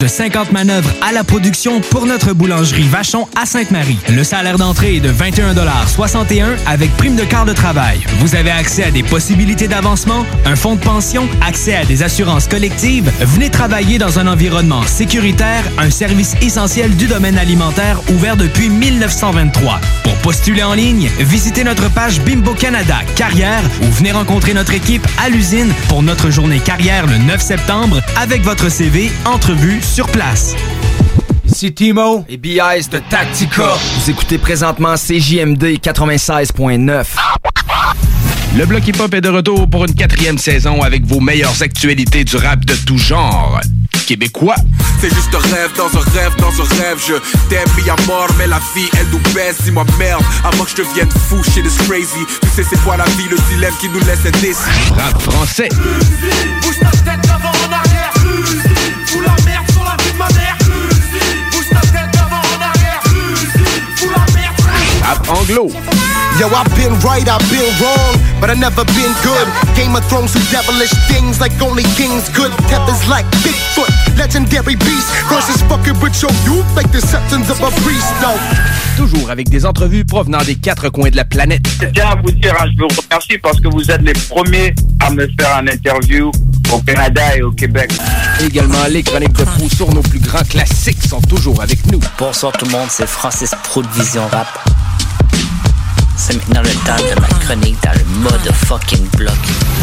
De 50 manœuvres à la production pour notre boulangerie Vachon à Sainte-Marie. Le salaire d'entrée est de 21,61 avec prime de quart de travail. Vous avez accès à des possibilités d'avancement, un fonds de pension, accès à des assurances collectives. Venez travailler dans un environnement sécuritaire, un service essentiel du domaine alimentaire ouvert depuis 1923. Pour postuler en ligne, visitez notre page Bimbo Canada Carrière ou venez rencontrer notre équipe à l'usine pour notre journée carrière le 9 septembre avec votre CV, entrevue sur place. Ici Timo et BIS de Tactica. Vous écoutez présentement CJMD 96.9. Le Bloc Hip Hop est de retour pour une quatrième saison avec vos meilleures actualités du rap de tout genre. Québécois, C'est juste un rêve dans un rêve dans un rêve Je t'aime mis à mort mais la vie elle nous baisse Dis-moi merde avant que je devienne fou shit is crazy Tu sais c'est quoi la vie le dilemme qui nous laisse indécis rap français, Bouge ta tête avant en arrière rap anglo, Yo, I've been right, I've been wrong, but I never been good. Game of Thrones do devilish things like only kings could. Tethers like Bigfoot, legendary beast. Versus fucking with your youth like the septons of a priest, though. toujours avec des entrevues provenant des quatre coins de la planète. Je tiens à vous dire, hein, je vous remercie parce que vous êtes les premiers à me faire un interview au Canada et au Québec. Également, les chroniques de fou sur nos plus grands classiques sont toujours avec nous. Bonsoir tout le monde, c'est Francis Pro de Vision Rap. C'est maintenant le temps de ma chronique dans le mode fucking bloc.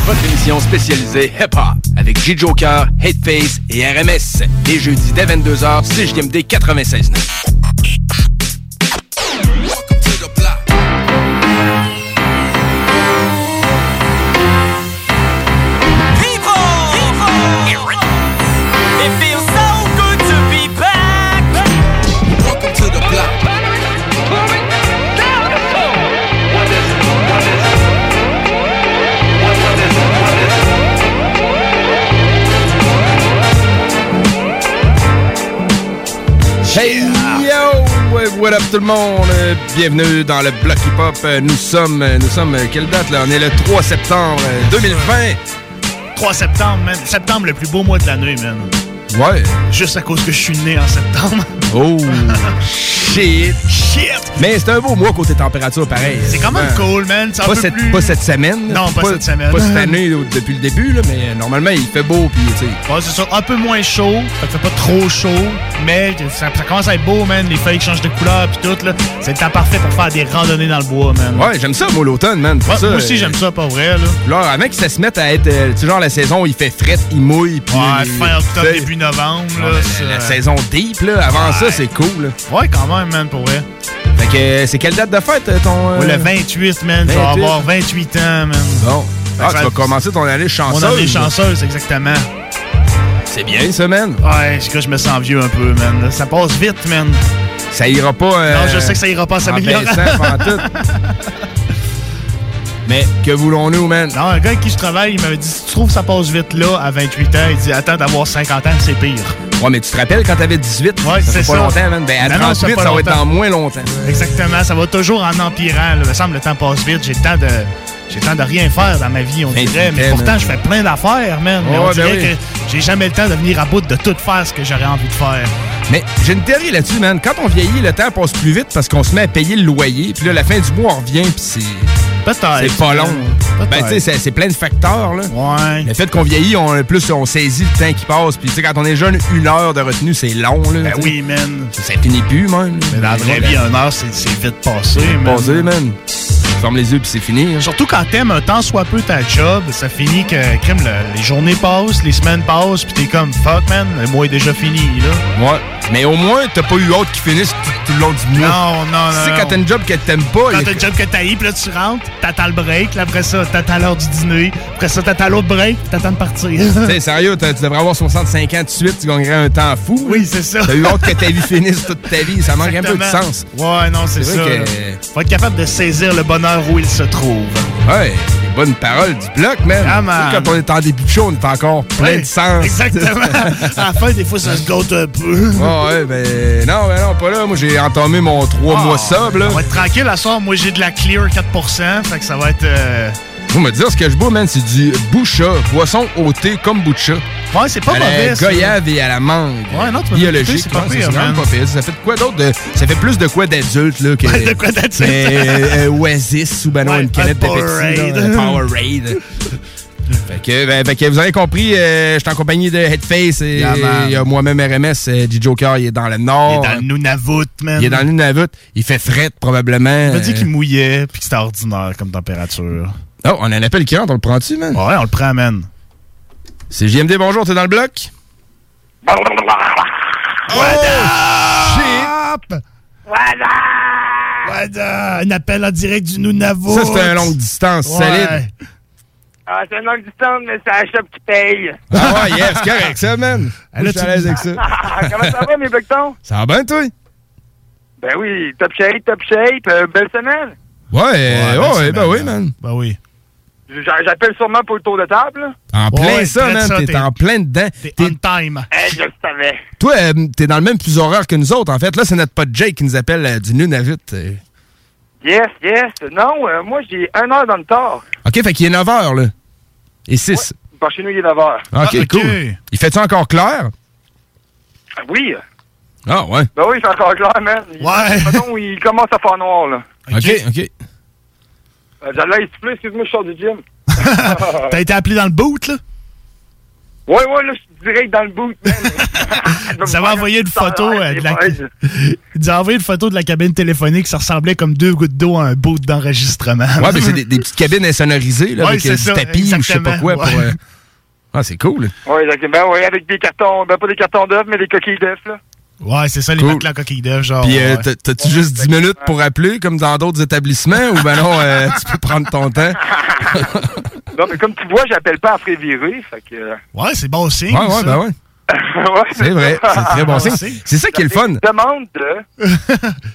Votre émission spécialisée hip-hop avec J. Joker, Hateface et RMS. Les jeudis dès 22h, CJMD 96.9. Hey yo! What up tout le monde? Euh, Bienvenue dans le Bloc Hip Hop. Euh, Nous sommes, euh, nous sommes, quelle date là? On est le 3 septembre euh, 2020. 3 septembre, man. Septembre, le plus beau mois de l'année, man. Ouais. Juste à cause que je suis né en septembre. Oh, shit. Shit! Mais c'est un beau mois côté température pareil. C'est quand même cool, man. Pas cette, plus... pas cette semaine. Non, pas cette semaine. Pas cette année depuis le début, là, mais euh, normalement il fait beau puis tu sais. Ouais, c'est ça. Un peu moins chaud. Ça fait pas trop chaud. Mais ça, ça commence à être beau, man. Les feuilles changent de couleur puis tout, là. C'est le temps parfait pour faire des randonnées dans le bois, man. Ouais, j'aime ça moi l'automne, man. Ouais, ça, moi aussi, euh, j'aime ça, pas vrai, là. Là, avant que ça se mette à être, euh, tu genre la saison, il fait fret, il mouille, puis Ouais, fin octobre, début novembre, Là. la, saison deep, là. Avant Ouais. ça, c'est cool. là. Ouais, quand même, man, pour vrai. Fait que euh, c'est quelle date de fête, euh, ton. euh, Ouais, le 28, man. Je vais 28. avoir 28 ans, man. Bon. Ah, Ça- tu vas commencer ton année chanceuse. Mon année chanceuse, exactement. C'est bien, ça, man. Ouais, je, je me sens vieux un peu, man. Ça passe vite, man. Ça ira pas. euh, Non, je sais que ça ira pas en s'améliorer. Mais que voulons-nous, man? Non, un gars avec qui je travaille, il m'avait dit si tu trouves que ça passe vite là, à 28 ans, il dit attends d'avoir 50 ans, c'est pire. Ouais, mais tu te rappelles quand t'avais 18? Ouais, ça c'est fait pas ça. longtemps, man. Ben, à Non, non, ça 38, fait ça, pas va être dans moins longtemps. Exactement, ça va toujours en empirant. là. Il me semble que le temps passe vite. J'ai le temps de. J'ai le temps de rien faire dans ma vie, on 28 dirait. Mais pourtant, man. je fais plein d'affaires, man. Mais on ben dirait oui. que j'ai jamais le temps de venir à bout de tout faire ce que j'aurais envie de faire. Mais j'ai une théorie là-dessus, man. Quand on vieillit, le temps passe plus vite parce qu'on se met à payer le loyer. Puis là, la fin du mois, on revient, puis c'est. C'est pas long. Ben, tu sais, c'est- plein de facteurs, là. Ouais. Le fait qu'on vieillit, on, plus on saisit le temps qui passe. Puis, tu sais, quand on est jeune, une heure de retenue, c'est long, là. Ben oui, man. Ça finit plus, même. Mais dans la vraie vie, une heure, c'est c'est vite passé, man. Passé, man. Tu fermes les yeux, puis c'est fini. hein. Surtout quand t'aimes un tant soit peu ta job, ça finit que, crème, le- les journées passent, les semaines passent, puis t'es comme, fuck, man, le mois est déjà fini, là. Ouais. Mais au moins, t'as pas eu autre qui finisse tout, tout le long du mois. Non, non, Tu sais, non, quand non. t'as une job que t'aimes pas, Quand t'as un job que t'haïs, puis là, tu rentres, t'attends le break, là, après ça, t'attends l'heure du dîner, après ça, t'attends l'autre break, t'attends de partir. Tu sérieux, t'as- tu devrais avoir 65 ans de suite, tu gagnerais un temps fou. Oui, c'est ça. T'as eu hâte que ta vie finisse toute ta vie, ça manque un peu de sens. Ouais, non, c'est ça. vrai que- Faut être capable de saisir le bonheur où il se trouve. Ouais, les bonnes paroles du bloc, man. Ah, man. Quand on est en début de show, on est encore plein Ouais, de sens. Exactement. à la fin, des fois, ça se gâte un peu. Ouais, ouais, ben non, ben non, pas là. Moi, j'ai entamé mon 3 Ah, mois sub, là. On va être tranquille à soir. Moi, j'ai de la clear 4%, fait que ça va être. euh, Vous me dire ce que je bois, man, c'est du boucha, boisson au thé comme boucha. Ouais, c'est pas à mauvais. la ça. goyave et à la mangue. Ouais, non, tu Biologique, c'est pas pire, c'est vraiment man. pas pire. Ça fait de quoi d'autre? de- Ça fait plus de quoi d'adulte, là, que... De quoi d'adulte. que, euh, Oasis ou ben non, Ouais, une canette de Pepsi, Powerade. Powerade. fait, que, ben, fait que vous avez compris, euh, je suis en compagnie de Headface et Yeah, moi-même RMS, euh, G-Joker, il est dans le nord. Il est dans le Nunavut, man. Il est dans le Nunavut. Il fait fret, probablement. Il m'a dit Euh, qu'il mouillait puis que c'était ordinaire comme température. Oh, on a un appel qui rentre, on le prend-tu, man? Ouais, on le prend, man. C'est JMD, bonjour, t'es dans le bloc? Shit! Voilà! Un appel en direct du Nunavut. Ça, c'était un longue distance, Ouais. solide. Ah, c'est une longue distance, mais c'est la shop qui paye. Ah ouais, yes, c'est correct, ça, man. Ah, je suis à l'aise avec ça. Comment ça va, mes bectons? Ça va bien, toi? Ben oui, top shape, top shape, euh, belle semaine. Ouais, ouais, ben, ouais, ben oui, man. Ben oui. J'a- J'appelle sûrement pour le tour de table. En Ouais, plein ça, man. T'es en plein dedans. T'es on time. Eh, je le savais. Toi, euh, t'es dans le même fuseau horaire que nous autres, en fait. Là, c'est notre pote Jake qui nous appelle euh, du Nunavut. euh. Yes, yes. Non, euh, moi, j'ai un heure dans le tard. OK, fait qu'il est 9 h, là. Et 6. Par chez nous, il est 9 heures. OK, Ah, ok. cool. Il fait-tu encore clair? Ah, Oui. Ah, ouais. Ben oui, c'est encore clair, man. Il- Ouais. Il commence à faire noir, là. OK, OK. J'allais souffler, excuse-moi, je sors du gym. T'as été appelé dans le boot, là? Ouais, ouais, là, je suis direct dans le boot, man. Vous avez envoyé une photo euh, de la... Envoyé une photo de la cabine téléphonique, ça ressemblait comme deux gouttes d'eau à un boot d'enregistrement. Ouais, mais c'est des, des petites cabines insonorisées, là, Ouais, avec c'est euh, tapis ou je sais pas quoi. Pour, euh, Ah, c'est cool. Ouais, exactement. Ouais, avec des cartons, ben pas des cartons d'œufs, mais des coquilles d'œufs, là. Ouais, c'est ça, les Cool. matelas coquilles d'œufs, genre. Puis, euh, ouais. t'as-tu juste 10 minutes pour appeler, comme dans d'autres établissements, ou ben non, euh, tu peux prendre ton temps? Non, mais comme tu vois, j'appelle pas à Fréviré, fait que... euh, Ouais, c'est bon signe. Ouais, ouais, ça. ben ouais. ouais, C'est vrai, c'est très bon signe. C'est ça qui est le fun. Une demande de...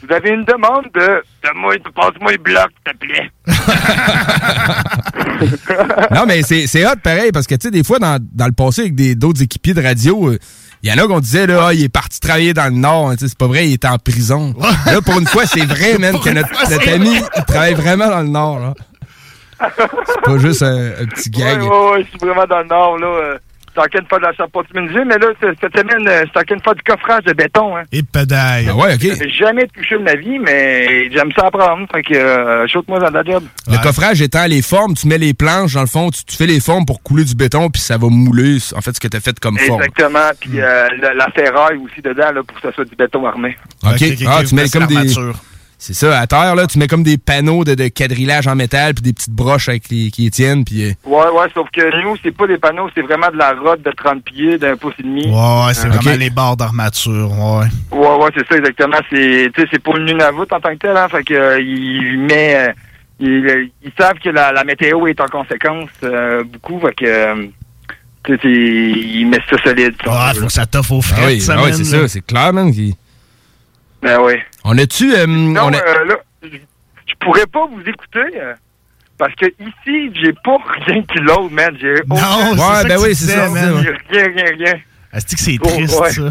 Vous avez une demande de... Donne-moi, passe-moi le bloc, s'il te plaît. Non, mais c'est c'est hot pareil, parce que, tu sais, des fois, dans, dans le passé, avec des- d'autres équipiers de radio, euh, il y en a qu'on disait, là, Ah, il est parti travailler dans le Nord. hein, tu sais, C'est pas vrai, il était en prison. Là, pour une fois, c'est vrai, man, que notre, notre ami, il travaille vraiment dans le Nord. là. C'est pas juste un, un petit Ouais, gag. ouais, ouais, je suis vraiment dans le nord, là. En train de de la charpente menuisier, mais là, cette semaine, euh, de faire du coffrage de béton, hein. Et pédaille. Ah ouais, OK. J'ai jamais touché de ma vie, mais j'aime ça apprendre. Fait que, euh, shoot-moi dans la job. Le coffrage étant les formes, tu mets les planches, dans le fond, tu, tu fais les formes pour couler du béton, puis ça va mouler, en fait, ce que tu as fait comme forme. Exactement. Puis euh, la, la ferraille aussi dedans, là, pour que ce soit du béton armé. OK. Ah, tu mets comme des. C'est ça, à terre, là, tu mets comme des panneaux de, de quadrillage en métal, puis des petites broches avec les, qui les tiennent, puis. euh, Ouais, ouais, sauf que nous, c'est pas des panneaux, c'est vraiment de la rod de 30 pieds, d'un pouce et demi. Ouais, ouais, c'est vraiment les barres d'armature, ouais. Ouais, ouais, c'est ça, exactement. C'est, tu sais, c'est pour le Nunavut en tant que tel, hein. Fait que, euh, il met, euh, ils, ils savent que la, la météo est en conséquence, euh, beaucoup. Fait que, tu sais, c'est- ils mettent ça solide. veut, faut que ça t'offre aux Ah frais. oui, ah oui, c'est ça, c'est clair, man. qui- Ben oui. On a-tu. euh, Non, on a- euh, là, je pourrais pas vous écouter, euh, parce que ici, j'ai pas rien qui l'autre, man. J'ai Non, c'est Ouais, ça ben que oui, tu c'est ça, man. J'ai rien, rien, rien. Est-ce que c'est Oh, triste, ouais. ça?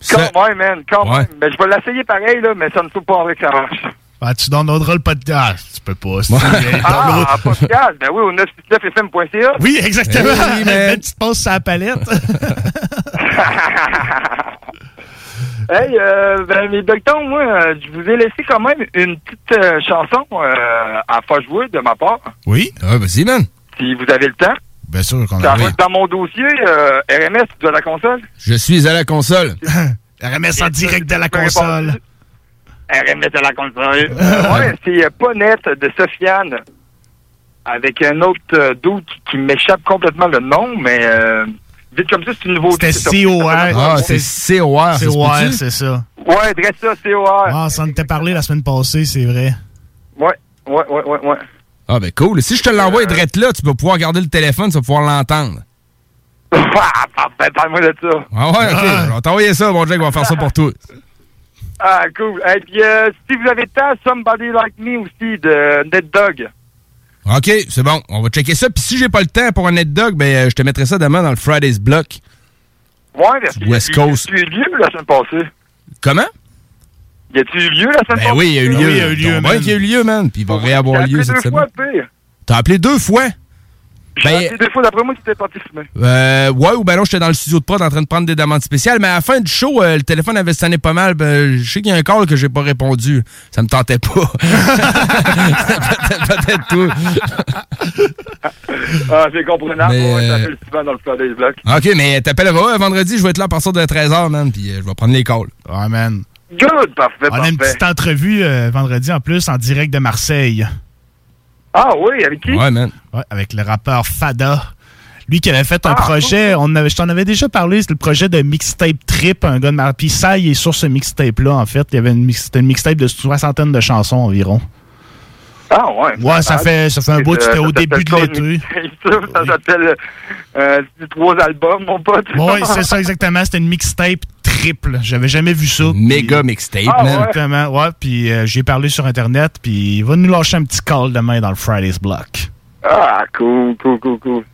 ça- Quand même, man, quand Ouais. même. Ben, je vais l'essayer pareil, là, mais ça ne faut pas envie que ça marche. Ah, tu downloaderas le podcast. Ah, tu peux pas. Ouais. Ah, en podcast, ben oui, au 969fm.ca. Oui, exactement. Eh oui, man. Une petite pause sur la palette. Hey, euh, ben, mes docteurs, moi, euh, je vous ai laissé quand même une petite euh, chanson euh, à faire jouer de ma part. Oui? Ah, vas-y, man. Si vous avez le temps. Bien sûr qu'on Ça a. dans mon dossier euh, RMS de la console? Je suis à la console. RMS en direct de la console. RMS de la console. Ouais, c'est euh, pas net de Sofiane. Avec un autre euh, doute qui, qui m'échappe complètement le nom, mais euh, vite comme ça, c'est une nouveauté. C'était COR. Ah, c'est COR. ça se COR, peut-tu? c'est ça. Ouais, dresse ça, COR. Ah, ça en était parlé la semaine passée, c'est vrai. Ouais, ouais, ouais, ouais, ouais. Ah, ben cool. Si je te l'envoie direct là, tu vas pouvoir garder le téléphone, tu vas pouvoir l'entendre. Ah, parle-moi de ça. Ah ouais, ok. Je vais t'envoyer ça, mon Jack, on va faire ça pour toi. Ah, cool. Et puis, euh, si vous avez le temps, Somebody Like Me aussi, de Ned Dog. OK, c'est bon. On va checker ça. Puis si j'ai pas le temps pour un net dog, ben euh, je te mettrai ça demain dans le Friday's Block. Ouais, que West y a- Coast. Y a-tu eu lieu la semaine passée? Comment? Y a-tu eu lieu la semaine passée? Ben oui, il y a eu lieu. Oui, il y a eu lieu, man. ben qu'il y a eu lieu, man. Puis il va réavoir lieu appelé cette deux semaine. T'as appelé deux fois? Ben, deux fois, d'après moi, tu étais parti fumer. Euh, ouais, ou ben non, j'étais dans le studio de prod en train de prendre des demandes spéciales, mais à la fin du show, euh, le téléphone avait sonné pas mal. Ben, je sais qu'il y a un call que j'ai pas répondu. Ça me tentait pas. Peut-être peut-être toi. Ah, c'est comprenable. Mais, Ouais, euh, souvent dans le Block. OK, mais t'appelleras vendredi, je vais être là à partir de 13h, man, puis euh, je vais prendre les calls. Ouais, man. Good, parfait, On a une parfait. petite entrevue euh, vendredi en plus en direct de Marseille. Ah oui, avec qui? Ouais, man. Ouais, avec le rappeur Fada. Lui qui avait fait un Ah, projet, on avait, je t'en avais déjà parlé, c'est le projet de mixtape trip, un gars de Puis ça, il est sur ce mixtape-là, en fait. Il y avait une, mix- c'était une mixtape de soixantaine de chansons environ. Ah ouais. Ouais, ça fait, ça fait un bout, c'était au début de l'été. Ça, ça s'appelle euh, trois albums, mon pote. Oui, c'est ça exactement. C'était une mixtape triple. J'avais jamais vu ça. Méga mixtape, Ah, ouais. Exactement. Ouais, puis euh, j'ai parlé sur Internet, puis il va nous lâcher un petit call demain dans le Friday's Block. Ah, cool, cool, cool, cool.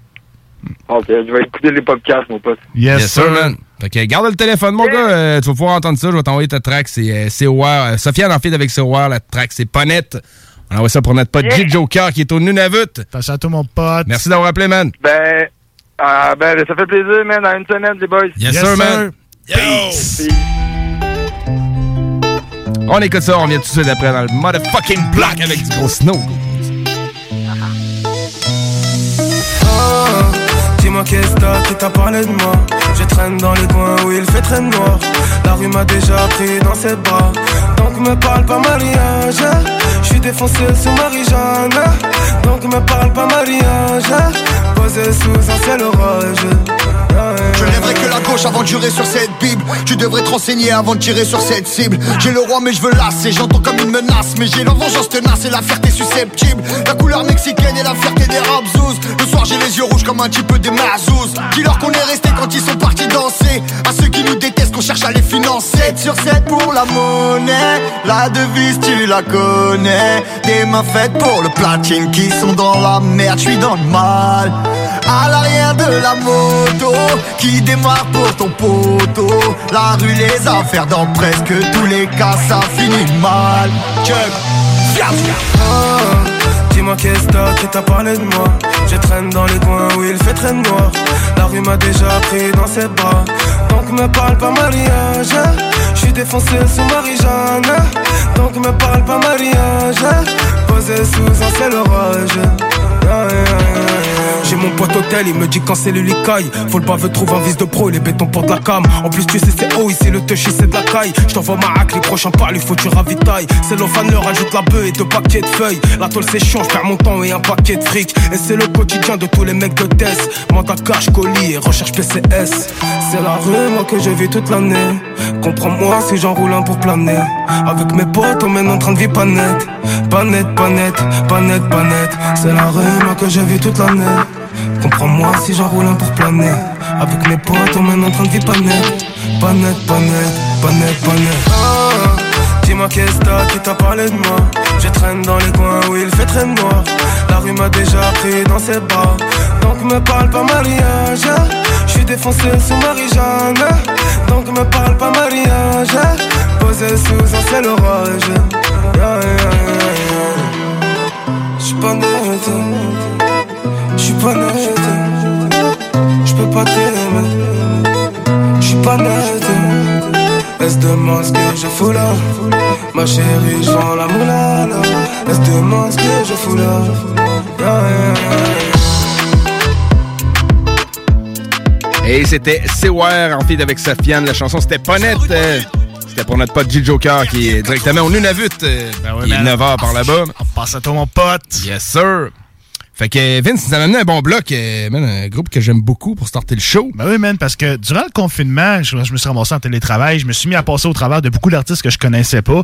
Ok, je vais écouter les podcasts, mon pote. Yes, sir, man. Fait que garde le téléphone, mon gars. euh, tu vas pouvoir entendre ça. Je vais t'envoyer ta track. C'est euh. Euh, Sofiane en fait avec COR. La track, c'est pas net. On envoie ça pour notre pote J. Joker qui est au Nunavut. Attention à tout, mon pote. Merci d'avoir appelé, man. Ben, ah, ben, ça fait plaisir, man. À une semaine, les boys. Yes, sir, man. Peace. On écoute ça. On vient tout de suite après dans le motherfucking block avec du gros snow. Qu'est-ce que qui t'a parlé de moi. Je traîne dans les coins où il fait très noir. La rue m'a déjà pris dans ses bras. Donc me parle pas mariage. Je suis défoncé sous Marie-Jeanne. Donc me parle pas mariage Posé sous un ciel orage. Je lèverai que la gauche avant de jurer sur cette bible. Tu devrais te renseigner avant de tirer sur cette cible. J'ai le roi mais je veux lasser, j'entends comme une menace. Mais j'ai la vengeance tenace et la fierté susceptible. La couleur mexicaine et la fierté des rabzouz Le soir j'ai les yeux rouges comme un peu des mazouz. Dis-leur qu'on est resté quand ils sont partis danser. À ceux qui nous détestent qu'on cherche à les financer. 7 sur 7 pour la monnaie. La devise tu la connais. Des mains faites pour le platine qui sont dans la merde. Je suis dans le mal à l'arrière de la moto Qui démarre pour ton poteau. La rue, les affaires dans presque tous les cas Ça finit mal. Chuck Oh, Dis-moi qu'est-ce que qui t'a parlé de moi? Je traîne dans les coins où il fait très noir. La rue m'a déjà pris dans ses bras. Donc me parle pas mariage. Je suis défoncé sous Marie-Jeanne. Donc me parle pas mariage. Posé sous un ciel orage. J'ai mon pote hôtel, il me dit quand c'est le licaille Faut le baveux trouve un vice de pro, les bétons de la cam. En plus tu sais c'est haut, ici le touchy c'est de la caille. Je t'envoie ma hack, les prochains pas, il faut que tu ravitailles C'est l'offan leur ajoute la bœuf et deux paquets de feuilles. La tôle je perds mon temps et un paquet de fric. Et c'est le quotidien de tous les mecs de test Mandat cash, colis et recherche PCS C'est la rue que j'ai vu toute l'année. Comprends-moi si j'enroule un pour planer. Avec mes potes on mène en train de vie pas net. Pas net, pas net, pas net, pas net. C'est la rue que j'ai vu toute l'année Comprends-moi si j'enroule un pour planer. Avec mes potes on mène en train de vie pas net. Pas net, pas net, pas net, pas net. Oh, Dis-moi qu'est-ce que qui t'a parlé de moi. Je traîne dans les coins où il fait très noir. La rue m'a déjà pris dans ses bras. Donc me parle pas mariage. Je suis défoncé sous Marie-Jeanne. Donc me parle pas mariage. Posé sous un ciel orage. Yeah, yeah, yeah. J'suis pas J'suis pas net J'peux pas t'aimer J'suis pas net Elle se demande ce que je fous là. Ma chérie, je vends la moula là. Elle se demande ce que je fous là. Yeah, yeah, yeah. Et c'était Seware en feed avec Sofiane. La chanson, c'était pas net. euh, C'était pour notre pote G Joker qui est directement au Nunavut. euh, il est man. 9h par là-bas. On passe à toi, mon pote. Yes, sir. Fait que Vince, ça m'a amené un bon bloc. euh, man, un groupe que j'aime beaucoup pour starter le show. Ben oui, man, parce que durant le confinement, je, je me suis ramassé en télétravail, je me suis mis à passer au travers de beaucoup d'artistes que je connaissais pas,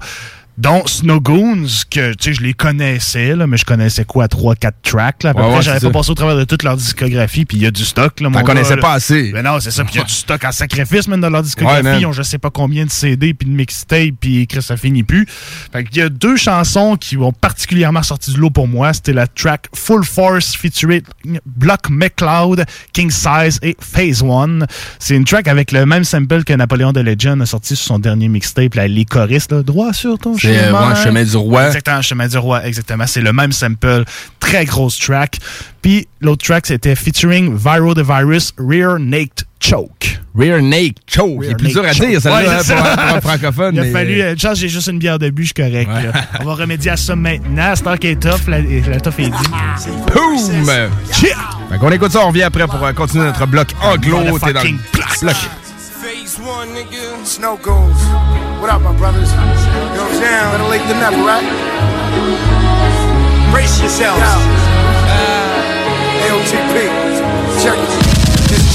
dont Snow Goons, que, tu sais, je les connaissais, là, mais je connaissais quoi, 3-4 tracks, là. À peu Ouais, près, ouais, j'avais pas passé au travers de toute leur discographie, puis il y a du stock, là, T'en connaissais gars, là. pas assez. Ben non, c'est ça, puis il y a du stock en sacrifice, même, dans leur discographie. Ouais. Ils ont je sais pas combien de CD, puis de mixtape, puis Chris, ça finit plus. Fait qu'il y a deux chansons qui ont particulièrement sorti du lot pour moi. C'était la track Full Force featuring Block McCloud, King Size et Phase One. C'est une track avec le même sample que Napoléon de Legend a sorti sur son dernier mixtape, la Les choristes, là, droit sur ton euh, chemin. ouais, Chemin du Roi. Exactement, Chemin du Roi, exactement. C'est le même sample, très grosse track. Puis l'autre track, c'était featuring Viral the Virus, Rear Naked Choke. Rear Naked Choke. Il est plus dur à dire, celle-là, Ouais, hein, pour, un- pour un francophone. Il a mais- fallu. euh, chance, j'ai juste une bière de but, je suis correct. là. On va remédier à ça maintenant. C'est qui est tough, la, la tough est dit. Boom! Fait qu'on écoute ça, on revient après pour euh, continuer notre bloc anglo. T'es dans le bloc. Phase one, nigga. Snow goons. What up, my brothers? You know what I'm saying? Better late than never, right? Brace yourselves. Uh, AOTP. Check it.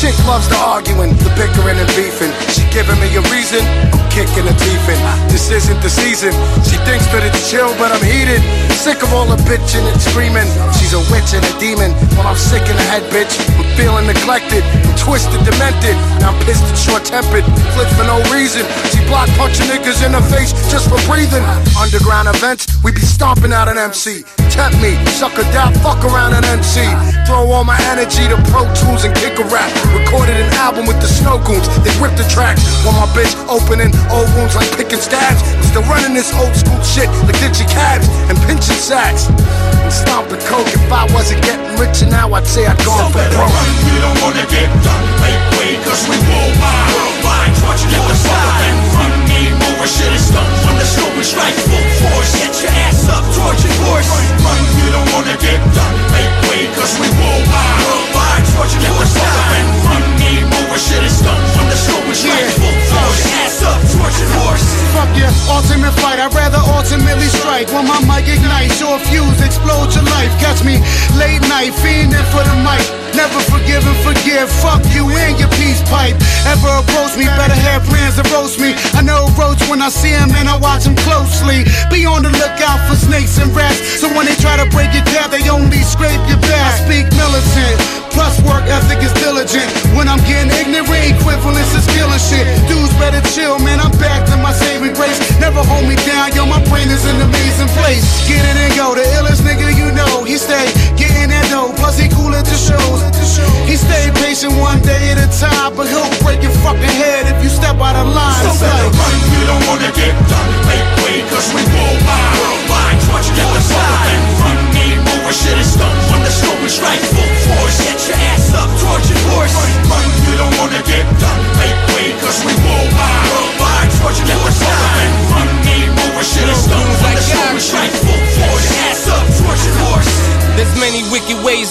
Chick loves the arguing, the bickering and beefing. She giving me a reason, I'm kicking her teeth in. This isn't the season. She thinks that it's chill, but I'm heated. Sick of all the bitching and screaming. She's a witch and a demon. Well, I'm sick in the head, bitch. I'm feeling neglected. I'm twisted, demented. Now I'm pissed and short tempered. Flip for no reason. She block punching niggas in the face just for breathing. Underground events, we be stomping out an MC. Tempt me, suck a down, fuck around an MC. Throw all my energy to Pro Tools and kick a rap. Recorded an album with the Snow Goons. They ripped the tracks. While my bitch opening old wounds like picking stabs. I'm still running this old school shit like ditching cabs and pinching sacks. And stomping coke. If I wasn't getting richer now, I'd say I'd gone for broke. We don't wanna get done, make way, cause we worldwide. Worldwide, torture, get the fuck up and run. Need more shit is done the strike full force. Get your ass up, torture horse. Run, we don't wanna get done, make way, cause we worldwide. Worldwide, the fuck up and run. Need more shit is done when the snow is strike full force. Ass up, torture horse. Fuck your ultimate fight. I'd rather ultimately strike. When my mic ignites, your fuse explode your life. Catch me late night, fiending for the mic. Never forgive and forgive. Fuck you and your peace pipe. Ever approach me, better have plans to roast me. I know roach when I see him and I watch him closely. Be on the lookout for snakes and rats. So when they try to break it down, they only scrape your back. I speak militant. Plus work ethic is diligent. When I'm getting ignorant, equivalence is killing shit. Dudes better chill, man. I'm back to my saving grace. Never hold me down, yo. My brain is in an amazing place. Get it and go. The illest nigga you know. He stay getting that dough. Plus he cool at the shows. He stay patient one day at a time, but he'll break your fucking head if you step out of line. So better run, we don't wanna get done, make way, cause we worldwide. Worldwide, torture, get the and run. Need more shit is done when the snow is strike full force. Get your ass up, torture horse. Run, we don't wanna get done, make way,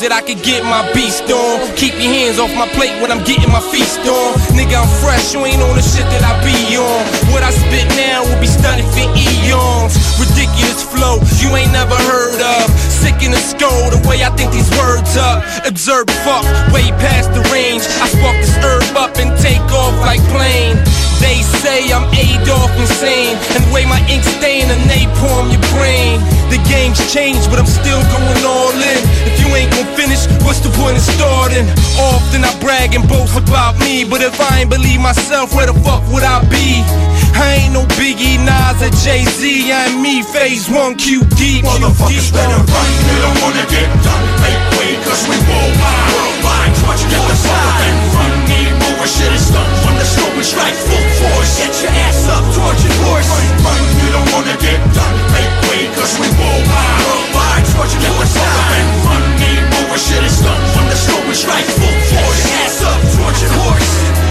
that I could get my beast on. Keep your hands off my plate when I'm getting my feast on. Nigga, I'm fresh, you ain't on the shit that I be on. What I spit now will be studied for eons. Ridiculous flow you ain't never heard of. Sick in the skull, the way I think these words up. Observe fuck, way past the range. I spark this herb up and take off like plane. They say I'm Adolf insane, and the way my ink stain a napalm your brain. The game's changed, but I'm still going all in. If you ain't gon' finish, what's the point of starting? Often I brag and boast about me, but if I ain't believe myself, where the fuck would I be? I ain't no Biggie, Nas, or Jay Z. I'm me, Phase One, QD. Motherfuckers better run, we don't wanna get done, make way, cause we worldwide. Worldwide, torture, get the fuck run. More shit is done the strike full force. Get your ass up, horse. Run, we don't wanna get done, make way, cause we worldwide. Worldwide, get the fuck and run. Need more shit is done the snow is strike full force. get your Ass up, torture horse.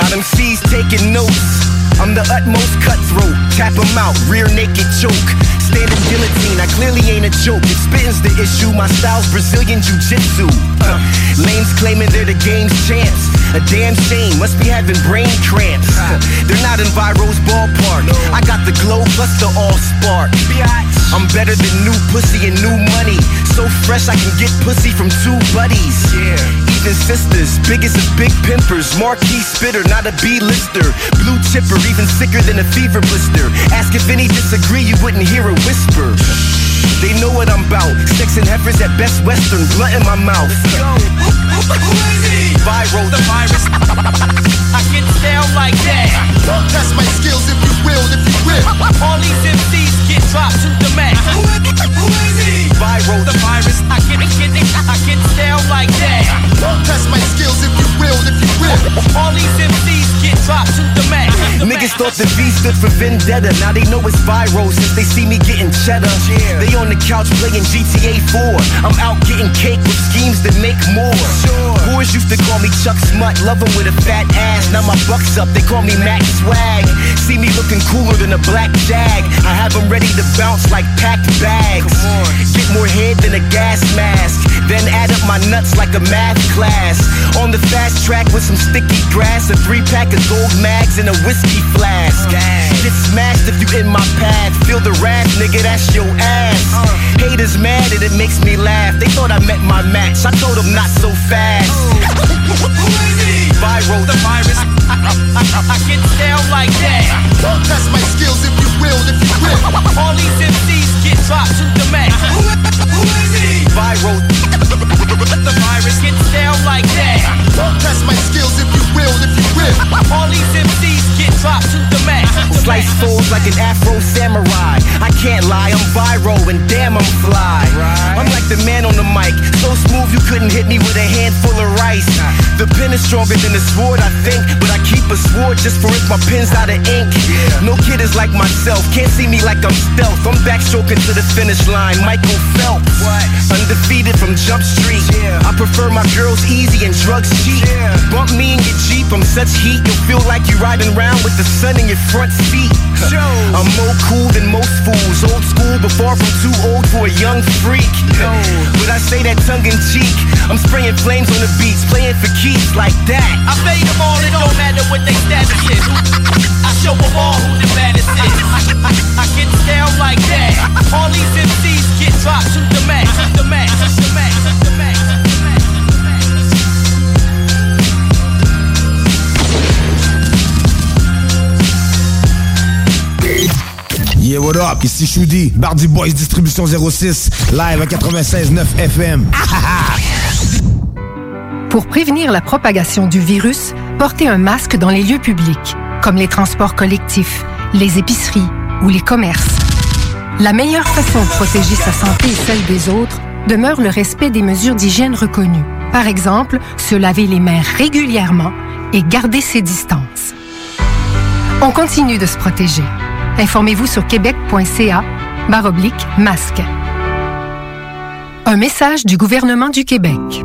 Got MCs taking notes. I'm the utmost cutthroat. Tap 'em out, rear naked choke. Standing guillotine, I clearly ain't a joke. If spitting's the issue, my style's Brazilian Jiu Jitsu. Uh, lames claiming they're the game's champs. A damn shame, must be having brain cramps. Uh, they're not in Viro's ballpark. I got the glow plus the all spark. I'm better than new pussy and new money. So fresh I can get pussy from two buddies. Yeah. Even sisters, biggest of big pimpers. Marquee spitter, not a B-lister. Blue chipper, even sicker than a fever blister. Ask if any disagree, you wouldn't hear a whisper. They know what I'm about. Sex and heifers at best western, blunt in my mouth. Viral, the virus. I get down like that. Test my skills if you will, if you will. All these MCs get dropped to the max. Viral, the virus. I get, get, I get down like that. Test my skills if you will, if you will. All these MCs get dropped to the max. Niggas thought the V stood for vendetta. Now they know it's viral since they see me getting cheddar. They on the couch playing GTA 4. I'm out getting cake with schemes that make more. Boys used to call me Chuck Smut, love 'em with a fat ass. Now my buck's up, they call me Max Swag. See me looking cooler than a black jag. I have 'em ready to bounce like packed bags. Get more head than a gas mask. Then add up my nuts like a math class. On the fast track with some sticky grass, a three pack of gold mags, and a whiskey flask. Get smashed if you in my path. Feel the wrath, nigga, that's your ass. Uh. Haters mad and it makes me laugh. They thought I met my match. I told them not so fast. Oh. Viral, the virus. I, I, I, I get down like that. Test my skills if you will, if you will. All these MCs get dropped to the max. Who, who is he? Viral, the virus gets down like that. Test my skills if you will, if you will. All these MCs get dropped to the max. Slice folds like an Afro samurai. I can't lie, I'm viral and damn I'm fly. I'm like the man on the mic, so smooth you couldn't hit me with a handful of rice. The pen is stronger than the sword, I think, but I keep a sword just for if my pen's out of ink. No kid is like myself, can't see me like I'm stealth. I'm backstroking to the finish line, Michael Phelps. Undefeated from Jump Street. I prefer my girls easy and drugs cheap. Bump me in your Jeep, I'm such heat, you'll feel like you're riding around with the sun in your front seat. I'm more cool than most fools, old school, but far from too old for a young freak. But I say that tongue in cheek. I'm spraying flames on the playing for keeps like that. I fade them all, it don't matter what they status is. I show them all who the baddest is. I, get down like that. All these MCs get dropped to the max, the max, the max, the max. Yeah, what up? Ici Shoudi, Bardi Boys Distribution 06, live à 96.9 FM. Pour prévenir la propagation du virus, portez un masque dans les lieux publics, comme les transports collectifs, les épiceries ou les commerces. La meilleure façon de protéger sa santé et celle des autres demeure le respect des mesures d'hygiène reconnues. Par exemple, se laver les mains régulièrement et garder ses distances. On continue de se protéger. Informez-vous sur québec.ca baroblique masque. Un message du gouvernement du Québec.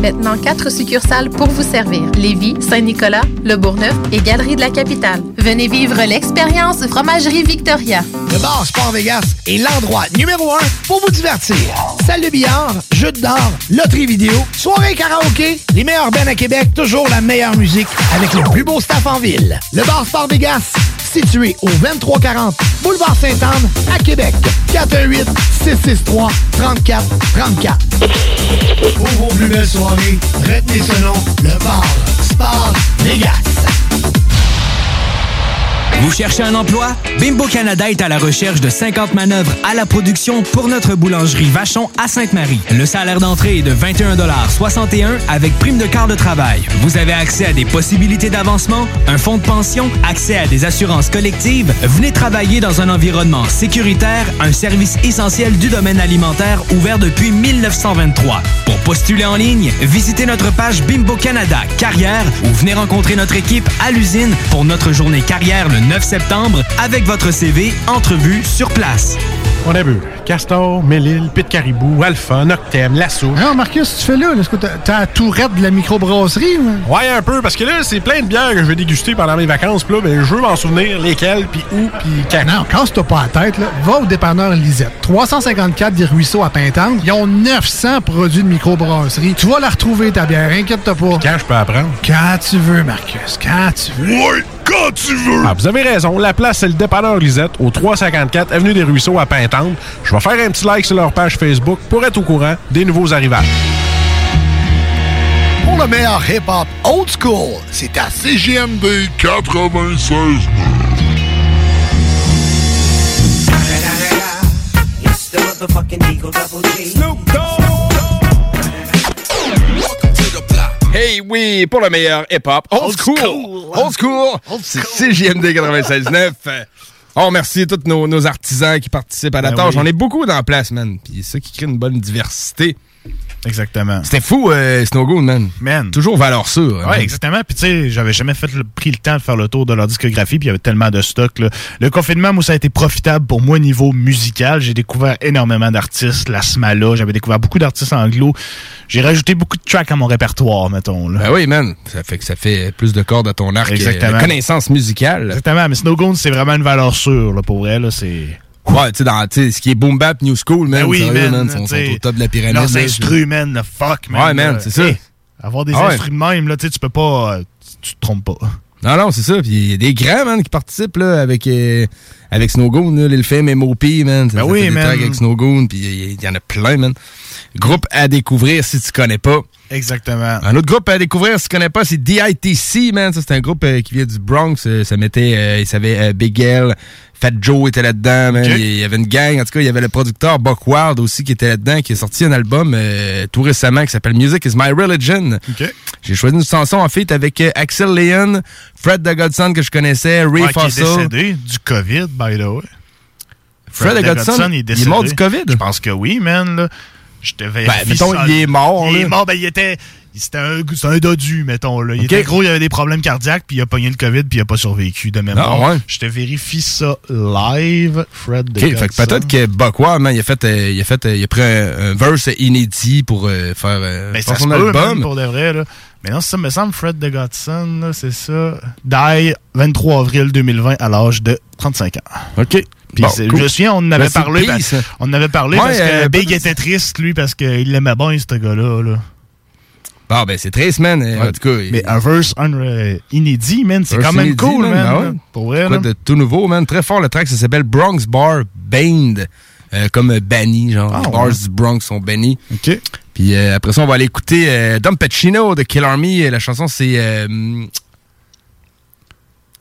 Maintenant, quatre succursales pour vous servir. Lévis, Saint-Nicolas, Le Bourgneuf et Galerie de la Capitale. Venez vivre l'expérience Fromagerie Victoria. Le bar Sport Vegas est l'endroit numéro un pour vous divertir. Salle de billard, jeux d'or, loterie vidéo, soirée karaoké, les meilleurs bands à Québec, toujours la meilleure musique avec le plus beau staff en ville. Le bar Sport Vegas, situé au 2340 Boulevard Sainte-Anne à Québec. 418 663 34 34. Pour vos plus belles soirées, retenez ce nom, le bar Sport Vegas. Vous cherchez un emploi? Bimbo Canada est à la recherche de 50 manœuvres à la production pour notre boulangerie Vachon à Sainte-Marie. Le salaire d'entrée est de 21,61 avec prime de quart de travail. Vous avez accès à des possibilités d'avancement, un fonds de pension, accès à des assurances collectives. Venez travailler dans un environnement sécuritaire, un service essentiel du domaine alimentaire ouvert depuis 1923. Pour postuler en ligne, visitez notre page Bimbo Canada Carrière ou venez rencontrer notre équipe à l'usine pour notre journée carrière le 9 septembre avec votre CV, entrevue sur place. On a vu Castor, Mélile, Pit Caribou, Alpha, Noctem, Lasso. Non, Marcus, tu fais là? Est-ce que t'as la tourette de la microbrasserie? ou? Ouais, un peu, parce que là, c'est plein de bières que je vais déguster pendant mes vacances. Puis là, ben, je veux m'en souvenir lesquelles, puis où, puis quand. Non, casse-toi pas la tête, là. Va au dépanneur Lisette. 354 des Ruisseaux à Pintante. Ils ont 900 produits de microbrasserie. Tu vas la retrouver, ta bière, inquiète-toi pas. Quand je peux apprendre? Quand tu veux, Marcus, quand tu veux. Ouais, quand tu veux! Ah, vous avez raison. La place, c'est le dépanneur Lisette, au 354 Avenue des Ruisseaux à Pintante. Je vais faire un petit like sur leur page Facebook pour être au courant des nouveaux arrivages. Pour le meilleur hip-hop old school, c'est à CGMD 96. It's the motherfucking Eagle Double G. Hey, oui, pour le meilleur hip-hop. Old, school. Old school. C'est CJMD 96.9. On remercie tous nos, nos artisans qui participent à la Ben tâche. oui. On est beaucoup dans la place, man. Puis c'est ça qui crée une bonne diversité. Exactement. C'était fou, euh, Snowgoon, man. Man. Toujours valeur sûre. hein, Ouais, man. exactement. Puis tu sais, j'avais jamais fait le, pris le temps de faire le tour de leur discographie, puis il y avait tellement de stock. là. Le confinement, moi, ça a été profitable pour moi au niveau musical. J'ai découvert énormément d'artistes, la Smala, j'avais découvert beaucoup d'artistes anglo. J'ai rajouté beaucoup de tracks à mon répertoire, mettons. Là. Ben oui, man. Ça fait que ça fait plus de cordes à ton arc. Exactement. euh, connaissance musicale. Exactement, mais Snowgoon, c'est vraiment une valeur sûre, là, pour vrai. C'est... Ouais, tu sais, dans ce qui est boom bap, new school, man. Ben oui, sérieux, man, Ils sont, au top de la pyramide. Leurs là. instruments, man, le fuck, man. Ouais, man, c'est ça. Hey, avoir des Ah ouais. instruments même, là, tu sais, tu peux pas... euh, tu, te trompes pas. Non, non, c'est ça. Puis il y a des grands, man, qui participent là, avec, euh, avec Snowgoon, là, Lil Fame, MOP, man. Ça, Ben ça oui, fait des man. avec Snowgoon, puis il y, il y en a plein, man. Groupe à découvrir si tu connais pas. Exactement. Un autre groupe à découvrir si tu connais pas, c'est DITC, man. Ça, c'est un groupe euh, qui vient du Bronx. Euh, ça mettait, euh, il savait, euh, Big L, Fat Joe était là-dedans, man. Il y avait une gang. En tout cas, il y avait le producteur Buck Wild aussi qui était là-dedans, qui a sorti un album tout récemment qui s'appelle Music is My Religion. J'ai choisi une chanson en fait avec Axel Leon, Fred the Godson que je connaissais, Ray Ouais, qui est Fossil. décédé du COVID, by the way. Fred the Godson, est il est mort du COVID? Je pense que oui, man. Là. Je te Ben, mettons, il est mort, Il là. est mort, ben, il était... C'était un, un dodu, mettons. Là. Il était gros, il avait des problèmes cardiaques, puis il a pogné le COVID, puis il a pas survécu de même Ah, ouais. Je te vérifie ça live, Fred. OK, fait que peut-être que Buck Wild, man, il a fait, euh, il a fait, euh, il a pris un, un verse inédit pour euh, faire, euh, Ben, faire ça son album. man, pour de vrai. Là. Mais non, ça me semble Fred de Godson, c'est ça. Die 23 avril 2020 à l'âge de 35 ans. OK. Puis Bon, cool. je me souviens, on en avait Ben, parlé. on en avait parlé parce que euh, Big était triste, lui, parce qu'il l'aimait bien, ce gars-là. Là. Ah, ben, c'est triste, man. euh, En tout cas, Mais un verse un, euh, inédit, man, c'est quand même inédit, cool, man. ouais. là. Pour vrai, Quoi de tout nouveau, man. Très fort, le track, ça s'appelle Bronx Bar Banned. Euh, comme banni, genre. Ah, les bars ouais. du Bronx sont bannis. OK. Puis euh, après ça, on va aller écouter euh, Dom Pacino de Kill Army. La chanson, c'est...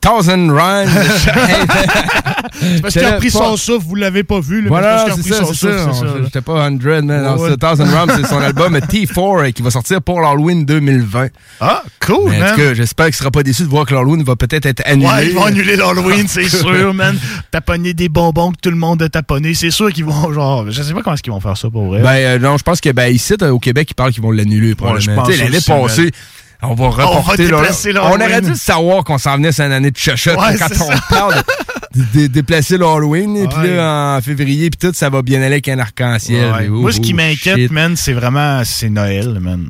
Thousand Rhymes. Parce qu'il a pris son souffle, vous l'avez pas vu. Là, Voilà, mais c'est ça, c'est. J'étais pas 100, man. Non, Ouais, c'est Thousand Rhymes, c'est son album T4 euh, qui va sortir pour l'Halloween 2020. Ah, cool, Mais en man. tout cas, j'espère qu'il sera pas déçu de voir que l'Halloween va peut-être être annulé. Ouais, ils vont annuler l'Halloween, c'est sûr, man. Taponner des bonbons que tout le monde a taponné. C'est sûr qu'ils vont, genre, je sais pas comment est-ce qu'ils vont faire ça pour vrai. Ben euh, non, je pense que ben ici euh, au Québec, ils parlent qu'ils vont l'annuler probablement. je pense Tu sais, L'année passée. On va reporter va On l'Halloween. aurait dû savoir qu'on s'en venait sur une année de chochotte Ouais, quand on ça. parle de, de- de déplacer l'Halloween. Et puis là, en février, puis tout, ça va bien aller avec un arc-en-ciel. Oh, Moi, ce qui oh, m'inquiète, shit. man, c'est vraiment, c'est Noël, man.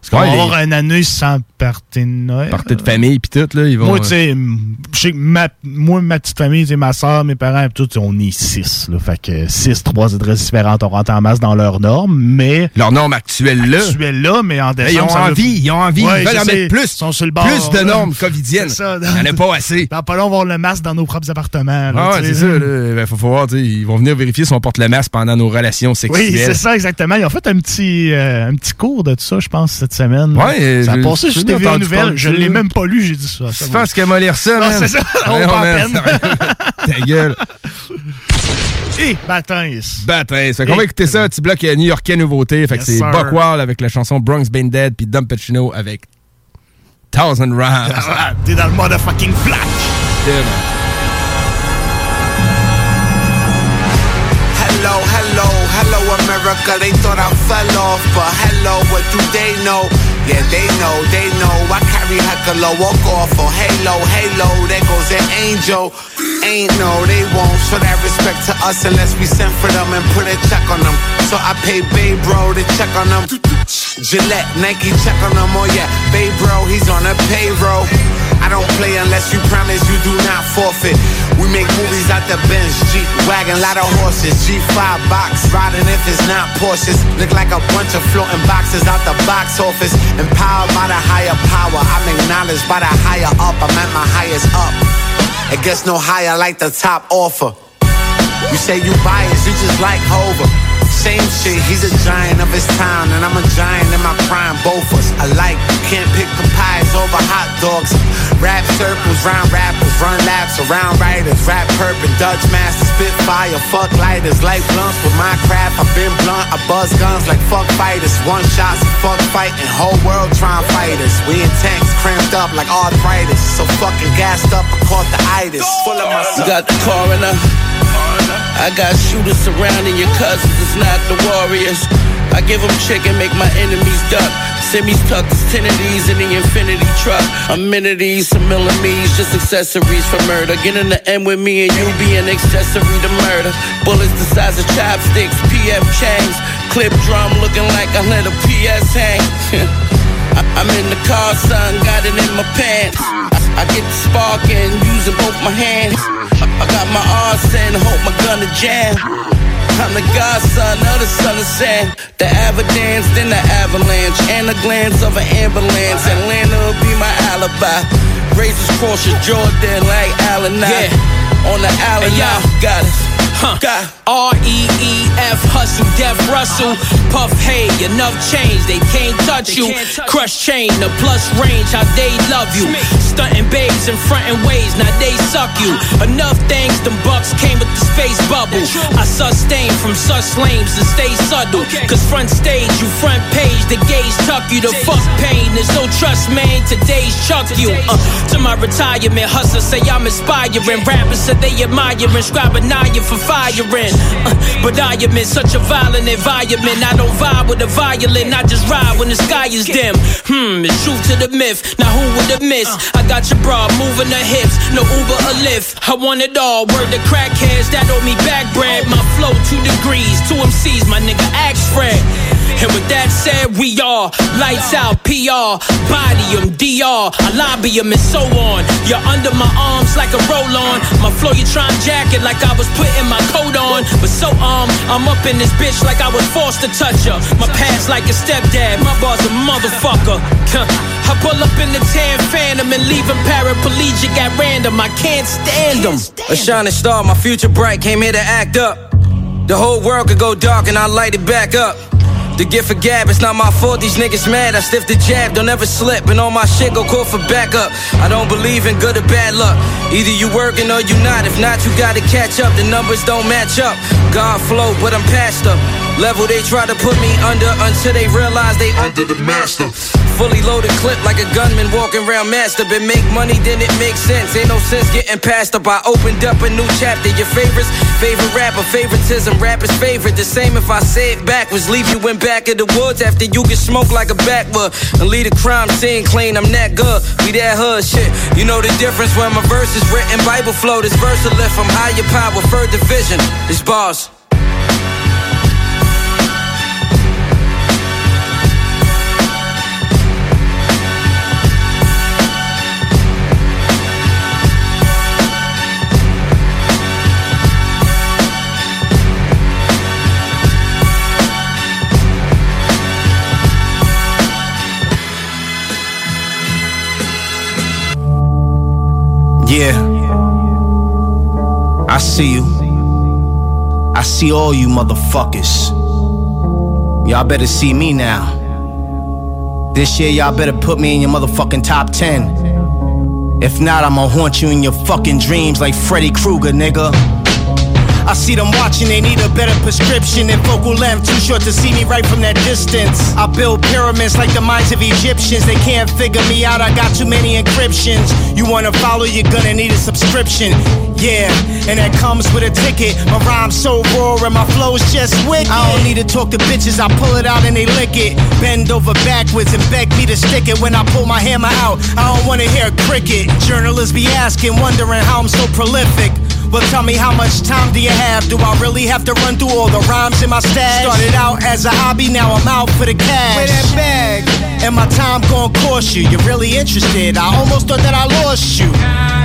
Parce qu'on Ouais, va les- avoir une année sans party de Noël. Partie de famille, puis tout, là, ils vont... Moi, tu sais, ma, moi, ma petite famille, c'est ma soeur, mes parents, pis tout, on est six, là. Fait que six, trois adresses différentes, on rentre en masse dans leurs normes, mais. Leurs normes actuelles, là. Actuelles, là, mais en décembre. ils ont envie, ils ont envie, ils veulent en mettre plus. Ils sont sur le bord. Plus de normes covidiennes. Il n'y en a pas assez. Dans pas long, on va avoir le masque dans nos propres appartements. là, Ah c'est ça, là. Ben, faut faut voir, ils vont venir vérifier si on porte le masque pendant nos relations sexuelles. Oui, c'est ça, exactement. Ils ont fait un petit, euh, un petit cours de ça, je pense, cette semaine. Ouais, ça a passé sur entendu Nouvelle. Je ça. l'ai même pas lu, j'ai dit ça. Tu penses qu'elle m'a lire ça, man? c'est ça, on peine. Ta gueule. Et bâtins. Bâtard. Fait qu'on va écouter ça, petit bloc euh, new-yorkais nouveauté. Fait que c'est. Buckwild avec la chanson Bronx Been Dead, puis Dom Pacino avec Thousand Rounds. Ah, T'es dans le motherfucking black. America. They thought I fell off, but hello, what do they know? Yeah, they know, they know. I carry heckler, walk off on halo, halo. There goes an angel. Ain't no, they won't show that respect to us unless we send for them and put a check on them. So I pay Babe Bro to check on them. Gillette, Nike, check on them. Oh yeah, Babe Bro, he's on a payroll. I don't play unless you promise you do not forfeit. We make movies out the bench, Jeep wagon, lot of horses, G5 box, riding if it's not Porsches. Look like a bunch of floating boxes out the box office. Empowered by the higher power, I'm acknowledged by the higher up. I'm at my highest up. It gets no higher like the top offer. You say you biased, you just like Hover. Same shit, he's a giant of his time, and I'm a giant in my prime. Both us alike. Can't pick the pies over hot dogs. Rap circles, round rappers, run laps around writers. Rap perp and Dutch spit fire, fuck lighters. Like blunts with my craft, I've been blunt. I buzz guns like fuck fighters. One shots, fuck fighting. Whole world trying fight us. We in tanks, cramped up like arthritis. So fucking gassed up, I caught the itis. Full of myself. You got the coroner. I got shooters surrounding your cousins, it's not the warriors. I give them chicken, make my enemies duck. Semis tucked as Tennedies in the infinity truck. Amenities, some millimeters, just accessories for murder. Get in the end with me and you be an accessory to murder. Bullets the size of chopsticks, PF chains. Clip drum looking like I let a PS hang. I- I'm in the car, son, got it in my pants. I, I get the spark in using both my hands. I, I got my arms in, hold my gun to jam. I'm the godson of the son of Sam. The Avadance, then the avalanche, and the glance of an ambulance. Atlanta will be my alibi. Razors cross your Jordan like Allen. Yeah. On the alley, y'all. got it. Huh. R E E F hustle, Def Russell, Puff Hay, enough change, they can't touch you. Crush chain, the plus range, how they love you. Stunting babes and fronting ways, now they suck you. Enough things, them bucks came with the space bubble. I sustain from such lames and stay subtle. Cause front stage, you front page, the gaze tuck you. The fuck pain, there's no trust, man. Today's chuck you. Uh, to my retirement, hustle say I'm inspiring. Rappers say they admiring, scribing for firing. Uh, but I am in such a violent environment. I don't vibe with the violin, I just ride when the sky is dim. Hmm, it's truth to the myth. Now who would have missed? I got your bra moving her hips, no Uber or Lyft. I want it all. Word to crackheads that owe me back bread. My flow two degrees, two MCs, my nigga axe Fred. And with that said, we are lights out, PR, body 'em, DR, I lobby 'em and so on. You're under my arms like a roll on. My trying jacket like I was putting my coat on. But so um, I'm up in this bitch like I was forced to touch her. My past like a stepdad, my boss a motherfucker. I pull up in the tan phantom and leave him paraplegic at random. I can't stand them. A shining star, my future bright, came here to act up. The whole world could go dark and I light it back up. The gift of gab, it's not my fault, these niggas mad. I stiff the jab, don't ever slip, and all my shit go call for backup. I don't believe in good or bad luck. Either you working or you not. If not, you gotta catch up. The numbers don't match up. God flow, but I'm past up. Level they try to put me under until they realize they under the master. Fully loaded clip like a gunman walking around master. But make money, then it makes sense. Ain't no sense getting passed up. I opened up a new chapter. Your favorites, favorite rapper, favoritism, rapper's favorite. The same if I say it backwards. Leave you in back of the woods after you get smoked like a backwood. And leave the crime scene clean. I'm that good. We that hood shit. You know the difference when my verse is written. Bible flow, this verse will lift from higher power, further vision. This bars. Yeah. I see you. I see all you motherfuckers. Y'all better see me now. This year, y'all better put me in your motherfucking top 10. If not, I'ma haunt you in your fucking dreams like Freddy Krueger, nigga. I see them watching, they need a better prescription than focal length, too short to see me right from that distance. I build pyramids like the minds of Egyptians, they can't figure me out, I got too many encryptions. You wanna follow, you're gonna need a subscription. Yeah, and that comes with a ticket. My rhyme's so raw and my flow's just wicked. I don't need to talk to bitches, I pull it out and they lick it. Bend over backwards and beg me to stick it when I pull my hammer out. I don't wanna hear cricket. Journalists be asking, wondering how I'm so prolific. Well, tell me how much time do you have? Do I really have to run through all the rhymes in my stash? Started out as a hobby, now I'm out for the cash. Where that bag? And my time gon' cost you. You're really interested. I almost thought that I lost you.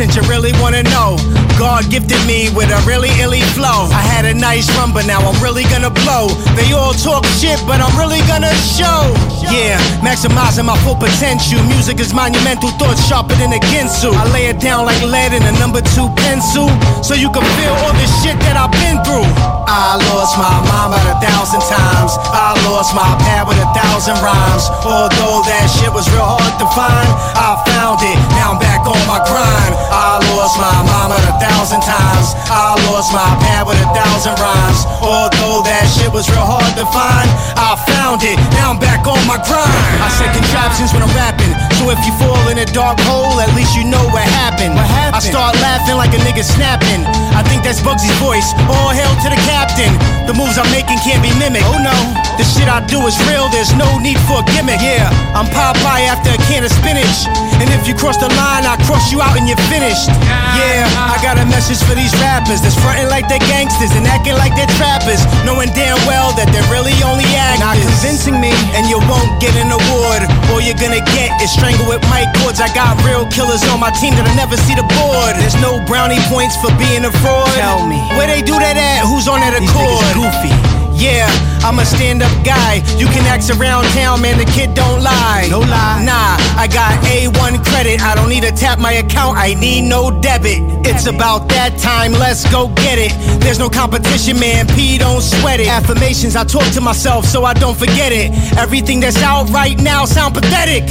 Since you really wanna know, God gifted me with a really illy flow. I had a nice run, but now I'm really gonna blow. They all talk shit, but I'm really gonna show. Yeah, maximizing my full potential. Music is monumental, thoughts sharper than a Ginsu. I lay it down like lead in a number two pencil, so you can feel all the shit that I've been through. I lost my mom a thousand times. I lost my pad with a thousand rhymes. Although that shit was real hard to find, I found it. Now I'm back on my grind. I lost my mama a thousand times. I lost my pad with a thousand rhymes. Although that shit was real hard to find, I found it. Now I'm back on my grind. I said contraptions when I'm rapping. So if you fall in a dark hole, at least you know what happened. What happened? I start laughing like a nigga snapping. I think that's Bugsy's voice. All hail to the captain. The moves I'm making can't be mimicked. Oh no, the shit I do is real. There's no need for a gimmick. Yeah, I'm Popeye after a can of spinach. And if you cross the line, I cross you out and you're finished. Yeah, I got a message for these rappers that's fronting like they're gangsters and acting like they're trappers, knowing damn well that they're really only actors. Not convincing me, and you won't get an award. All you're gonna get is strangled with mic cords. I got real killers on my team that'll never see the board. There's no brownie points for being a fraud. Tell me, where they do that at? Who's on that accord? These goofy. Yeah, I'm a stand up guy. You can ask around town, man, the kid don't lie. No lie. Nah, I got A1 credit. I don't need to tap my account, I need no debit. It's about that time, let's go get it. There's no competition, man, P don't sweat it. Affirmations, I talk to myself so I don't forget it. Everything that's out right now sound pathetic.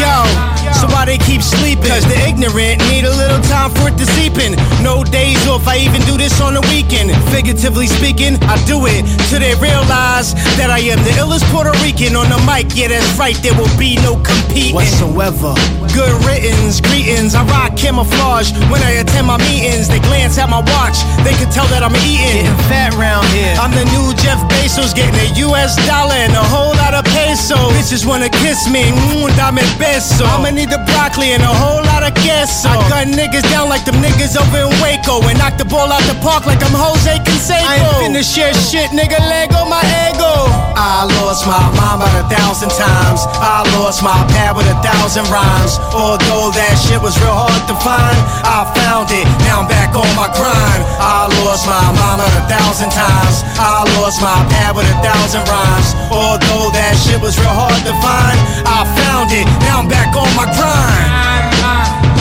Yo, so why they keep sleeping? Cause the ignorant need a little time for it to seep in. No days off, I even do this on the weekend. Figuratively speaking, I do it till they realize that I am the illest Puerto Rican on the mic. Yeah, that's right, there will be no competing whatsoever. Good riddance, greetings. I rock camouflage when I attend my meetings. They glance at my watch, they can tell that I'm eating. Getting fat round here. I'm the new Jeff Bezos, getting a US dollar and a whole lot of pesos. Bitches wanna kiss me, mm, mmm, dame beso. I'ma need the broccoli and a whole lot of queso. I gun niggas down like them niggas over in Waco and knock the ball out the park like I'm Jose Canseco. I ain't finna share shit, nigga. Lego my ego. I lost my mom a thousand times. I lost my pad with a thousand rhymes. Although that shit was real hard to find, I found it. Now I'm back on my grind. I lost my mama a thousand times. I lost my pad with a thousand rhymes. Although that shit was real hard to find, I found it. Now I'm back on my grind.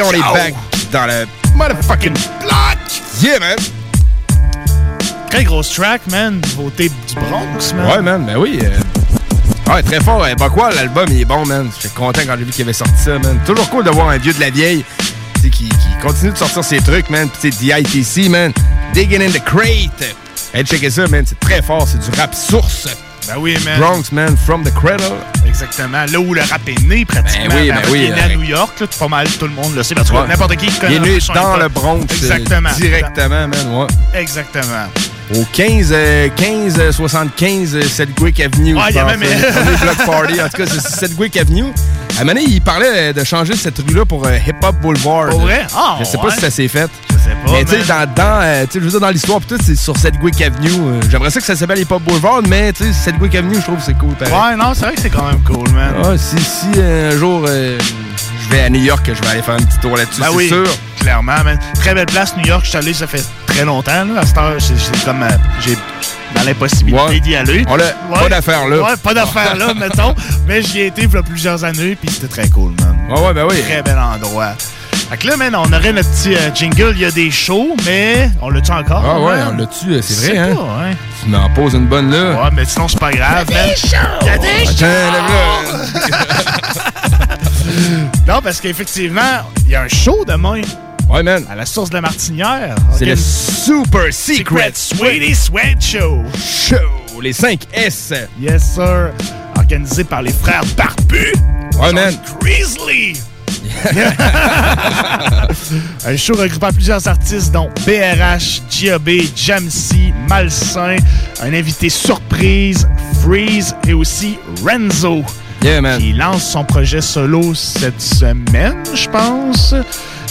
On est back dans le motherfucking block. Yeah, man. Très grosse track, man. Beauté du Bronx, man. Ouais, man, ben oui. euh, Ouais, très fort. Eh, Pas quoi, l'album, il est bon, man. J'étais content quand j'ai vu qu'il avait sorti ça, man. Toujours cool de voir un vieux de la vieille qui, qui continue de sortir ses trucs, man. Puis, DITC, man. Digging in the crate. Hey, checker ça, man. C'est très fort. C'est du rap source. Ben oui, man. Bronx, man. From the cradle. Exactement. Là où le rap est né, pratiquement. Ben oui, ben Avant oui, qu'il est né à euh, New York, là, pas mal tout le monde le sait. Parce que Ouais. n'importe qui connaît Il est né dans le Bronx. euh, Exactement. Directement, man. Ouais. Exactement. Au 15, euh, 15 euh, 75 euh, Sedgwick Avenue. Je il y a même- le premier Block Party. En tout cas, c'est Sedgwick Avenue. À il parlait de changer cette rue-là pour euh, Hip Hop Boulevard. Pour vrai? Ah, Je sais ouais. pas si ça s'est fait. Je sais pas. Mais tu sais, dans, dans, euh, tu sais, je veux dire, dans l'histoire, pis tout, c'est sur Sedgwick Avenue. euh, J'aimerais ça que ça s'appelle les Pop Boulevard, mais tu sais, Sedgwick Avenue, je trouve que c'est cool. pareil. Ouais, non, c'est vrai que c'est quand même cool, man. Ouais, si, si euh, un jour euh, je vais à New York, je vais aller faire un petit tour là-dessus, Ben c'est oui, sûr. clairement, man. Très belle place, New York. Je suis allé, ça fait très longtemps, là. À cette heure, c'est comme. j'ai dans l'impossibilité d'y aller. On pas d'affaires là. Ouais, pas d'affaires là, mettons. Mais j'y ai été il y a plusieurs années, puis c'était très cool, man. Ouais, ouais, ben oui. Très bel endroit. Fait que là, man, on aurait notre petit euh, jingle, il y a des shows, mais on l'a-tu encore? Ah ouais, man? on l'a-tu, euh, c'est vrai, hein? pas, hein? Tu m'en poses une bonne là. Ouais, mais sinon, c'est pas grave, man. Il y a des shows! non, parce qu'effectivement, il y a un show demain. Ouais, man. À la source de la Martinière. C'est le. Super Secret Sweetie Sweat Show. Show, les 5 S. Yes, sir. Organisé par les frères Barbus. Ouais, man. Grizzly. un show regroupant plusieurs artistes dont BRH, G.A.B., Jamsey, Malsain, un invité surprise, Freeze et aussi Renzo. Qui lance son projet solo cette semaine, je pense.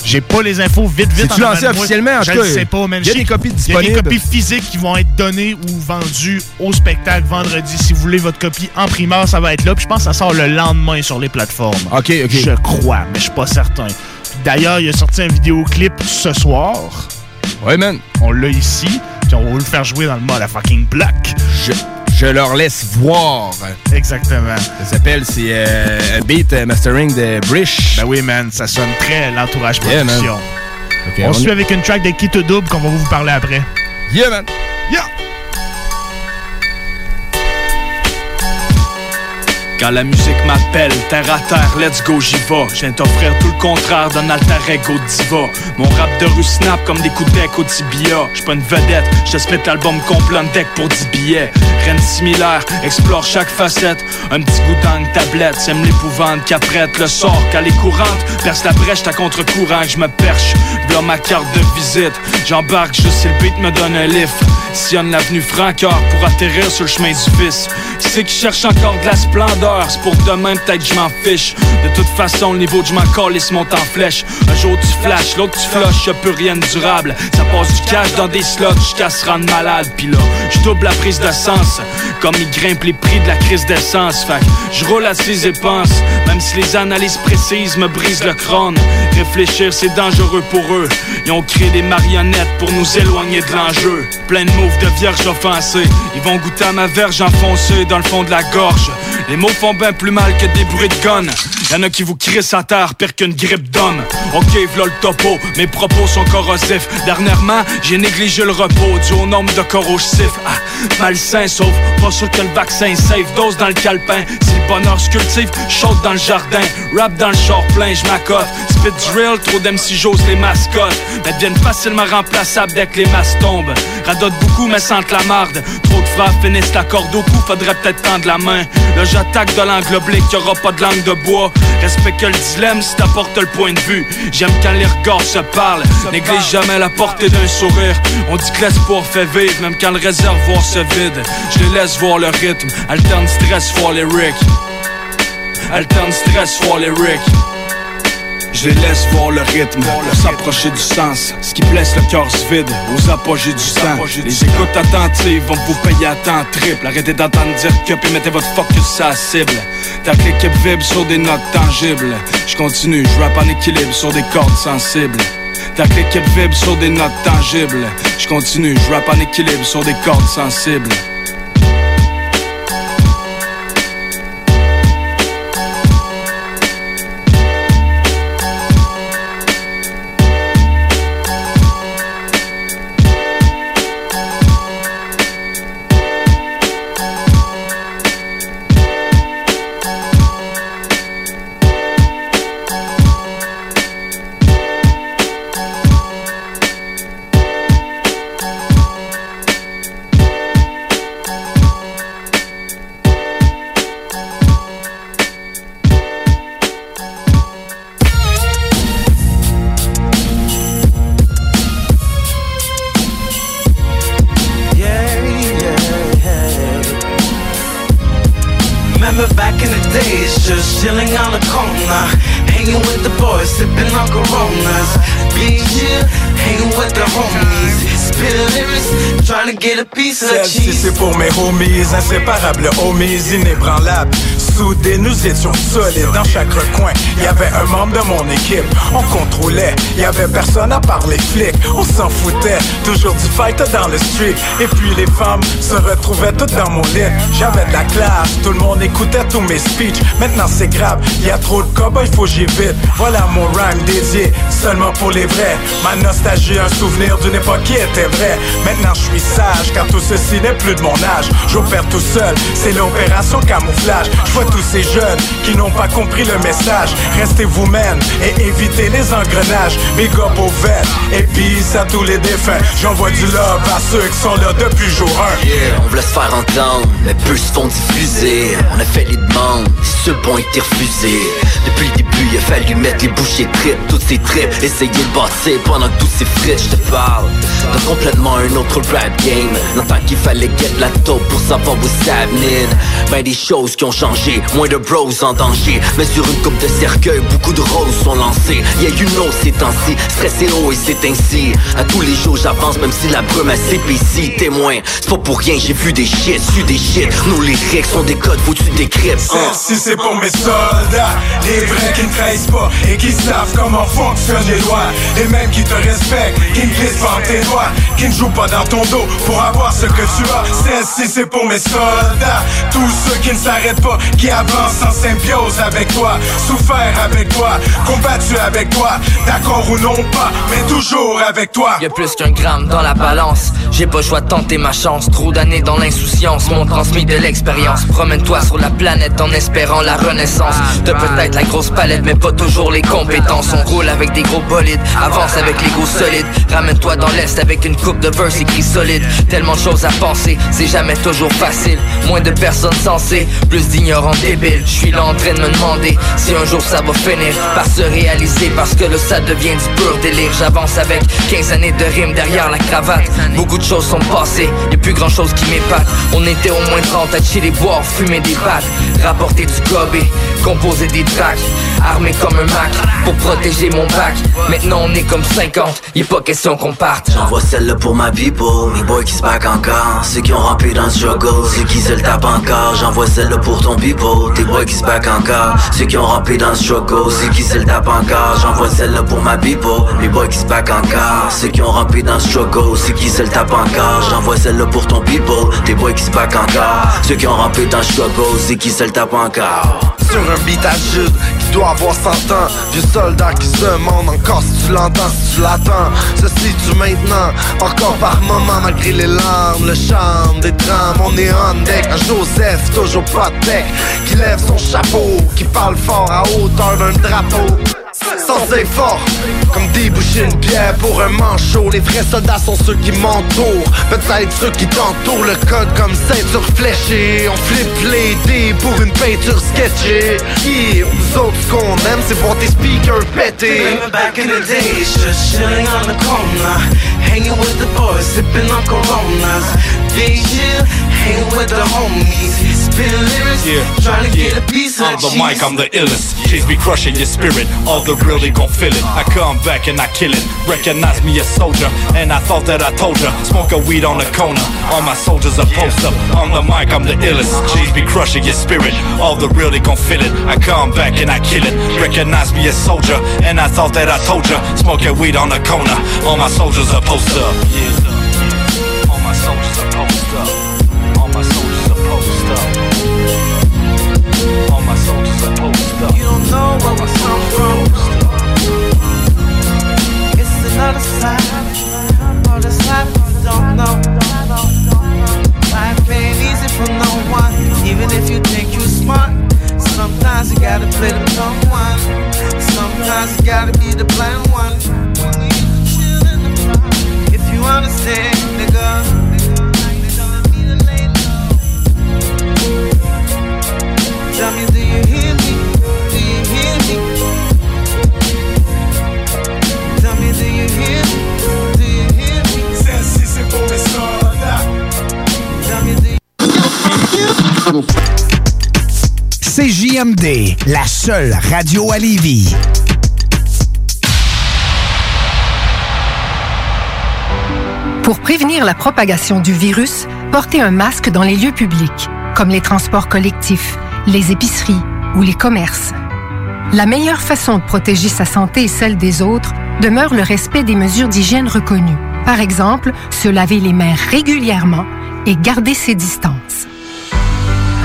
J'ai pas les infos vite, vite. Avant lancé officiellement, en Je cas? sais pas, man. Il y a J'ai- des copies Il y a disponibles. des copies physiques qui vont être données ou vendues au spectacle vendredi. Si vous voulez votre copie en primeur, ça va être là. Puis je pense que ça sort le lendemain sur les plateformes. OK, OK. Je crois, mais je suis pas certain. D'ailleurs, il a sorti un vidéoclip ce soir. Ouais, man. On l'a ici. Puis on va vous le faire jouer dans le mode à fucking block. Je, je leur laisse voir. Exactement. Ça s'appelle, c'est euh, un beat euh, mastering de Brish. Ben oui, man, ça sonne très l'entourage Yeah, production. On, on- suit avec une track de Kit Double qu'on va vous parler après. Yeah, man. Yeah. Quand la musique m'appelle, terre à terre, let's go, j'y vais. Je viens t'offrir tout le contraire d'un alter ego diva. Mon rap de rue snap comme des coups de deck au tibia. J'suis pas une vedette, je te l'album complet en deck pour 10 billets. Rien de similaire, explore chaque facette. Un petit goût d'angle, tablette, sème l'épouvante qu'apprête le sort. Qu'elle est courante, perce la brèche à contre-courant que je me perche. V'là ma carte de visite, j'embarque juste si le beat me donne un lift. Sillonne l'avenue Francœur pour atterrir sur le chemin du vice. Qui c'est qui cherche encore de la splendeur? C'est pour demain, peut-être je m'en fiche. De toute façon, le niveau de je m'en calisse monte en flèche. Un jour tu flashes, l'autre tu flushes, y'a plus rien de durable. Ça passe du cash dans des slots jusqu'à se rendre malade. Pis là, je double la prise de sens. Comme il grimpe les prix de la crise d'essence. Fait je roule à ses épenses. Même si les analyses précises me brisent le crâne. Réfléchir, c'est dangereux pour eux. Ils ont créé des marionnettes pour nous éloigner de l'enjeu. Plein de moves de vierge offensés. Ils vont goûter à ma verge enfoncée dans le fond de la gorge. Les mots font bien plus mal que des bruits de gun. Y'en a qui vous crissent à terre pire qu'une grippe d'homme. Ok, v'là le topo, mes propos sont corrosifs. Dernièrement, j'ai négligé le repos dû au nombre de corrosifs. Ah, malsain, sauf pas sûr que le vaccin safe. Dose dans le calepin, si le bonheur se cultive, chaude dans le jardin. Rap dans le char plein, j'm'accote. Spit drill, trop d'MC j'ose les mascottes. Mais deviennent facilement remplaçables dès que les masses tombent. Radote beaucoup, mais sentent la marde. Trop de frappes finissent la corde au cou, faudrait peut-être tendre la main. De l'angle oblique, y'aura pas de langue de bois. Respecte le dilemme si t'apportes le point de vue. J'aime quand les regards se parlent. Néglige jamais la portée d'un sourire. On dit que l'espoir fait vivre, même quand le réservoir se vide. Je les laisse voir le rythme. Alterne stress, voir les rick. Alterne stress, voir les. Je les laisse voir le rythme, pour s'approcher du sens. Ce qui blesse le cœur se vide, aux apogées du sang. Les écoutes attentives vont vous payer à temps triple. Arrêtez d'entendre dire que, puis mettez votre focus à la cible. Ta l'équipe vibre sur des notes tangibles. Je continue, je rappe en équilibre sur des cordes sensibles. Ta l'équipe vibre sur des notes tangibles. Je continue, je rappe en équilibre sur des cordes sensibles. na hanging with the boys, sipping on Coronas. Being here, hanging with the homies. Spitting lyrics, trying to get a piece of the Celle-ci cheese. c'est pour mes homies, inséparables homies, inébranlables. Soudés, nous étions solides dans chaque recoin. Il y avait un membre de mon équipe, on contrôlait. Il y avait personne à part les flics, on s'en foutait. Toujours du fight dans le street. Et puis les femmes se retrouvaient toutes dans mon lit. J'avais de la classe, tout le monde écoutait tous mes speeches. Maintenant c'est grave, il y a trop de il faut que Voilà mon rhyme dédié seulement pour les vrais. Ma nostalgie, un souvenir d'une époque qui était vraie. Maintenant je suis sage, car tout ceci n'est plus de mon âge. J'opère tout seul, c'est l'opération camouflage. Je vois tous ces jeunes qui n'ont pas compris le message. Restez vous-même et évitez les engrenages. Big up aux et peace à tous les défunts. J'envoie du love à ceux qui sont là depuis jour 1. Yeah, on voulait se faire entendre, mais peu se font diffuser. On a fait les demandes, ceux ont été refusés. Depuis le début, il a fallu mettre les bouchées tripes, toutes ces tripes, essayer de passer pendant que tous ces frites, je te parle. De complètement un autre rap game. Longtemps qu'il fallait get la taupe pour savoir où ça venait. Ben des choses qui ont changé, moins de bros en danger. Mais sur une coupe de cercueil, beaucoup de roses sont lancées. Y'a une autre ces temps-ci, stressé haut et c'est ainsi. À tous les jours j'avance, même si la brume CPC. Témoin, c'est pas pour rien, j'ai vu des shit, su des shit. Nos lyrics sont des codes, faut-tu décryptes. hein? Celle-ci c'est pour mes soldats Les vrais qui et qui savent comment fonctionnent les lois Les mêmes qui te respectent, qui ne glissent pas tes doigts Qui ne jouent pas dans ton dos pour avoir ce que tu as Celle-ci c'est pour mes soldats Tous ceux qui ne s'arrêtent pas, qui avancent en symbiose avec toi Souffert avec toi, combattu avec toi D'accord ou non pas, mais toujours avec toi Y'a plus qu'un gramme dans la balance. J'ai pas choix de tenter ma chance. Trop d'années dans l'insouciance m'ont transmis de l'expérience. Promène-toi sur la planète en espérant la renaissance. T'as peut-être la grosse palette, mais pas toujours les compétences. On roule avec des gros bolides, avance avec l'ego solide. Ramène-toi dans l'est avec une coupe de verse écrit solide. Tellement de choses à penser, c'est jamais toujours facile. Moins de personnes sensées, plus d'ignorants débiles. Je suis là en train de me demander si un jour ça va finir par se réaliser. Parce que là ça devient du pur délire. J'avance avec 15 années de rime derrière la cravate. Beaucoup de choses sont passées, y'a plus grand chose qui m'épate. On était au moins 30 à chiller, boire, fumer des pattes. Rapporter du gobé, composer des tracks. Armé comme un Mac pour protéger mon bac. Maintenant on est comme 50, y'a pas question qu'on parte. J'envoie celle-là pour ma people, mes boys qui se back encore Ceux qui ont rampé dans le struggle, ceux qui se le tapent encore. J'envoie celle-là pour ton people, tes boys qui se back encore Ceux qui ont rampé dans le struggle, ceux qui se le tapent encore. J'envoie celle-là pour ma people, mes boys qui se back encore Ceux qui ont rampé dans le struggle, ceux qui se le tapent encore. J'envoie celle-là pour ton people, tes boys qui se back encore Ceux qui ont rampé dans le struggle, ceux qui se le tapent encore. Sur un beat à Jude qui doit avoir 100 ans Vieux soldat qui se demande encore si tu l'entends, si tu l'attends. Se situe maintenant, encore par moment Malgré les larmes, le charme des drames. On est on deck, un Joseph, toujours pas Qui lève son chapeau, qui parle fort à hauteur d'un drapeau sans effort, comme déboucher une bière pour un manchot. Les vrais soldats sont ceux qui m'entourent. Peut-être ceux qui t'entourent. Le code comme ceinture fléchée. On flippe les dés pour une peinture sketchée. Yeah, nous autres ce qu'on aime c'est voir tes speakers péter. Back in the days, just chilling on the corner, hanging with the boys, sipping on Coronas. Here, hanging with the homies, spitting lyrics, trying to get a piece of On the cheese. mic, I'm the illest. Chase be crushing your spirit. All the real, they gon' feel it. I come back and I kill it. Recognize me as soldier. And I thought that I told ya. Smoke a weed on the corner. All my soldiers are post up. On the mic, I'm the illest. Chase be crushing your spirit. All the real, they gon' feel it. I come back and I kill it. Recognize me as soldier. And I thought that I told ya. Smoke a weed on the corner. All my soldiers are post up. Yeah. All my soldiers are post up. Soldiers post up. You don't know where we come from. It's another side of this life you don't know. Life ain't easy for no one, even if you think you're smart. Sometimes you gotta play the dumb one. Sometimes you gotta be the blind one. If you understand, nigga. You CJMD, la seule radio à Lévis. Pour prévenir la propagation du virus, portez un masque dans les lieux publics, comme les transports collectifs, les épiceries ou les commerces. La meilleure façon de protéger sa santé et celle des autres demeure le respect des mesures d'hygiène reconnues. Par exemple, se laver les mains régulièrement et garder ses distances.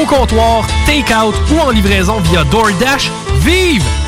au comptoir, take-out ou en livraison via DoorDash. Vive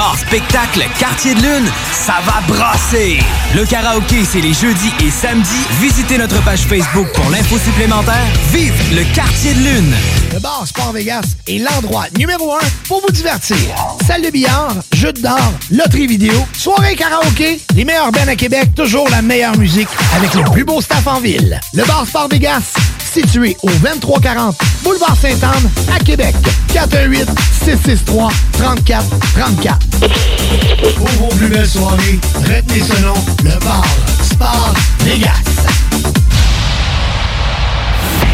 Bar spectacle Quartier de Lune, ça va brasser! Le karaoké, c'est les jeudis et samedis. Visitez notre page Facebook pour l'info supplémentaire. Vive le Quartier de Lune! Le bar Sport Vegas est l'endroit numéro un pour vous divertir. Salle de billard, jeux d'or, loterie vidéo, soirée karaoké, les meilleurs bands à Québec, toujours la meilleure musique avec le plus beau staff en ville. Le bar Sport Vegas, situé au 2340 Boulevard Sainte-Anne à Québec. 418 663 34 34. Pour vos plus belles soirées, retenez ce nom, le bar Sport Vegas.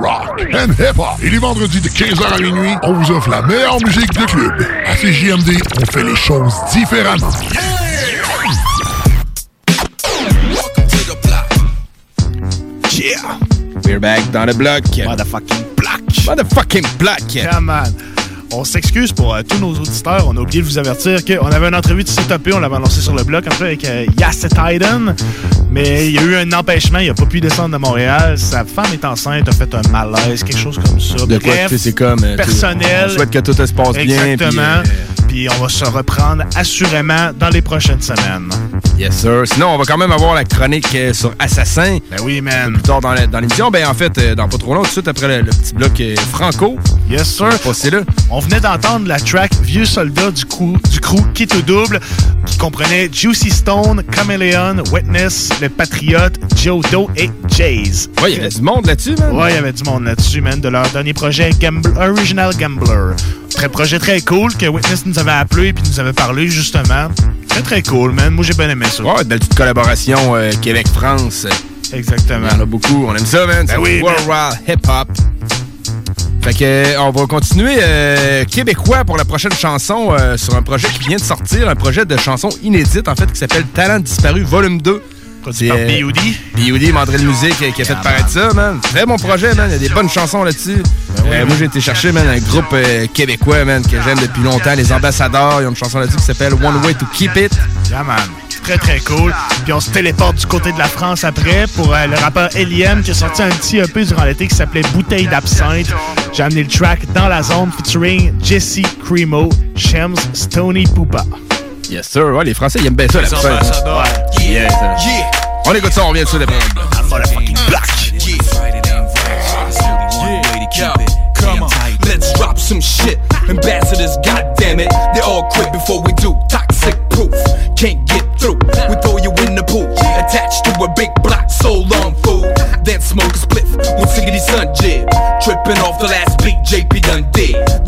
Rock and Hip Hop. Et les vendredis de 15h à minuit, on vous offre la meilleure musique de club. À CGMD, on fait les choses différemment. Yeah! We're back dans le bloc. Motherfucking block. Motherfucking block. Yeah, man. On s'excuse pour euh, tous nos auditeurs. On a oublié de vous avertir qu'on avait une entrevue de CTP, on l'avait annoncé sur le blog en fait avec euh, Yas Titan. Mais il y a eu un empêchement, il a pas pu descendre de Montréal. Sa femme est enceinte, a fait un malaise, quelque chose comme ça. De quoi, c'est comme. euh, personnel. On souhaite que tout se passe bien. Exactement. Puis on va se reprendre assurément dans les prochaines semaines. Yes, sir. Sinon, on va quand même avoir la chronique euh, sur Assassin. Ben oui, man. Plus tard dans l'émission. Ben, en fait, euh, dans pas trop long, tout de suite après le, le petit bloc euh, franco. Yes, sir. Passé là. On venait d'entendre la track Vieux soldat du crew, du crew Kit au double, qui comprenait Juicy Stone, Chameleon, Witness, Le Patriote, Joe Doe et Jays. Ouais, il y avait du monde là-dessus, man. Ouais, il y avait du monde là-dessus, man, de leur dernier projet Gamble- Original Gambler. Très projet très cool que Witness nous avait appelé puis nous avait parlé justement. Très très cool, man. Moi j'ai bien aimé ça. Ouais, belle petite collaboration euh, Québec-France. Exactement. En a beaucoup. On aime ça, man. Ben oui, World man. Hip Hop. Fait que, euh, on va continuer euh, québécois pour la prochaine chanson euh, sur un projet qui vient de sortir, un projet de chanson inédite en fait qui s'appelle Talent disparu volume 2. Produit par B.O.D.. B.O.D. Mandrel Musique euh, qui a fait paraître ça, man. Très bon projet, man. Il y a des bonnes chansons là-dessus. Euh, moi, j'ai été chercher, man, un groupe euh, québécois, man, que j'aime depuis longtemps. Les Ambassadeurs, ils ont une chanson là-dessus qui s'appelle One Way to Keep It. Yeah, man. Très, très cool. Puis on se téléporte du côté de la France après pour euh, le rappeur Eliem qui a sorti un petit EP durant l'été qui s'appelait Bouteille d'absinthe. J'ai amené le track Dans la zone featuring Jesse Cremo, Shems, Stony Poupa. Yes, sir. Ouais, les Français, ils aiment bien ça, la Les putain. ambassadeurs. Yeah. On écoute ça, on revient dessus on, let's drop some shit. Ambassadors, goddammit, they all quit before we do. Toxic proof, can't get through. We throw you in the pool, attached to a big block, so long fool. Then smoke a spliff, one ciggity sun jib. Tripping off the last beat, JP done.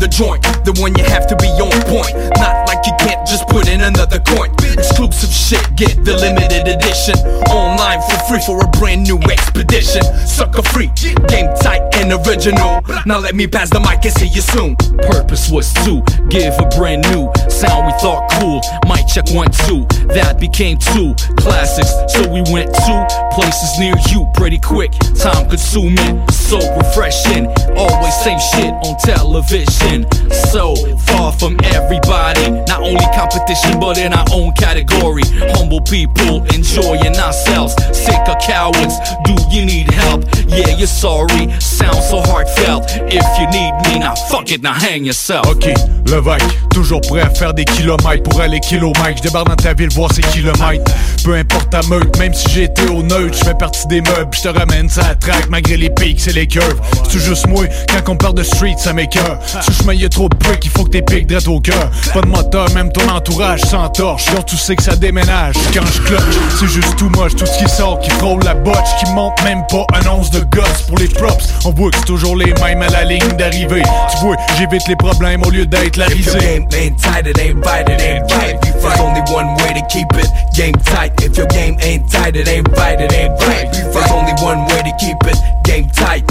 The joint, the one you have to be on point. Not like you can't just put in another coin. Exclusive shit, get the limited edition. Online for free for a brand new expedition. Sucker free, game tight and original. Now let me pass the mic and see you soon. Purpose was to give a brand new sound we thought cool. Mic check one, two. That became two classics. So we went to places near you pretty quick. Time so refreshing. Always same shit on television. So far from everybody. Not only competition, but in our own category. Humble people enjoying ourselves. Sick of cowards. Do you need help? Yeah, you're sorry. Sounds so heartfelt. If you need me, now fuck it, now hang yourself. Ok, Levac, toujours prêt à faire des kilomètres pour aller kilomètres. Je débarque dans ta ville voir ces kilomètres. Peu importe ta meute, même si été au neutre, je fais partie des meubles, je te ramène ça à track malgré les pics et les curves. C'est juste moi, quand on parle de street, ça m'écoeure. Sur chemin, y'a trop de briques, il faut que t'es piques droit au cœur. Pas de moteur, même ton entourage sans torche. Genre, tu sais que ça déménage quand je cloche. C'est juste tout moche, tout ce qui sort, qui frôle la botche, qui monte même pas un once de gosse pour les props. On voit que c'est toujours les mêmes à la ligne d'arrivée. Tu vois, j'évite les problèmes au lieu d'être la risée. game ain't tight, it ain't right, it ain't right. There's only one way to keep it game tight. If your game ain't tight, it ain't right, it ain't right. There's only one way to keep it game tight.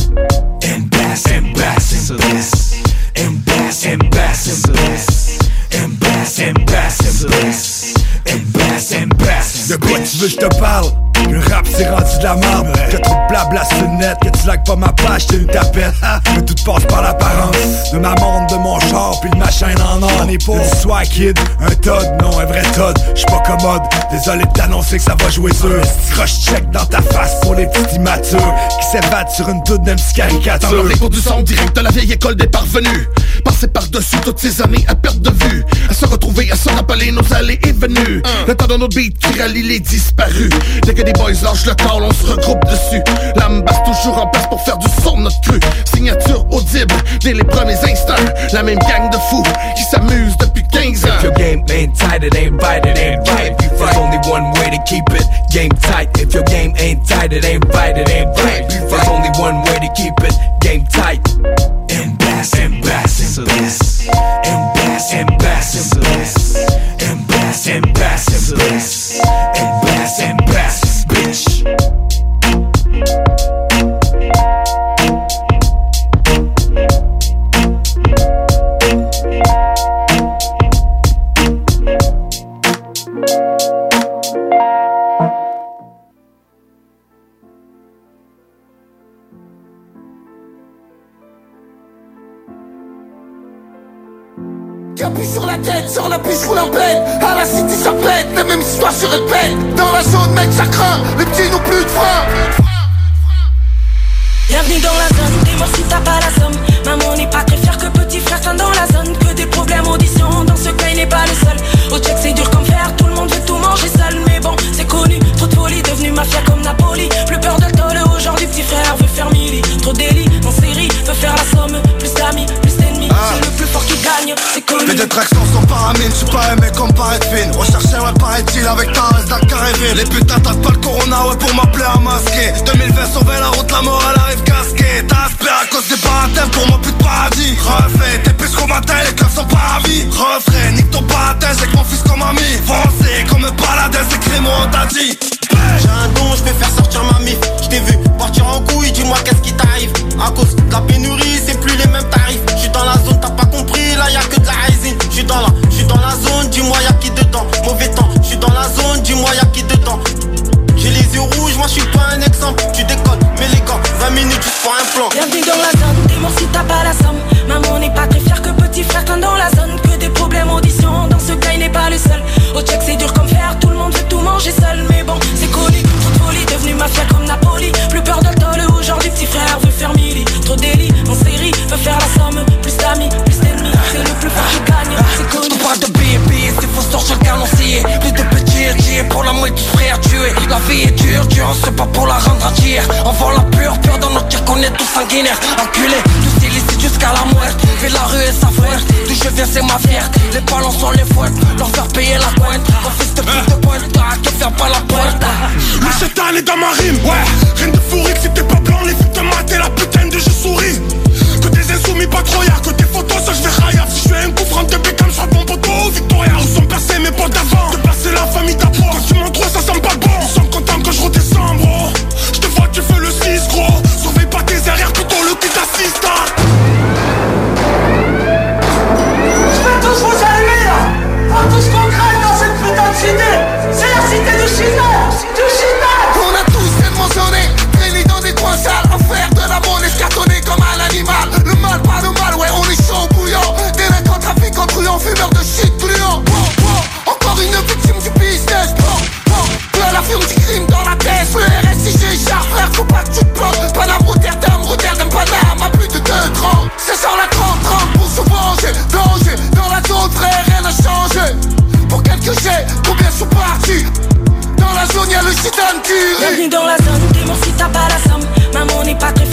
Embass, embass, embass. Embass, embass, embass. Embass, embass, embass. Embass, embass. De quoi tu veux que je te parle? Le rap c'est rendu de la merde. Que trop de blabla sur net Que tu likes pas ma page t'es une tapette. Ah, Mais tout passe par l'apparence. De ma montre, de mon char Puis de ma chaîne en or. On est du swag kid Un Todd, non un vrai Todd. J'suis pas commode Désolé de t'annoncer que ça va jouer sur Rush check dans ta face pour les petits immatures Qui s'ébattent sur une toute petit caricature. Dans les cours du son direct de la vieille école des parvenus. Passer par-dessus toutes ces années à perte de vue. À se retrouver, à se rappeler nos allées et venues Le temps de notre beat qui rallie les disparus. Dès que des boys lâchent le call, on se regroupe dessus. L'âme basse toujours en place pour faire du son de notre cru. Signature audible dès les premiers instants. La même gang de fous qui s'amusent depuis 15 ans. If your game ain't tight, it ain't right, it ain't right. There's only one way to keep it. Game tight. If your game ain't tight, it ain't right, it ain't right. There's only one way to keep it. Game tight. Embass, embass, blast and bass and bass and bass and bass, bitch. Appuie sur la tête, sur la roule en pleine À la cité ça pète, la même histoire se répète Dans la zone mec ça craint, les petits n'ont plus de frein. Bienvenue dans la zone, t'es mort si t'as pas la somme Maman n'est pas très fière que petit frère traîne dans la zone. Que des problèmes audition, dans ce cas il n'est pas le seul. Au check c'est dur comme fer, tout le monde veut tout manger seul. Mais bon, c'est connu, trop de folie, devenu mafia comme Napoli Les détractions sont paramines, je suis pas mec comme paraît fine Recherché ouais paraît-il avec ta reste d'un Les putains pas le corona ouais pour m'appeler à masquer. 2020 sauver la route, la mort elle arrive casquée. T'as aspiré à cause des barathèmes pour moi plus de paradis. Refait, t'es plus qu'au matin, les clubs sont pas ravis. Refrain, nique ton baratin, j'ai que mon fils comme ami. Foncé comme un paladin, c'est crime on t'a dit. J'ai un don, je vais faire sortir ma mif. Je vu partir en couille, dis-moi qu'est-ce qui t'arrive. À cause de la pénurie, c'est plus les mêmes tarifs. Je suis dans la zone, t'as pas compris, là y a que suis dans la, je suis dans la zone, dis-moi y'a qui dedans? Mauvais temps, je suis dans la zone, dis-moi y'a qui dedans? J'ai les yeux rouges, moi je suis pas un exemple. Tu déconnes, mais les gants, 20 minutes juste pour un plan. Bienvenue dans la zone, t'es mort si t'as pas la somme Maman n'est pas très fière que petit frère traîne dans la zone Que des problèmes audition, dans ce cas il n'est pas le seul Au check c'est dur comme fer, tout le monde veut tout manger seul Mais bon, c'est connu, trop de folie, devenu mafia comme Napoli pour la moitié du frère tué La vie est dure, dure, c'est pas pour la rendre à dire Envoie la pure, pure dans notre tir qu'on est tous sanguinaires. Enculé, tous illicite jusqu'à la muerte Fais la rue et sa fouette, d'où je viens c'est ma fierté. Les ballons sont les fouettes, leur faire payer la pointe. Mon fils de pute de pointe, te faire pas la porte. Le chétan est dans ma rime. Ouais, rien de fourrique si t'es pas blanc Les filles te matent et la putain de je souris. Que des insoumis pas trop Que des photos ça je vais Si je fais un coup franc de Beckham sur mon poteau Victoria Où sont passés mes potes d'avant? De passer la famille Bienvenue dans la zone, t'es mort si t'as pas la somme. Maman n'est pas très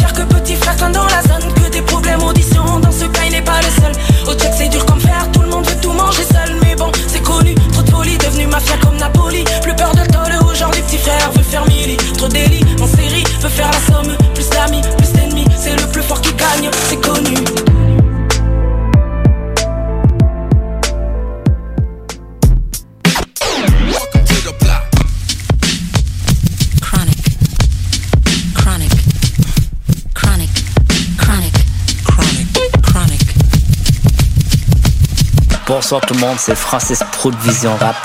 Bonsoir tout le monde, c'est Francis Pro de Vision Rap.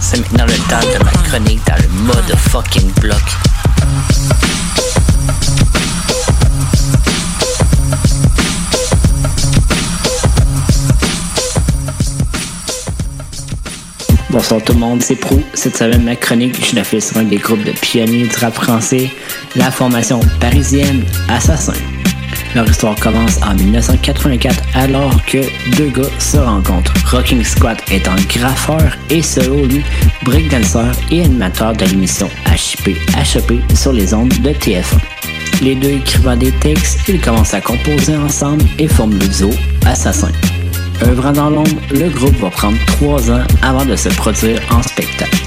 C'est maintenant le temps de ma chronique dans le mode fucking bloc. Bonsoir tout le monde, c'est Prou. Cette semaine, ma chronique, je fais sur un des groupes de pionniers du rap français, la formation parisienne Assassin. Leur histoire commence en 1984 alors que deux gars se rencontrent. Rocking Squat étant graffeur et solo lui, breakdancer et animateur de l'émission HP HEP sur les ondes de TF1. Les deux écrivant des textes, ils commencent à composer ensemble et forment le duo Assassin. Œuvrant dans l'ombre, le groupe va prendre trois ans avant de se produire en spectacle.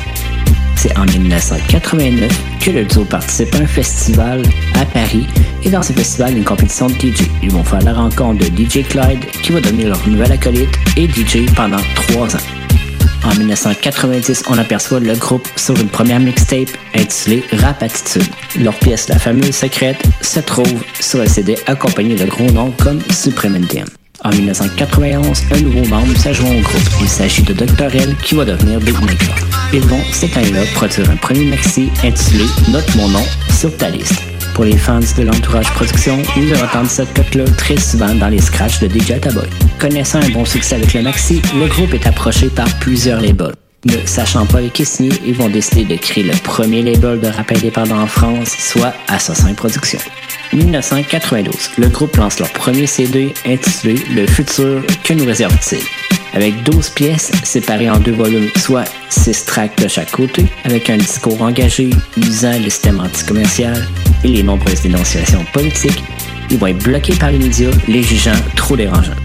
C'est en 1989 que le duo participe à un festival à Paris et dans ce festival, une compétition de DJ. Ils vont faire la rencontre de DJ Clyde qui va devenir leur nouvel acolyte et DJ pendant trois ans. En 1990, on aperçoit le groupe sur une première mixtape intitulée Rap Attitude. Leur pièce La fameuse secrète se trouve sur le CD accompagné de gros noms comme Supreme NTM. En 1991, un nouveau membre s'ajoute au groupe. Il s'agit de Dr. L qui va devenir Beatmaker. Ils vont cette année-là produire un premier maxi intitulé Note mon nom sur ta liste. Pour les fans de l'entourage production, ils ont entendu cette cote-là très souvent dans les scratchs de DJ Taboy. Connaissant un bon succès avec le maxi, le groupe est approché par plusieurs labels. Ne sachant pas qui signer, ils vont décider de créer le premier label de rap indépendant en France, soit Assassin Productions. 1992, le groupe lance leur premier CD intitulé Le futur que nous réserve-t-il? Avec 12 pièces séparées en deux volumes, soit 6 tracks de chaque côté, avec un discours engagé usant le système anticommercial et les nombreuses dénonciations politiques, ils vont être bloqués par les médias, les jugeant trop dérangeants.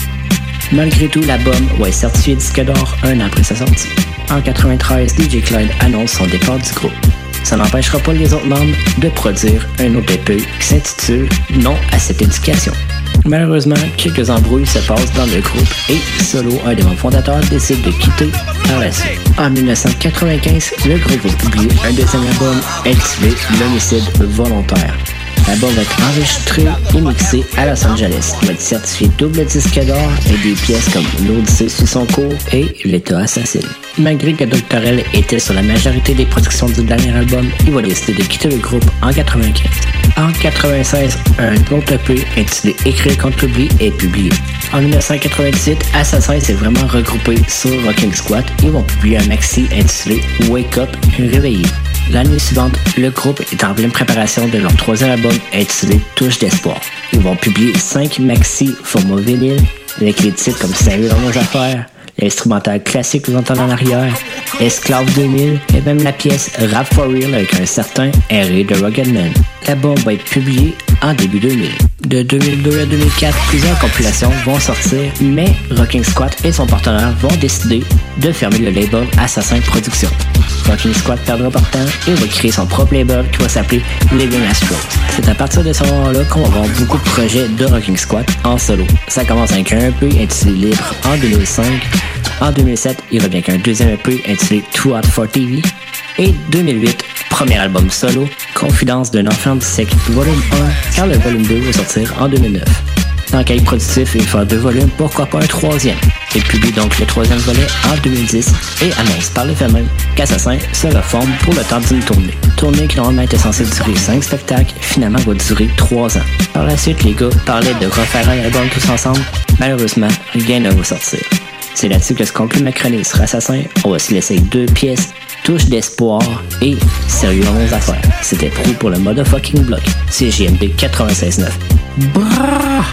Malgré tout, l'album va être certifié disque d'or un an après sa sortie. En 93, DJ Clyde annonce son départ du groupe. Ça n'empêchera pas les autres membres de produire un EP qui s'intitule Non à cette éducation. Malheureusement, quelques embrouilles se passent dans le groupe et Solo, un des membres fondateurs, décide de quitter par la suite. En 1995, le groupe va publier un deuxième album intitulé L'homicide volontaire. L'album va être enregistré et mixé à Los Angeles. Il va être certifié double disque d'or et des pièces comme L'Odyssée suit son cours et L'État assassine. Malgré que Dr. L était sur la majorité des productions du dernier album, il va décider de quitter le groupe en 95. En 96, un autre EP intitulé Écrire contre l'oubli est publié. En 1998, Assassin s'est vraiment regroupé sur Rocking Squat. Ils vont publier un maxi intitulé Wake Up, réveillez. L'année suivante, le groupe est en pleine préparation de leur troisième album intitulé Touche d'espoir. Ils vont publier 5 maxi format vinyle avec les titres comme Sérieux dans nos affaires, l'instrumental classique que vous entendez en arrière, Esclave 2000 et même la pièce Rap for Real avec un certain R.A. de Rugged Man. L'album va être publié en début 2000. De 2002 à 2004, plusieurs compilations vont sortir, mais Rocking Squat et son partenaire vont décider de fermer le label Assassin Productions. Rocking Squat perdra pourtant et va créer son propre label qui va s'appeler Living Astros. C'est à partir de ce moment-là qu'on va voir beaucoup de projets de Rocking Squat en solo. Ça commence avec un EP intitulé Libre en 2005. En 2007, il revient avec un deuxième EP intitulé Too Hot for TV. Et 2008, premier album solo, Confidence d'un enfant du siècle, volume 1, car le volume 2 va sortir en 2009. Dans le cahier productif, il fera deux volumes, pourquoi pas un troisième? Il publie donc le troisième volet en 2010 et annonce par le fait même qu'Assassin se reforme pour le temps d'une tournée. Tournée qui normalement était censée durer 5 spectacles, finalement va durer 3 ans. Par la suite, les gars parlaient de refaire un album tous ensemble. Malheureusement, rien ne va sortir. C'est là-dessus que se conclut ma chronique sur Assassin. On va se laisser deux pièces, Touche d'espoir et Sérieux dans affaires. C'était pour le motherfucking block. C'est JMD 96.9. Brrrr.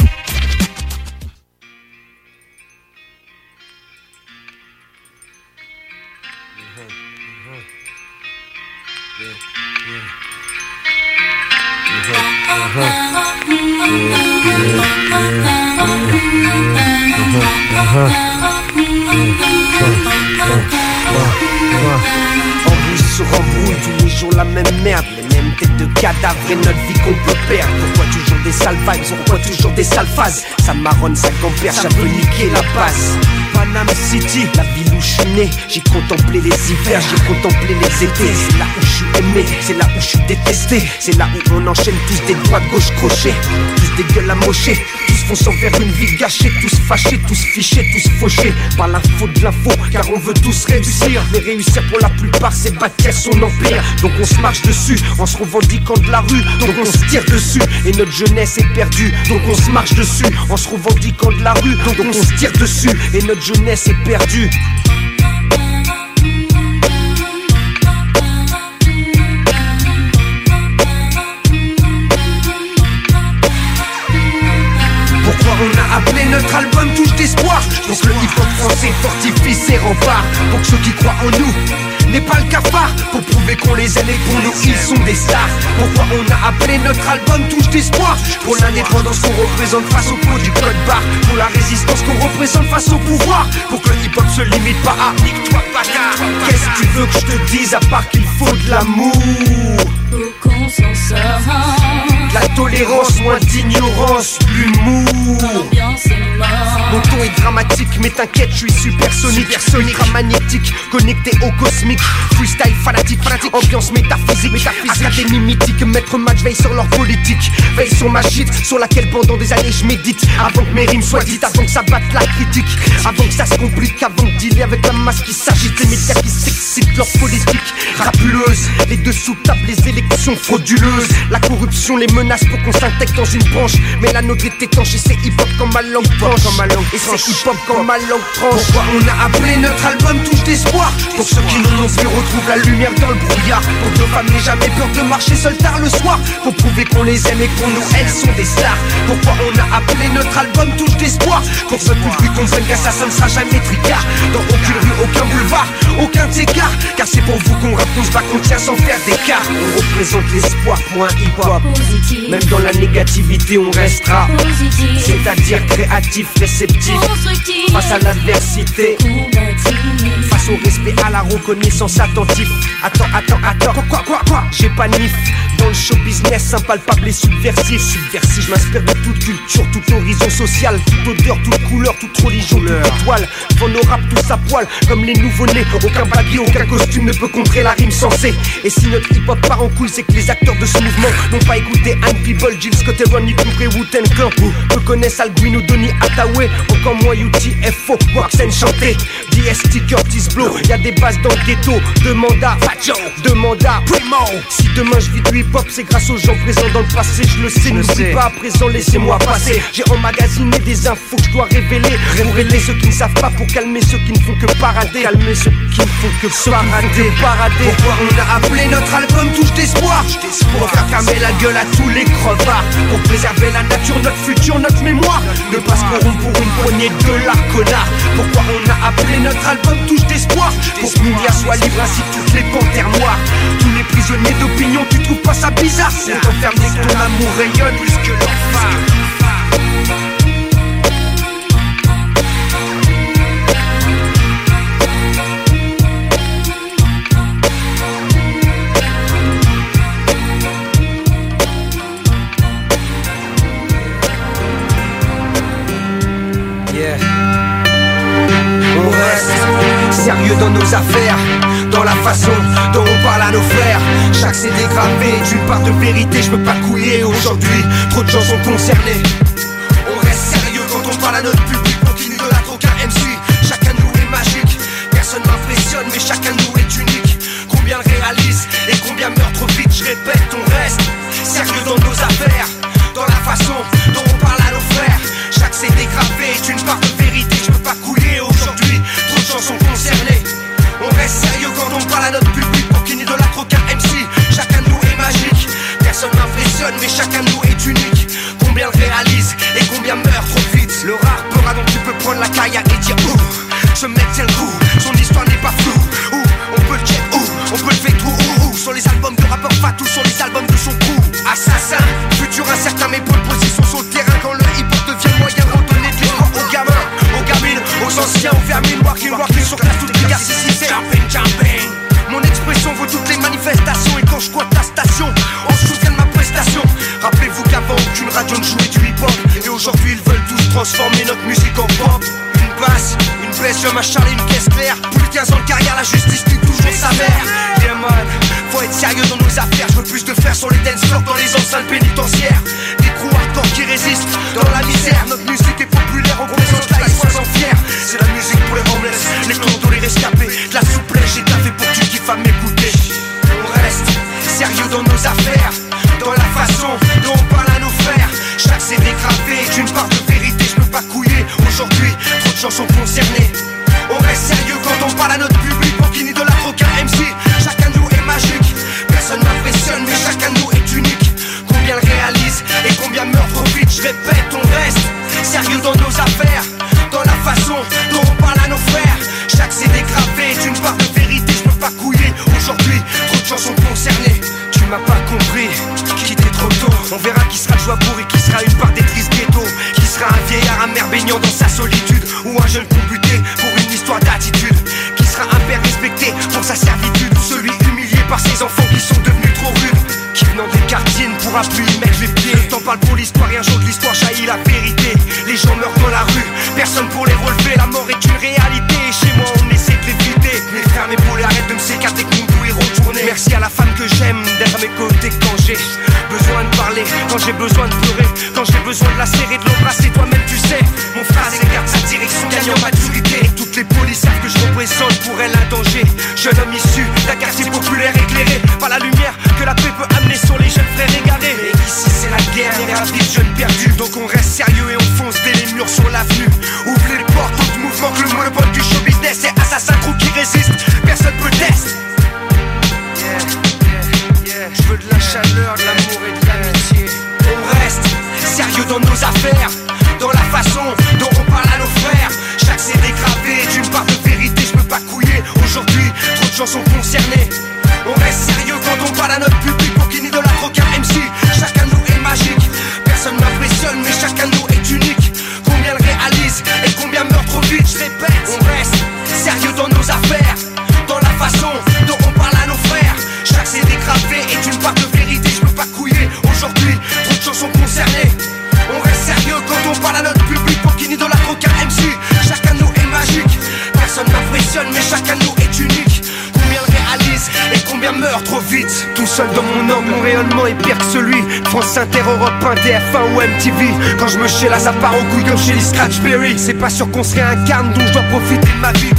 Embrouille sur embrouille, tous les jours la même merde, les mêmes têtes de cadavres et notre vie qu'on peut perdre. Pourquoi toujours des sales vibes, pourquoi toujours des sales phases Ça marronne, ça compère, ça veut niquer la base. Panam City, la ville où je suis né, j'ai contemplé les hivers, j'ai contemplé les étés. C'est là où je suis aimé, c'est là où je suis détesté, c'est là où on enchaîne tous des doigts gauche crochés, tous des gueules amochées, tous fonçant vers une vie gâchée, tous fâchés, tous fichés, tous fauchés par l'info de l'info, car on veut tous réussir. Mais réussir pour la plupart, c'est bâtir son empire. Donc on se marche dessus en se revendiquant de la rue, donc on se tire dessus et notre jeunesse est perdue. Donc on se marche dessus en se revendiquant de la rue, donc on se tire dessus et notre jeunesse est perdue. Pourquoi on a appelé notre album Touche d'espoir? Que le hip-hop français fortifie ses remparts Pour ceux qui croient en nous n'est pas le cafard Pour prouver qu'on les aime et pour nous ils sont des stars. Pourquoi on a appelé notre album Touche d'espoir? Pour l'indépendance qu'on représente face au pot du code barre. Pour la résistance qu'on représente face au pouvoir. Pour que le hip-hop se limite pas à nique-toi Qu'est-ce que tu veux que je te dise à part qu'il faut de l'amour? Qu'on s'en sorte. La tolérance, moins d'ignorance, l'humour. Mon ton est dramatique, mais t'inquiète, je suis supersonique, supersonique, magnétique, connecté au cosmique, freestyle fanatique, fanatique, ambiance métaphysique, métaphysique, académie mythique, maître match veille sur leur politique, veille sur ma shit, sur laquelle pendant des années je médite, avant que mes rimes soient dites, avant que ça batte la critique, avant que ça se complique, avant de dealer avec la masse qui s'agite, les médias qui s'excitent, leur politique, rapuleuse, les dessous tables, les élections frauduleuses, la corruption, les pour qu'on s'intègre dans une branche, mais la nôtre est étanche et c'est hip-hop comme ma langue tranche, comme ma langue et c'est hip-hop comme ma langue tranche. Pourquoi on a appelé notre album Touche d'espoir Pour ceux qui n'en ont plus retrouvent la lumière dans le brouillard. Pour que nos femmes n'aient jamais peur de marcher seules tard le soir. Pour prouver qu'on les aime et qu'on nous elles sont des stars. Pourquoi on a appelé notre album Touche d'espoir Pour que ce public comprenne qu'assassin ne sera jamais tricard Dans aucune rue, aucun boulevard, aucun écart Car c'est pour vous qu'on rappe, qu'on se bat, qu'on tient sans faire d'écart. On représente l'espoir pour un Même dans la négativité on restera C'est-à-dire créatif, réceptif. Face à l'adversité au respect, à la reconnaissance attentif. Attends, attends, attends, quoi, quoi, quoi, quoi? J'ai pas nif. Dans le show business impalpable et subversif. Subversif, je m'inspire de toute culture, tout horizon social. Toute odeur, toute couleur, toute religion, toute étoile. Devant nos rap tous à poil, comme les nouveau-nés Aucun baguette, aucun costume ne peut contrer la rime sensée. Et si notre hip-hop part en couille, c'est que les acteurs de ce mouvement N'ont pas écouté Anne People, Jill Scott, Cooper et Wu-Tang Clan. Peu connaissent Al Guino, Donny Hathaway Encore moins UTFO, Waxen chanté. DST, Curtis Blow, y'a des bases dans le ghetto. Demande à Fajo, demande à Primo Si demain je vis du hip-hop, c'est grâce aux gens présents dans le passé. Je le sais, n'oublie pas à présent, laissez-moi passer. J'ai emmagasiné des infos que je dois révéler. Pour aider ceux qui ne savent pas, pour calmer ceux qui ne font que parader. Calmer ceux qui ne font que parader, parader. Pourquoi on a appelé notre album Touche d'espoir? Pour faire fermer la gueule à tous les crevards. Pour préserver la nature, notre futur, notre mémoire. Ne pas se corrompre pour une poignée de l'art connard. Pourquoi on a appelé notre album Touche d'espoir? espoirs Pour que Mounia soit libre ainsi que toutes les panthères noires. Tous les prisonniers d'opinion, tu trouves pas ça bizarre? C'est enfermé que ton amour rayonne plus que leur femme choses à faire dans la façon dont on parle à nos frères. Chaque CD gravé d'une part de vérité, je peux pas couiller aujourd'hui. Trop de gens sont concernés. On reste sérieux quand on parle à notre public, on continue de la coca MC. Chacun de nous est magique, personne m'impressionne, mais chacun de nous est unique. Combien le réalise et combien meurt trop vite, je répète, on reste sérieux dans nos affaires, dans la façon dont on parle à nos frères. Chaque CD gravé est une part de mais chacun de nous est unique. C'est pas sûr qu'on se réincarne, donc je dois profiter de ma vie.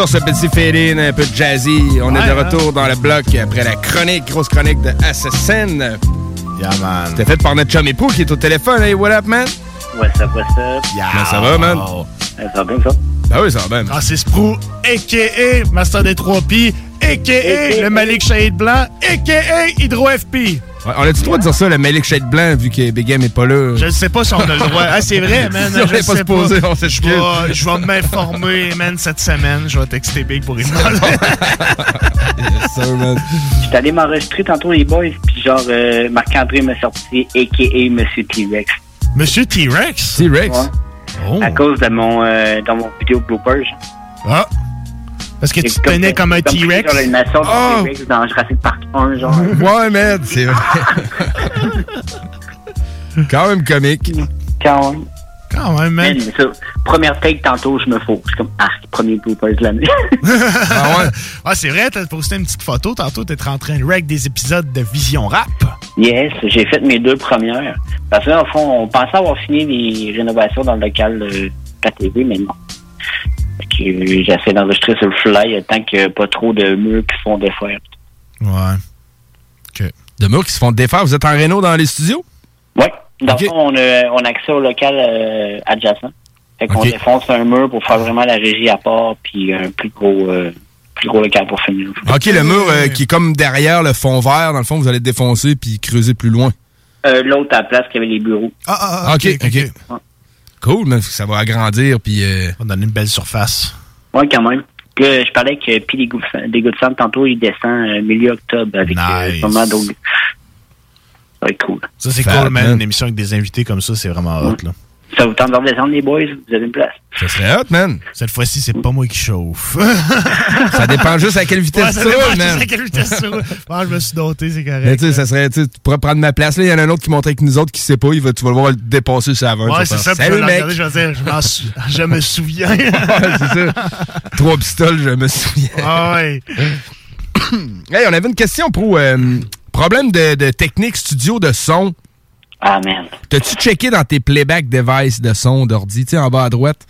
Sur ce petit feeling un peu jazzy, on est de Ouais, retour dans le bloc après la chronique, grosse chronique de Assassin. Yeah, man. C'était fait par notre chum époux qui est au téléphone. Hey, what up, man? What's up, what's up? Ben, ça va, man? Ça va bien, ça? Ben oui, ça va bien. Francis Prou, a.k.a. Master des 3 P, a.k.a. le Malik Shahid Blanc, a.k.a. Hydro FP. Ouais, on a-tu le droit de dire ça, le Malik Shade Blanc, vu que Big Game est pas là? Je ne sais pas si on a le droit. Ah, c'est vrai, man. Si on je n'est pas sais supposé, on s'excuse. Je vais, je vais m'informer, man, cette semaine. Je vais texter Big pour lui demander. J'étais allé m'enregistrer tantôt, les boys, puis genre, euh, Marc-André m'a sorti a.k.a. Monsieur T-Rex. Monsieur T-Rex? T-Rex? Ouais. À cause de mon, euh, dans mon vidéo bloopers. Ah! Parce que tu te tenais comme un T-Rex? Oh! T-Rex dans Jurassic Park 1, genre. Ouais, man, c'est vrai. Quand même comique. Quand même. Quand même, man. Mais ça, première take tantôt, je me fous. Je suis comme, ah, premier bloopers de l'année. ah ouais? Ah, c'est vrai, t'as posté une petite photo tantôt, t'es en train de rec des épisodes de Vision Rap. Yes, j'ai fait mes deux premières. Parce que, au fond, on pensait avoir fini les rénovations dans le local de la TV, mais non. J'essaie d'enregistrer sur le fly tant qu'il n'y a pas trop de murs qui se font défaire. Ouais. De murs qui se font défaire. Vous êtes en réno dans les studios? Oui. Dans le fond, on a, on a accès au local euh, adjacent. Fait qu'on défonce un mur pour faire vraiment la régie à part, puis un plus gros, euh, plus gros local pour finir. OK, le mur euh, qui est comme derrière le fond vert, dans le fond, vous allez le défoncer puis creuser plus loin. Euh, L'autre à la place qui avait les bureaux. Ah, OK, OK. Cool, mais ça va agrandir puis... euh, On va donner une belle surface. Oui, quand même. Là, je parlais que Puis des Good des Good Sam, tantôt, il descend euh, milieu octobre avec euh, Nice. d'autres. Ça va être cool. Ça, c'est cool, man. man. Une émission avec des invités comme ça, c'est vraiment hot, là. Ça vous tente de redescendre, les boys? Vous avez une place? Ça serait hot, man. Cette fois-ci, c'est pas moi qui chauffe. Ça dépend juste à quelle vitesse Ouais, ça tu dépend roules, juste man. à quelle vitesse tu roules. Ah, je me suis doté, c'est correct. Mais tu sais, ça serait, tu sais, tu pourrais prendre ma place. Là, il y en a un autre qui monte avec nous autres qui sait pas. Il va, tu vas le voir le dépasser sur la 20. Ouais, c'est ça. je Salut, le mec. regarder, je vais dire, je, sou- je me souviens. Ouais, c'est ça. Trois pistoles, je me souviens. Ah ouais. Hey, on avait une question pour euh, problème de, de technique studio de son. Ah, man. T'as-tu checké dans tes playback devices de son d'ordi, tu sais, en bas à droite?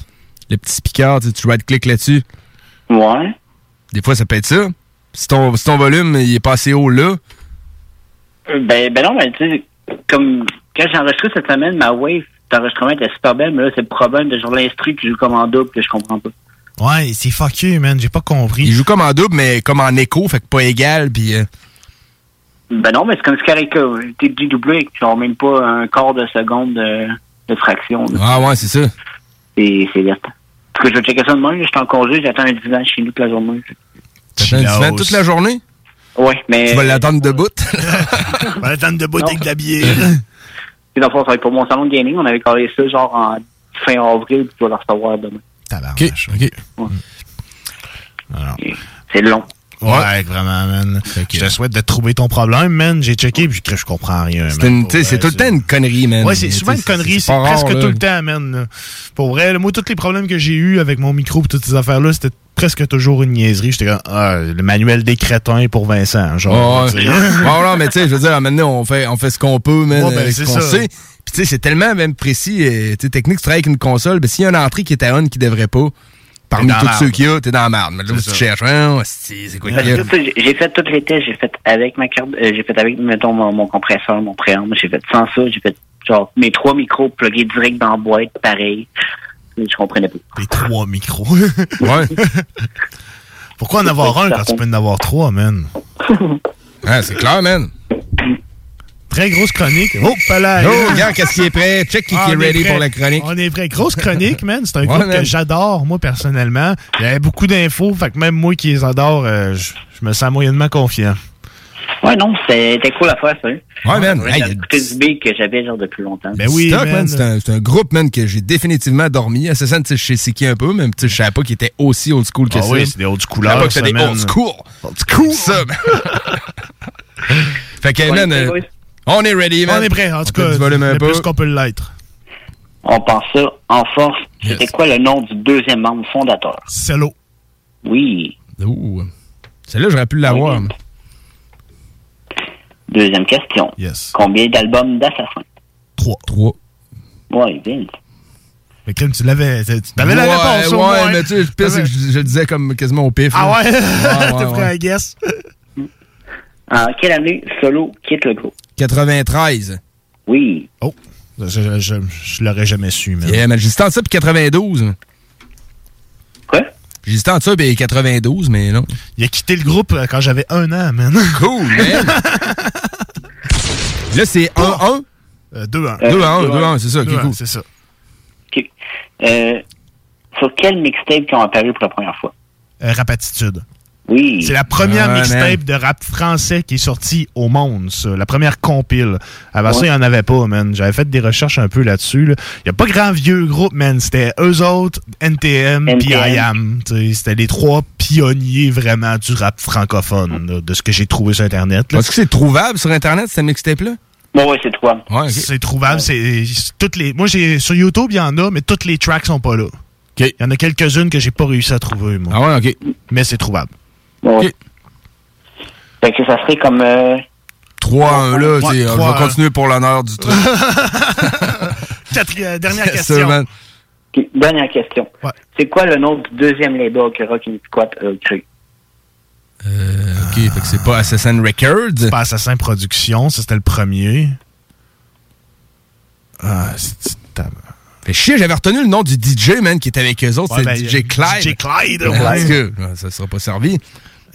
Le petit speaker, tu right-click là-dessus. Ouais. Des fois, ça peut être ça. Si ton, si ton volume il est pas assez haut là, Euh, Ben, ben non, mais tu sais, comme quand j'ai enregistré cette semaine, ma wave d'enregistrement était super belle, mais là, c'est le problème de genre l'instru qui joue comme en double que je comprends pas. Ouais, c'est fuck you, man. J'ai pas compris. il joue comme en double, mais comme en écho, fait que pas égal, puis... euh, Ben non, mais c'est comme Scarica. T'es dédoublé avec genre même pas un quart de seconde de, de fraction. là. Ah ouais, c'est ça. C'est c'est vert. Parce que je vais checker ça demain, je suis en congé, j'attends un divan chez nous toute la journée. T'attends une semaine toute la journée? Ouais, mais. Tu vas l'attendre debout? On va l'attendre debout avec de la bière. Puis dans le fond, ça va être pour mon salon de gaming. On avait collé ça genre en fin avril, puis tu vas le recevoir demain. OK, OK. C'est long. Ouais, vraiment, man. Je te souhaite de trouver ton problème, man. J'ai checké, puis je, je comprends rien. C'est man. une- tu sais, c'est tout le temps une connerie, man. Ouais, c'est souvent une connerie. C'est rare, presque là. tout le temps, man. Pour vrai, là, moi, tous les problèmes que j'ai eu avec mon micro et toutes ces affaires-là, c'était presque toujours une niaiserie. J'étais comme, ah, le manuel des crétins pour Vincent, genre. Ouais, tu sais. ouais. Bon, non, mais tu sais, je veux dire, maintenant, on fait, on fait ce qu'on peut, man, Ouais, ben, ce qu'on ça. sait. Puis, tu sais, c'est tellement même précis, tu sais, technique, tu travailles avec une console, ben, s'il y a une entrée qui est à on qui devrait pas, parmi T'es tous ceux qu'il y a, t'es dans la merde. Mais là, tu cherches, hein, c'est quoi qu'il y a? j'ai- fait toutes les tests, j'ai fait avec ma carte, euh, j'ai fait avec, mettons, mon, mon compresseur, mon préamble, j'ai fait sans ça, j'ai fait genre mes trois micros plugués direct dans la boîte, pareil. Je comprenais pas. Les trois micros. ouais. Pourquoi en avoir un quand tu peux en avoir trois, man? Ah, c'est clair, man. Très grosse chronique. Oh, pas là. Oh, regarde, qu'est-ce qui est prêt? Check qui, Ah, qui est ready prêt. pour la chronique. On est prêt. Grosse chronique, man. C'est un Ouais, groupe man. que j'adore, moi, personnellement. Il y avait beaucoup d'infos, fait que même moi qui les adore, euh, je je me sens moyennement confiant. Ouais, non, c'était cool à faire, ça. Ouais, man. J'ai Hey, du que j'avais genre depuis longtemps. Ben oui, C'est un, c'est un groupe, man, que j'ai définitivement dormi. Assassin, tu sais, je sais c'est qui un peu, mais tu sais, je savais pas qu'il était aussi old school que Ah ça. oui, c'est des old Je schoolers, savais pas que c'était des man. old school. Old school. Ça, man. fait que, man, euh? On est ready, man. On est prêt, en tout cas, du volume un le peu. plus qu'on peut l'être. On pense ça en force. C'était quoi le nom du deuxième membre fondateur? Cello. Oui. Ouh. Celle-là, j'aurais pu l'avoir. Deuxième question. Yes. Combien d'albums d'Assassin? Trois. Trois. Ouais, Vince. Mais Kim, tu l'avais. Tu avais la ouais, réponse, au Ouais, moins. mais tu sais, je, je le disais comme quasiment au pif. Ah ouais? T'as ouais, pris ouais. un guess? En quelle année Solo quitte le groupe? 93. Oui. Oh. Je, je, je, je l'aurais jamais su, man. Yeah, man, j'hésitais entre ça puis 92. Quoi? J'hésitais entre ça puis 92, mais non. Il a quitté le groupe euh, quand j'avais un an, man. Cool, man. Là, c'est 1-1? 2-1. 2-1, 2-1, c'est ça, ok, 2-1, cool. C'est ça. OK. Euh, sur quel mixtape qui ont apparu pour la première fois? Euh, rap Attitude. Oui. C'est la première Ah, mixtape man. de rap français qui est sortie au monde, ça. La première compile. Avant ça, il n'y en avait pas, man. J'avais fait des recherches un peu là-dessus. là. Il n'y a pas grand vieux groupe, man. C'était eux autres, NTM, puis NTM. IAM. T'sais, C'était les trois pionniers vraiment du rap francophone, là, de ce que j'ai trouvé sur Internet. Est-ce que c'est trouvable sur Internet, cette mixtape-là? Bon, ouais, c'est. Ouais, ok. C'est trouvable. C'est c'est toutes les. Moi, j'ai sur YouTube, il y en a, mais toutes les tracks sont pas là. Il y en a quelques-unes que j'ai pas réussi à trouver, moi. Ah ouais, ok. Mais c'est trouvable. Bon. Fait que ça serait comme... euh, 3-1, là, Ouais, c'est- on 3-1. va continuer pour l'honneur du truc. Quatrième- dernière question. Dernière question. C'est quoi le nom du deuxième label que Rock Squat a créé? Euh, ok, fait que c'est pas Assassin Records. C'est pas Assassin Productions, c'était le premier. Ah, c'est. Chier, j'avais retenu le nom du DJ, man, qui était avec eux autres. Ouais, c'est ben, DJ Clyde. DJ Clyde, ouais. tout cas, ouais, ça sera pas servi.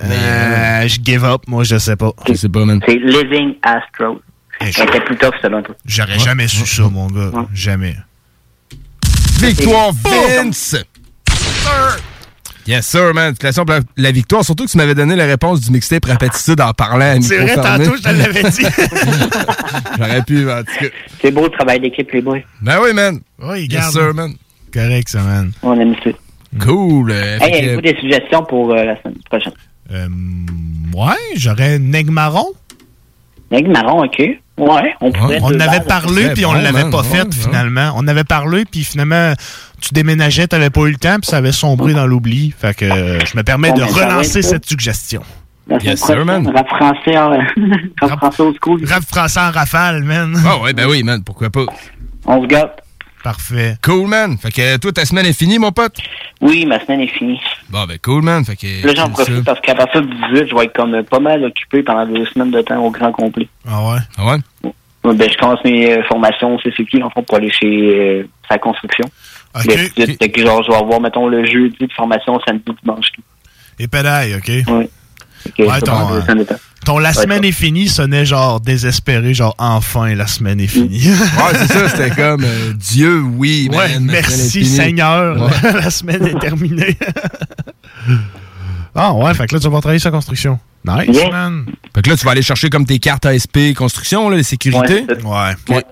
Euh, je give up, moi, je sais pas. Je sais pas, man. C'est Living Astro. C'était plus tough, selon toi. J'aurais jamais su ça, mon gars. Jamais. Victoire Vince! Yes, sir, man. Félicitations pour la, la victoire. Surtout que tu m'avais donné la réponse du mixtape Rapatitude en parlant à C'est vrai, tantôt, je te l'avais dit. J'aurais pu, en tout cas. C'est beau le travail d'équipe, les boys. Ben oui, man. Oui, Yes, garde. sir, man. Correct, ça, man. On aime ça. Cool. euh, Hey, que- avez-vous des suggestions pour euh, la semaine prochaine? Euh, ouais, j'aurais Neg Marron. Neg Marron, OK. Ouais, on. On avait parlé, puis on bon, l'avait man. pas fait, ouais. finalement. On avait parlé, puis finalement, tu déménageais, t'avais pas eu le temps, puis ça avait sombré dans l'oubli. Fait que euh, je me permets de relancer cette suggestion. La semaine prochaine, Rap français, en... rap français au school. Rap français en rafale, man. Ah ouais, ben oui, man. Pourquoi pas? On se gâte. Parfait. Cool, man. Fait que toi, ta semaine est finie, mon pote? Oui, ma semaine est finie. Bon, ben cool, man. Fait que. Là, j'en profite parce qu'à partir du 18, je vais être comme euh, pas mal occupé pendant deux semaines de temps au grand complet. Ah ouais? Ah ouais? Ouais, Ben, je commence mes euh, formations au CCQ, en fond, pour aller chez euh, sa construction. OK. Le 18, fait que genre, je vais avoir, mettons, le jeudi de formation, samedi, dimanche. Et pédaille, OK? Oui. Ouais, ton, euh, ton la semaine est finie sonnait genre désespéré, genre enfin la semaine est finie. Ouais, c'est ça. C'était comme euh, Dieu, oui, man, Ouais, merci. Seigneur, Ouais. la semaine est terminée. ah ouais, fait que là tu vas travailler sur la construction. Nice, Yeah. man. Fait que là, tu vas aller chercher comme tes cartes ASP construction, là, les sécurités. Ouais,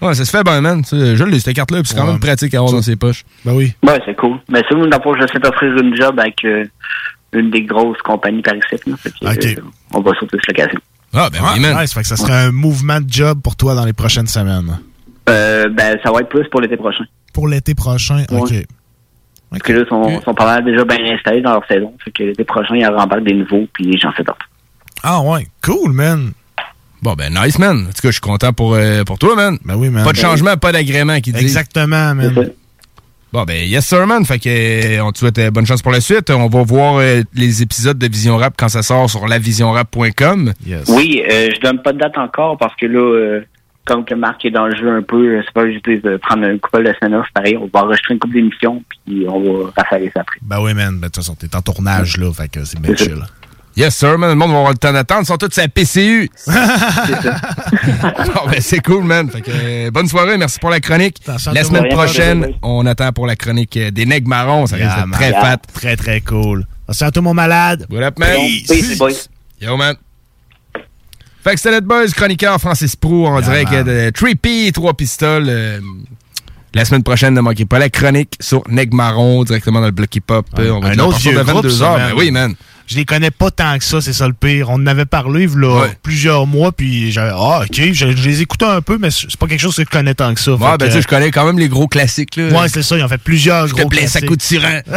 Ouais. Ça se fait bien, man. Je l'ai, cette carte-là, puis c'est quand Ouais. même pratique à avoir dans ses poches. Ben oui. Ouais, c'est cool. Mais c'est dans le fond, j'essaie d'offrir une job avec euh, une des grosses compagnies par ici. euh, on va sauter cette occasion. Ah, ben Ouais, oui, man. nice, fait que ça serait un mouvement de job pour toi dans les prochaines semaines. Euh, ben, ça va être plus pour l'été prochain. Pour l'été prochain, ok. Parce que là, ils sont, sont pas mal déjà bien installés dans leur saison. Fait que l'été prochain, ils en rembarquent des nouveaux, puis j'en fais d'autres. Ah ouais, cool, man. Bon, ben nice, man. En tout cas, je suis content pour, euh, pour toi, man. Ben oui, man. Pas de Ben changement, pas d'agrément qui dit. Exactement, man. Bon, ben, yes, sir, man. Fait que, euh, on te souhaite euh, bonne chance pour la suite. On va voir euh, les épisodes de Vision Rap quand ça sort sur lavisionrap.com. Yes. Oui, euh, je donne pas de date encore parce que là, euh, comme que Marc est dans le jeu un peu, c'est pas juste de prendre une couple de semaines off, pareil. On va enregistrer une couple d'émissions, puis on va rafaler ça après. Ben oui, man. Ben de toute façon, t'es en tournage, là, fait que c'est bien chill. Yes, sir, man. Le monde va avoir le temps d'attendre. Ils sont tous à PCU. bon, ben, c'est cool, man. Fait que, euh, bonne soirée. Merci pour la chronique. La semaine prochaine, on attend pour la chronique euh, des nègres marrons. Ça risque Yeah, d'être très fat. Très, très cool. Attention à tout mon malade. What up, man? Peace, boys. Yo, man. Fait que c'était buzz chroniqueur Francis Prou en direct man. de Trippy, trois pistoles. euh, la semaine prochaine, ne manquez pas la chronique sur Neg Marron, directement dans le bloc hip-hop. On va un à autre vieux de groupe, 22 ça, heures. man. Ben oui, man. Je les connais pas tant que ça, c'est ça le pire. On en avait parlé plusieurs mois, puis j'avais Ah, ok, je, je les écoutais un peu, mais c'est pas quelque chose que je connais tant que ça. Ouais, ben que, tu sais, je connais quand même les gros classiques. Là. Ouais, c'est ça, ils ont fait plusieurs Je gros te plaît, ça classiques. coûte tyran.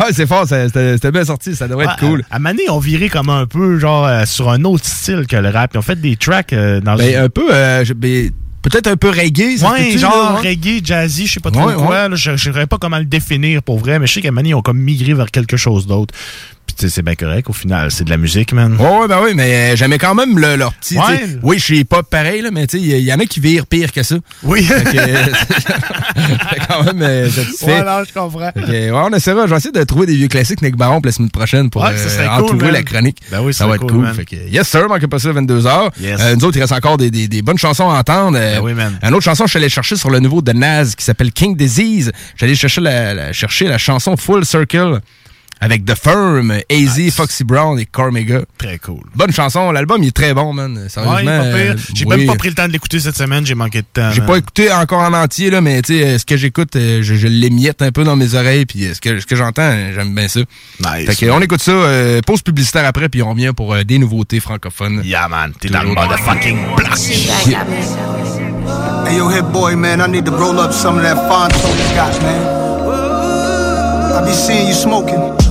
ouais, c'est fort, ça- c'était bien sorti, ça devrait être cool. À, à Mané, on virait comme un peu genre euh, sur un autre style que le rap. Ils ont fait des tracks euh, dans Ben, un peu, euh, je- ben, peut-être un peu reggae. ça Ouais, genre là, reggae, jazzy, je sais pas trop Ouais, quoi. ouais. là, je ne saurais pas comment le définir pour vrai, mais je sais qu'à Mané, ils ont comme migré vers quelque chose d'autre. Puis tu sais, c'est bien correct au final. C'est de la musique, man. Ouais, ouais, ben oui, mais euh, j'aimais quand même le- leur petit. Ouais. tu sais, Oui, je suis pas pareil, là, mais tu sais, il y, y en a qui virent pire que ça. Oui. Fait que, euh, quand même euh, satisfait. Ouais, non, je comprends. Fait que, ouais, on essaiera. Je vais essayer de trouver des vieux classiques Nick Baron pour la semaine prochaine pour Ouais, ça euh, cool, entourer man. la chronique. Ben oui, ça ça va être cool. Fait que, yes, sir, manquez pas ça à 22h. Yes. Euh, nous autres, il reste encore des, des- des bonnes chansons à entendre. Euh, Ben oui, man. Une autre chanson, je suis allé chercher sur le nouveau de Naz qui s'appelle King Disease. J'allais chercher la, la- chercher la chanson Full Circle avec The Firm, AZ, Foxy Brown et Cormega. Très cool. Bonne chanson. L'album, il est très bon, man. Ouais, Sérieusement. pas pire. euh, J'ai oui. même pas pris le temps de l'écouter cette semaine, j'ai manqué de temps. J'ai pas écouté encore en entier, là, mais tu sais, euh, ce que j'écoute, euh, je, je l'émiette un peu dans mes oreilles, puis ce que, ce que j'entends, j'aime bien ça. Nice. Fait que, on écoute ça, euh, pause publicitaire après, puis on revient pour euh, des nouveautés francophones. Yeah, man, t'es dans le motherfucking. Hey, yo, hit boy, man, I need to roll up some of that fine Scotch, man. I be seeing you smoking.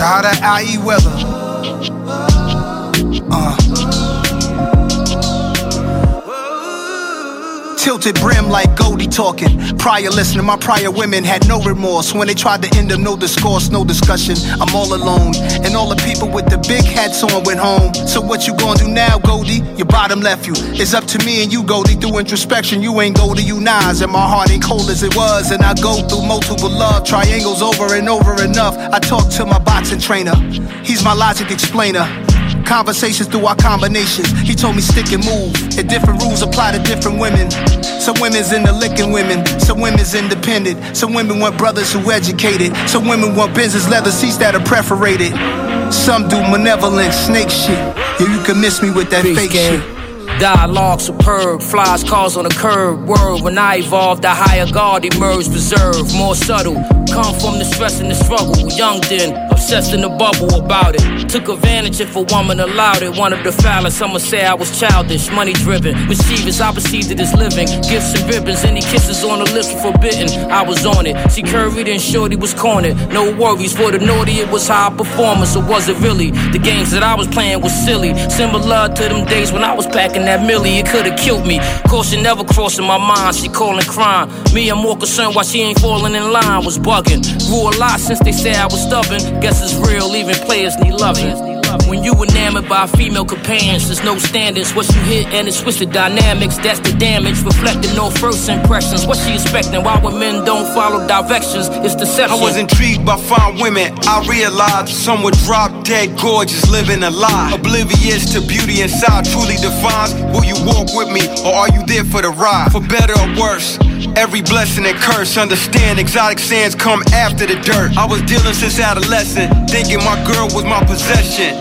God of IE weather. Uh. Tilted brim like Goldie talking. Prior listening, my prior women had no remorse. When they tried to end them, no discourse, no discussion. I'm all alone. And all the people with the big hats on went home. So what you gonna do now, Goldie? Your bottom left you. It's up to me and you, Goldie. Through introspection, you ain't Goldie, you Nas. And my heart ain't cold as it was. And I go through multiple love triangles over and over enough. I talk to my boxing trainer. He's my logic explainer. Conversations through our combinations. He told me stick and move. And different rules apply to different women. Some women's into licking women. Some women's independent. Some women want brothers who educated. Some women want business leather seats that are perforated. Some do malevolent snake shit. Yeah, you can miss me with that fake shit. Dialogue superb, flies cars on the curb. Word, when I evolved, the higher guard emerged, preserved, more subtle. Come from the stress and the struggle. Young then, obsessed in the bubble about it. Took advantage if a woman allowed it. One Wanted to foul Some would say I was childish, money driven. Mischievous, I perceived it as living. Gifts and ribbons, any kisses on the lips were forbidden. I was on it. See, curried and shorty was cornered. No worries for the naughty, it was high performance, or was it really? The games that I was playing was silly. Similar to them days when I was packing that millie, it could've killed me. Caution never crossing my mind, she calling crime. Me, I'm more concerned why she ain't falling in line, was bugging. Grew a lot since they said I was stubborn. Guess it's real, even players need loving. When you enamored by female companions, there's no standards. What you hit and it switch the dynamics, that's the damage. Reflecting no first impressions. What she expecting? Why when men don't follow directions? It's deception. I was intrigued by fine women. I realized some were drop dead gorgeous, living a lie. Oblivious to beauty inside truly defines will you walk with me or are you there for the ride? For better or worse. Every blessing and curse, understand exotic sands come after the dirt. I was dealing since adolescent, thinking my girl was my possession.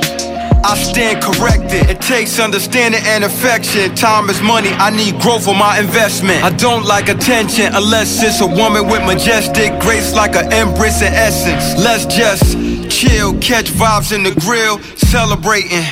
I stand corrected. It takes understanding and affection. Time is money. I need growth for my investment. I don't like attention unless it's a woman with majestic grace like an empress in essence. Let's just chill, catch vibes in the grill, celebrating.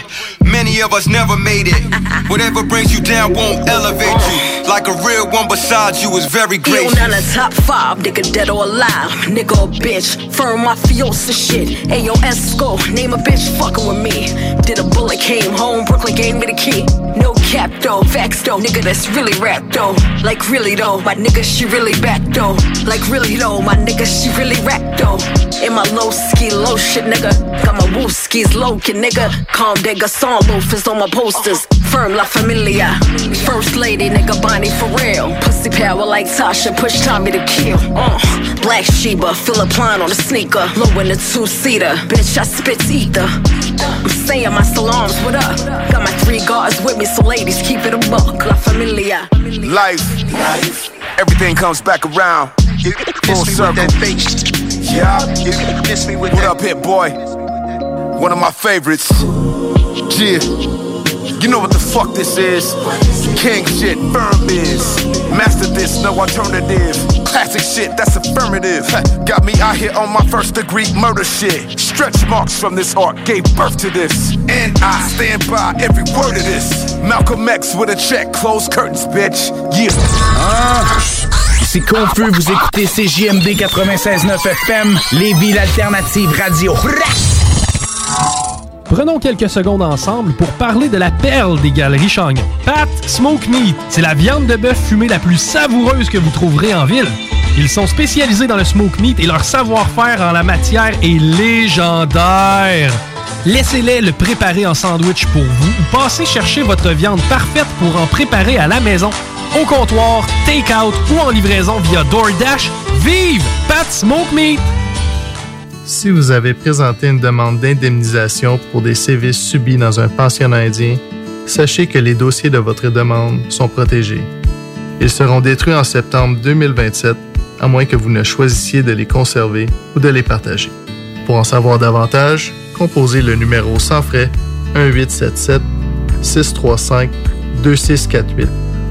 Many of us never made it. Whatever brings you down won't elevate you. Like a real one besides you is very great. gracious. on the top five, nigga dead or alive. Nigga a bitch, firm mafiosa shit. Ayo Esco, name a bitch fucking with me. Did a bullet, came home, Brooklyn gave me the key. No cap though, facts though, nigga that's really rap though. Like really though, my nigga she really back though. Like really though, my nigga she really rap though. In my low ski, low shit nigga. Got my woo skis low kid nigga. Calm digger, song loafers on my posters. Firm La Familia. First lady nigga Bonnie for real. Pussy power like Tasha, push Tommy to kill. Uh, Black Sheba, Philip Line on the sneaker. Low in the two seater. Bitch, I spit ether. I'm saying my salams, what up? Got my three guards with me, so ladies, keep it a buck. La Familia. Life, life, everything comes back around. Full circle. Yeah, it's me with what up, hit boy? One of my favorites. Yeah. You know what the fuck this is? King shit, firm is. Master this, no alternative. Classic shit, that's affirmative. Got me out here on my first degree murder shit. Stretch marks from this art gave birth to this. And I stand by every word of this. Malcolm X with a check, close curtains, bitch. Yeah. Ah, c'est confus, vous écoutez CJMD 96.9 FM, Lévis l'alternative radio. Prenons quelques secondes ensemble pour parler de la perle des galeries Chagnon. Pat Smoke Meat, c'est la viande de bœuf fumée la plus savoureuse que vous trouverez en ville. Ils sont spécialisés dans le smoke meat et leur savoir-faire en la matière est légendaire. Laissez-les le préparer en sandwich pour vous ou passez chercher votre viande parfaite pour en préparer à la maison, au comptoir, take-out ou en livraison via DoorDash. Vive Pat Smoke Meat! Si vous avez présenté une demande d'indemnisation pour des sévices subis dans un pensionnat indien, sachez que les dossiers de votre demande sont protégés. Ils seront détruits en septembre 2027, à moins que vous ne choisissiez de les conserver ou de les partager. Pour en savoir davantage, composez le numéro sans frais 1877 635 2648 ou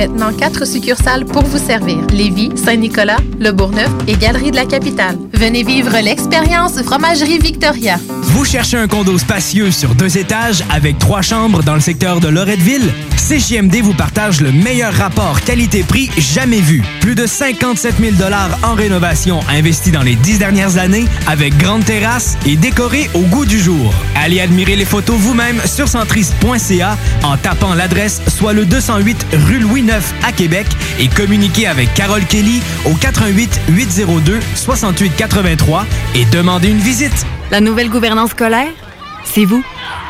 Maintenant, quatre succursales pour vous servir. Lévis, Saint-Nicolas, Le Bourgneuf et Galerie de la Capitale. Venez vivre l'expérience Fromagerie Victoria. Vous cherchez un condo spacieux sur deux étages avec trois chambres dans le secteur de Loretteville? CJMD vous partage le meilleur rapport qualité-prix jamais vu. Plus de 57 000 en rénovation investis dans les dix dernières années avec grande terrasse et décoré au goût du jour. Allez admirer les photos vous-même sur centris.ca en tapant l'adresse soit le 208 rue Louis À Québec et communiquez avec Carole Kelly au 88 802 68 83 et demandez une visite. La nouvelle gouvernance scolaire, c'est vous.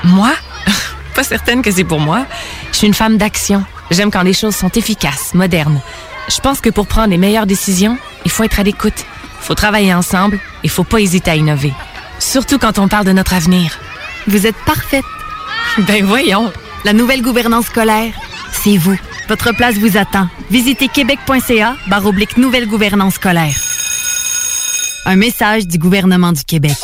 Moi? Pas certaine que c'est pour moi. Je suis une femme d'action. J'aime quand les choses sont efficaces, modernes. Je pense que pour prendre les meilleures décisions, il faut être à l'écoute. Il faut travailler ensemble. Il faut pas hésiter à innover. Surtout quand on parle de notre avenir. Vous êtes parfaite. Ben voyons. La nouvelle gouvernance scolaire, c'est vous. Votre place vous attend. Visitez québec.ca oblique nouvelle gouvernance scolaire. Un message du gouvernement du Québec.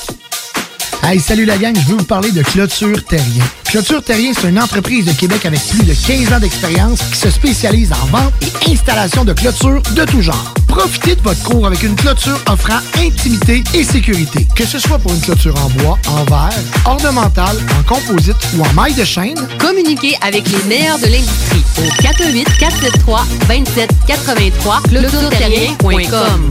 Hey, salut la gang, je veux vous parler de Clôture Terrien. Clôture Terrien, c'est une entreprise de Québec avec plus de 15 ans d'expérience qui se spécialise en vente et installation de clôtures de tout genre. Profitez de votre cours avec une clôture offrant intimité et sécurité. Que ce soit pour une clôture en bois, en verre, ornementale, en composite ou en maille de chaîne, Communiquez avec les meilleurs de l'industrie au 418 473 2783 clôtureterrien.com.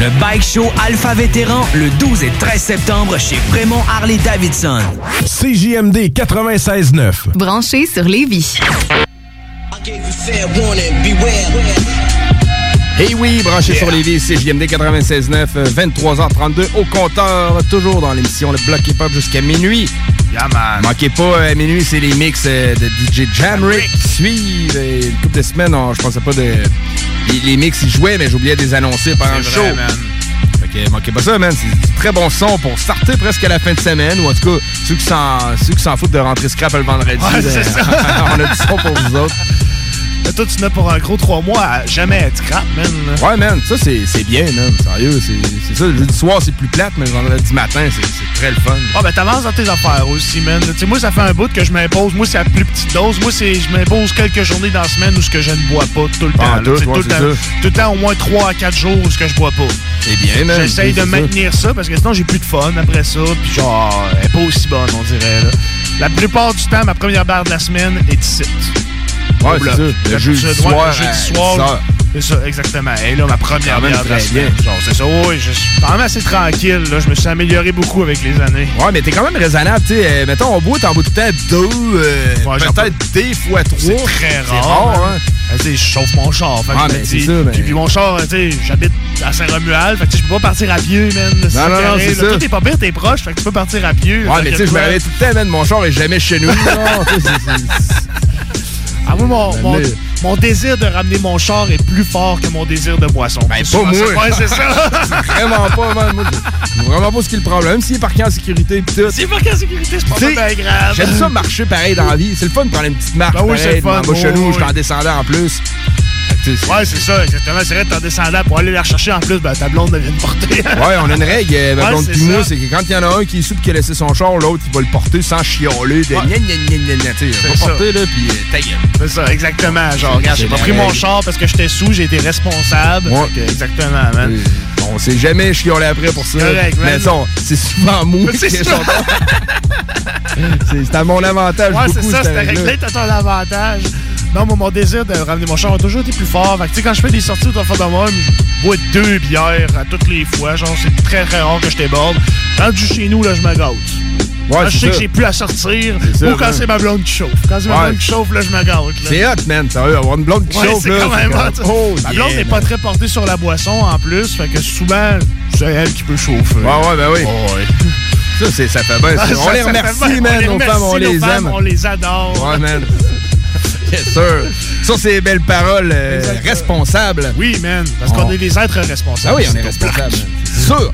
Le Bike Show Alpha Vétéran le 12 et 13 septembre chez Prémont Harley-Davidson. CJMD 96.9. Branché sur Lévis. Et oui, branché sur les vis, CJMD 96.9, euh, 23h32 au compteur, toujours dans l'émission Le Bloc Hip-Hop jusqu'à minuit. Yeah, man. Manquez pas, à minuit, c'est les mix euh, de DJ Jamrick qui suivent. Et Une couple de semaines, on- je pensais pas de... Les, les mix, ils jouaient, mais j'oubliais de les annoncer pendant le show. man. Fait que manquez pas ça, man. C'est du très bon son pour starter presque à la fin de semaine, ou en tout cas, ceux qui s'en, foutent de rentrer scrap le vendredi. Ouais, ben, c'est ça. on a du son pour vous autres. Mais toi, tu n'as pour un gros trois mois à jamais être scrap, man. Ouais, man, ça, c'est bien, man. Sérieux, c'est ça. Le soir, c'est plus plate, mais le vendredi matin, c'est très le fun. Ah, ben t'avances dans tes affaires aussi, man. Tu sais, moi, ça fait un bout que je m'impose. Moi, c'est à plus petite dose. Moi, c'est je m'impose quelques journées dans la semaine où ce que je ne bois pas tout le temps. tout, ouais, tout, le temps tout le temps, au moins 3 à 4 jours où ce que je bois pas. C'est bien, man. J'essaye de ça. maintenir ça parce que sinon, j'ai plus de fun après ça. Puis genre, elle est pas aussi bonne, on dirait. Là. La plupart du temps, ma première barre de la semaine est ici. Ouais, c'est. Le jeudi soir le jeudi soir, 10 heures. C'est ça, exactement. Et là, ma première bière de la semaine. bien. C'est ça. Oui, je suis quand même assez tranquille. Là. Je me suis amélioré beaucoup avec les années. Ouais, mais t'es quand même raisonnable, tu sais. euh, mettons, on boit, t'en bois tout le temps deux, euh, peut-être des fois trois. C'est très rare. rare, hein. Tu sais, je chauffe mon char. Fait Ah, dis- ça, mais- Puis, puis mon char, j'habite à Saint-Romuald. Fait que je peux pas partir à pied, man. Non, non, non, c'est là. ça. Toi, t'es pas pire, t'es proche. Fait que tu peux partir à pied. Ouais, mais tu sais, je me réveille tout le temps, man. Mon char est jamais chez nous. Ah, moi, mon, mon, Mais- mon désir de ramener mon char est plus fort que mon désir de boisson. Ben, C'est pas moi. c'est ça. vraiment pas, man. Moi, je vraiment pas ce qui est le problème. Même s'il est parqué en sécurité pis tout. S'il est parqué en sécurité, c'est pas Tu sais, bien grave. J'aime ça marcher pareil dans la vie. C'est le fun de prendre une petite marche. Ben oui, pareil, c'est le fun. chez nous, je t'en descendais en plus. Ouais, c'est ça, exactement. C'est vrai, t'en descendant pour aller la rechercher en plus, ben, ta blonde vient de porter. Ouais, on a une règle, euh, ma Ouais, blonde pis moi, c'est que quand il y en a un qui est souple qui a laissé son char, l'autre, il va le porter sans chialer. De Ouais. gna gna gna. Tu sais, va porter, là, pis euh, ta gueule. C'est ça, exactement. Genre, regarde, j'ai pas pris mon char parce que j'étais sous, j'ai été responsable. Ouais. Fait que, exactement, man. On s'est jamais chiolé après pour ça. Correct, mais ça, on- c'est souvent moi qui C'est son C'est à mon avantage Ouais, c'est ça, c'était réglé, t'as ton avantage. Non, moi, mon désir de ramener mon char a toujours été plus fort. Fait que, tu sais, quand je fais des sorties autour de moi, je bois deux bières à toutes les fois. Genre, c'est très, très rare que je déborde. Rendu chez nous, là, je me gâte. Ouais, quand je sais ça. que j'ai plus à sortir, ou quand c'est ma blonde qui chauffe. Quand c'est ma blonde qui chauffe, là, je me là. C'est hot, man. Sérieux, avoir une blonde qui chauffe, c'est là. quand même hot. Oh, Ma blonde n'est pas très portée sur la boisson en plus, fait que souvent, c'est elle qui peut chauffer. Ouais, ouais, ben oui. Ça, ça fait bien. Ah, on ça, les remercie, bien. man. On les Nos femmes, on les femmes, aime. On les adore. Ouais, man. Yes, sir. Sur ces belles paroles euh, responsables. Oui, man, parce qu'on On- est des êtres responsables. Ah oui, on est C'est responsable. black. C'est sûr.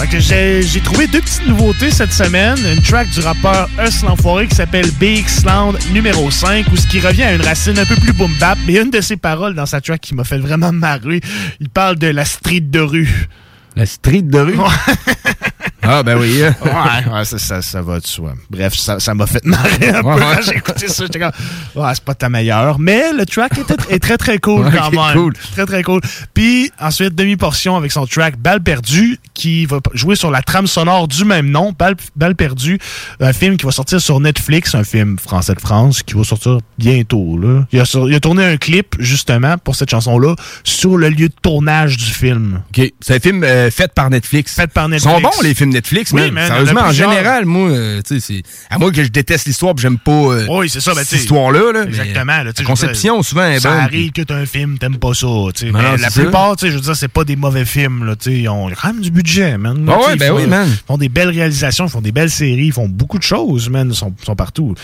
Fait que j'ai j'ai trouvé deux petites nouveautés cette semaine. Une track du rappeur Us l'Enfoiré qui s'appelle BX Land numéro 5, où ce qui revient à une racine un peu plus boom bap. Mais une de ses paroles dans sa track qui m'a fait vraiment marrer, il parle de la street de rue. La street de rue? Ah, ben oui. ouais, ouais, ça, ça, ça va de soi. Bref, ça m'a fait marrer un peu ouais. j'ai écouté ça. J'étais comme, ouais, c'est pas ta meilleure. Mais le track était- est très, très cool Ouais, quand même. cool. Très, très cool. Puis ensuite, demi-portion avec son track Balle perdue, qui va jouer sur la trame sonore du même nom, Balle, Balle perdue, un film qui va sortir sur Netflix, un film français de France, qui va sortir bientôt. Là. Il, a, sur- il a tourné un clip, justement, pour cette chanson-là, sur le lieu de tournage du film. OK. C'est un film euh, fait par Netflix. Fait par Ils Netflix. sont bons, les films Netflix, Oui, man. man, Sérieusement, en général, moi, euh, tu sais, c'est. À moins que je déteste l'histoire et j'aime pas euh, Oui, c'est ça, ben, cette tu histoire-là. Là, Exactement. là, tu La conception, dire, souvent, est Ça bonne. arrive que t'as un film, t'aimes pas ça. tu mais non, la plupart, tu sais, je veux dire, c'est pas des mauvais films. Là, tu sais, ils ont quand même du budget, man. là, Ah tu ouais, ils ben font- oui, man. Ils font des belles réalisations, ils font des belles séries, ils font beaucoup de choses, man. Ils sont, ils sont partout.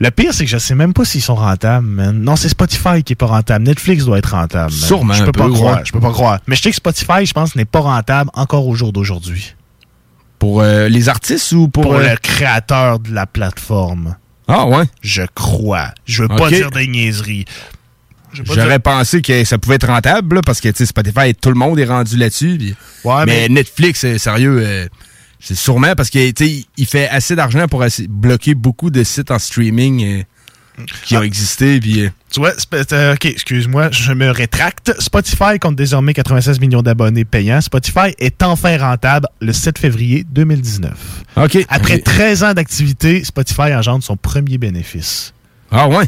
Le pire, c'est que je sais même pas s'ils sont rentables, man. Non, c'est Spotify qui est pas rentable. Netflix doit être rentable. man. Sûrement Je peux pas peu, croire. ouais. Je peux pas croire. Mais je sais que Spotify, je pense, n'est pas rentable encore au jour d'aujourd'hui. Pour euh, les artistes ou pour. Pour euh, le créateur de la plateforme. Ah, ouais? Je crois. Je veux pas dire des niaiseries. J'aurais pensé que ça pouvait être rentable, là, parce que tu sais, Spotify, tout le monde est rendu là-dessus. Ouais, mais, mais- Netflix, euh, sérieux, euh, c'est sûrement parce que tu sais, il fait assez d'argent pour bloquer beaucoup de sites en streaming qui Ah. ont existé. Puis, euh, Tu vois, euh, ok, excuse-moi, je me rétracte. Spotify compte désormais 96 millions d'abonnés payants. Spotify est enfin rentable le 7 février 2019. OK. Après Ok. 13 ans d'activité, Spotify engendre son premier bénéfice. Ah ouais?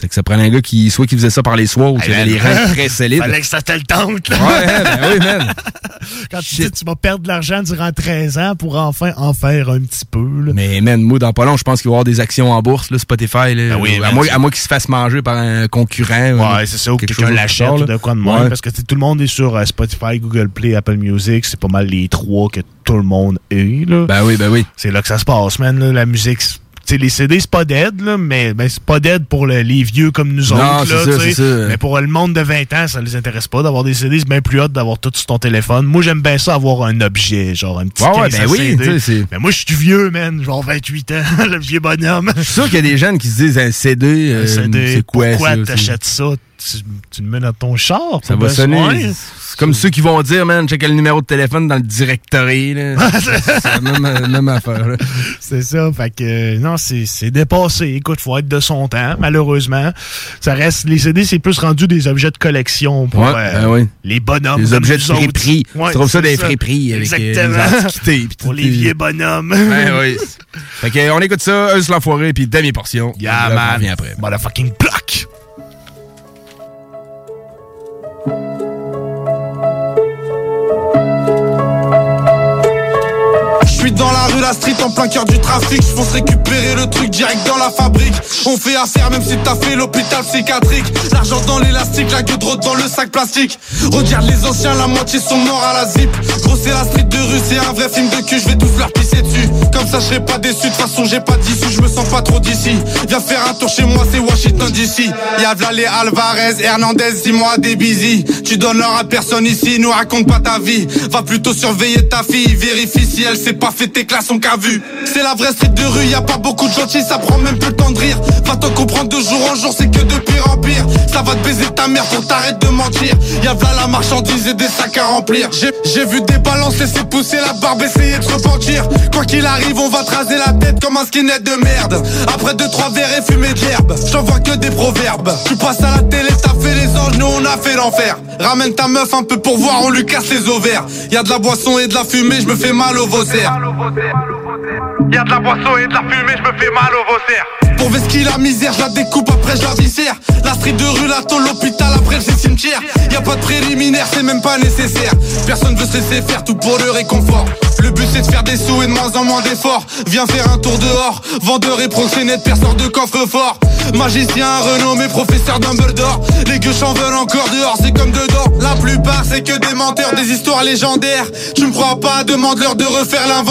C'est que ça prenait un gars qui, soit qui faisait ça par les soirs ou qui avait les reins très solides. Fallait que ça te le tente. là. Ouais, ben oui, man. Quand tu dis tu vas perdre de l'argent durant 13 ans pour enfin en faire un petit peu. là. Mais man, moi, dans pas long, je pense qu'il va y avoir des actions en bourse, là, Spotify. Là, Ah oui, à, moins, c'est- à moins qu'il se fasse manger par un concurrent. Ouais, c'est ça, ou que quelqu'un l'achète ou de quoi de même. Parce que tout le monde est sur euh, Spotify, Google Play, Apple Music. C'est pas mal les trois que tout le monde est. Là. Ben oui, ben oui. C'est là que ça se passe, man. là. la musique, sais, les CD, c'est pas dead, là, mais ben, c'est pas dead pour le- les vieux comme nous Non, autres. là, ça, ça. Mais pour le monde de 20 ans, ça les intéresse pas d'avoir des CD. C'est bien plus hot d'avoir tout sur ton téléphone. Moi, j'aime bien ça, avoir un objet, genre un petit Ouais, ouais, ben oui, CD. Mais moi, je suis vieux, man. Genre 28 ans, le vieux bonhomme. Je suis sûr qu'il y a des jeunes qui se disent un CD, euh, CD, c'est quoi pourquoi t'achètes ça? Tu, tu le mets dans ton char? Ça va sonner. Comme ceux qui vont dire, man, check le numéro de téléphone dans le directory. là. C'est la même, euh, même affaire. C'est ça, fait que euh, non, c'est dépassé. Écoute, faut être de son temps, malheureusement. Ça reste, les CD, c'est plus rendu des objets de collection pour Ouais, euh, ben oui. les bonhommes. Les objets de friperie. Tu Ouais, trouves ça des friperies avec, euh, les antiquités, pour les vieux bonhommes. Ben oui. Fait que, on écoute ça, Eus l'enfoiré, puis demi portion. Yeah, Là, on man. revient après. Motherfucking block. Dans la rue, la street, en plein cœur du trafic. Je pense récupérer le truc direct dans la fabrique. On fait affaire même si t'as fait l'hôpital psychiatrique. L'argent dans l'élastique, la gueule droite dans le sac plastique. Regarde les anciens, la moitié sont morts à la zip. Gros, c'est la street de rue, c'est un vrai film de cul. Je vais tous leur pisser dessus. Comme ça, je serai pas déçu. De toute façon, j'ai pas d'issue, je me sens pas trop d'ici. Viens faire un tour chez moi, c'est Washington DC. Y'a les Alvarez, Hernandez, dis-moi des busy. Tu donnes l'heure à personne ici, nous raconte pas ta vie. Va plutôt surveiller ta fille, vérifie si elle s'est pas fait tes classes en qu'a vu. C'est la vraie street de rue, y a pas beaucoup de gentils, ça prend même plus le temps de rire. Va t'en comprendre de jour en jour, c'est que de pire en pire. Ça va te baiser ta mère pour t'arrêter de mentir. Y'a v'là la marchandise et des sacs à remplir. J'ai- J'ai vu des balances laisser pousser la barbe, essayer de se repentir. Quoi qu'il arrive, on va te raser la tête comme un skinhead de merde. Après deux, trois verres et fumer de l'herbe, j'en vois que des proverbes. Tu passes à la télé, t'as fait les anges, nous on a fait l'enfer. Ramène ta meuf un peu pour voir, on lui casse les ovaires. Y'a de la boisson et de la fumée, je me fais mal au vaussaire. Y'a de la boisson et de la fumée, je me fais mal au vaussaire. Pour vesquiller la misère, je la découpe, après je la viscère. La street de rue, la tôle, l'hôpital, après le cimetière. Y a pas de préliminaire, c'est même pas nécessaire. Personne veut se laisser faire tout pour le réconfort. Le but c'est de faire des sous et de moins en moins d'efforts. Viens faire un tour dehors, vendeur et proxénète, perceur de coffre-fort. Magicien renommé, professeur Dumbledore. Les gueux en veulent encore dehors, c'est comme dedans. La plupart c'est que des menteurs, des histoires légendaires. Tu me crois pas, demande-leur de refaire l'inventaire.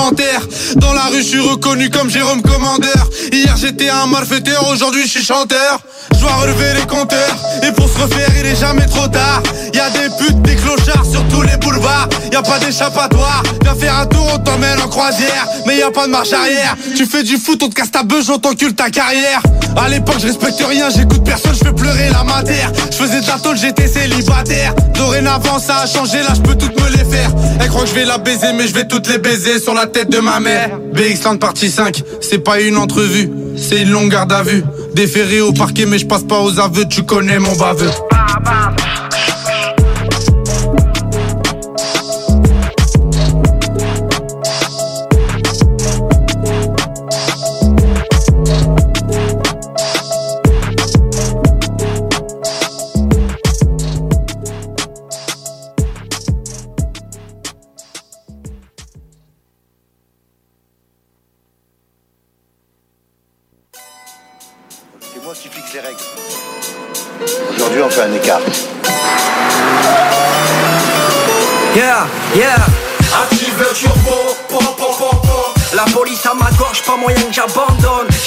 Dans la rue, je suis reconnu comme Jérôme Commandeur. Hier j'étais un malfaiteur, aujourd'hui je suis chanteur. Je dois relever les compteurs, et pour se refaire, il est jamais trop tard. Y a des putes, des clochards sur tous les boulevards. Y a pas d'échappatoire. Viens faire un tour, on t'emmène en croisière. Mais y a pas de marche arrière. Tu fais du foot, on te casse ta beuge, on t'encule ta carrière. À l'époque, je respecte rien, j'écoute personne, je fais pleurer la matière. Je faisais de la tôle, j'étais célibataire. Dorénavant, ça a changé, là je peux toutes me les faire. Elle croit que je vais la baiser, mais je vais toutes les baiser sur la tête de ma mère. BX partie 5, c'est pas une entrevue, c'est une longue garde à vue. Déféré au parquet, mais je passe pas aux aveux, tu connais mon baveux.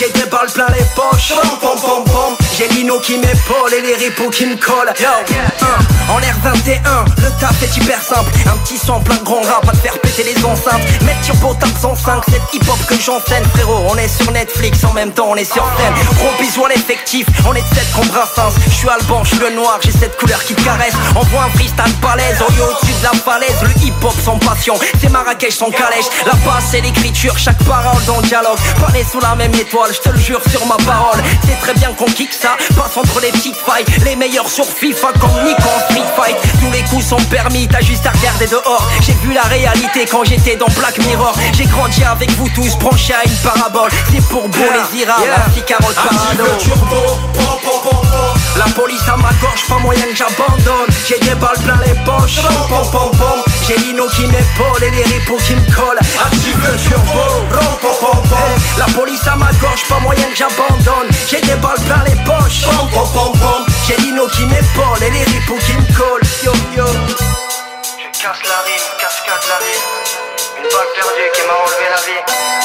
J'ai des balles plein les poches, pom pom pom. J'ai Lino qui m'épaule et les ripoux qui me collent. Yo, en l'air 21, le taf est hyper simple. Un petit son plein de grands rap à te faire péter les enceintes. Mettre turbo tape 105, c'est hip hop que j'enseigne, frérot. On est sur Netflix, en même temps on est sur scène. Gros bisous à l'effectif, on est de 7 comme Brassens. Je suis Alban, je suis le noir, j'ai cette couleur qui te caresse. Envoie un freestyle balèze, on est au-dessus de la falaise. Le hip hop sans passion, c'est Marrakech sans calèche. La basse c'est l'écriture, chaque parole dans le dialogue. Pas né sous la même étoile, je te le jure sur ma parole. C'est très bien qu'on kick ça, passe entre les petites failles. Les meilleurs sur FIFA comme Nick en Street Fight. Tous les coups sont permis, t'as juste à regarder dehors. J'ai vu la réalité quand j'étais dans Black Mirror. J'ai grandi avec vous tous, branchés à une parabole. C'est pour beau les ira, la petite Carole Parado. La police à ma gorge, pas moyen que j'abandonne. J'ai des balles plein les poches. J'ai Lino qui m'épaule et les ripoux qui me collent. Active le turbo? La police à ma gorge, pas moyen que j'abandonne. J'ai des balles plein les poches. Pom, pom, pom, pom. J'ai Lino qui m'épaule et les ripoux qui me collent. Yo, yo. Je casse la rime, cascade la rime. Une balle perdue qui m'a enlevé la vie.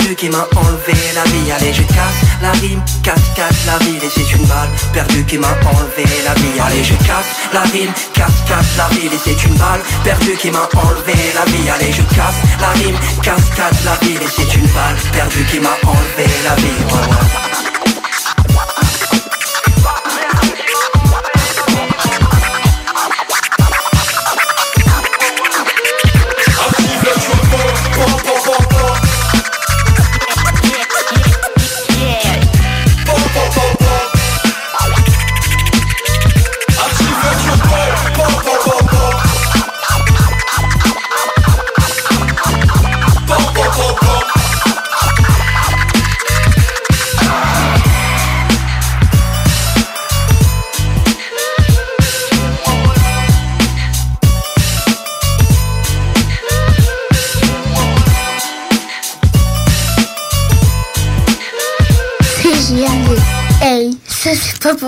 Perdue qui m'a enlevé la vie. Allez je casse la rime, casse, casse la ville. Et c'est une balle perdue qui m'a enlevé la vie. Allez je casse la rime, casse, casse la ville. Et c'est une balle perdue qui m'a enlevé la vie. Allez je casse la rime, casse, casse la ville. Et c'est une balle perdue qui m'a enlevé la vie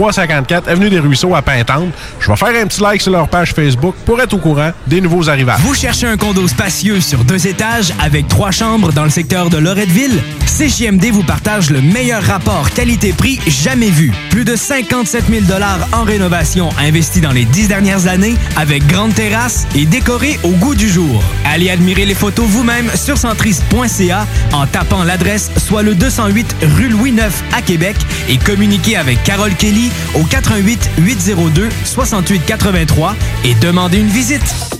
354 Avenue des Ruisseaux à Pintante. Je vais faire un petit like sur leur page Facebook pour être au courant des nouveaux arrivages. Vous cherchez un condo spacieux sur deux étages avec trois chambres dans le secteur de Loretteville? CJMD vous partage le meilleur rapport qualité-prix jamais vu. Plus de 57 000 en rénovation investis dans les dix dernières années avec grande terrasse et décoré au goût du jour. Allez admirer les photos vous-même sur centris.ca en tapant l'adresse soit le 208 rue Louis IX à Québec et communiquez avec Carole Kelly au 88 802 68 83 et demandez une visite.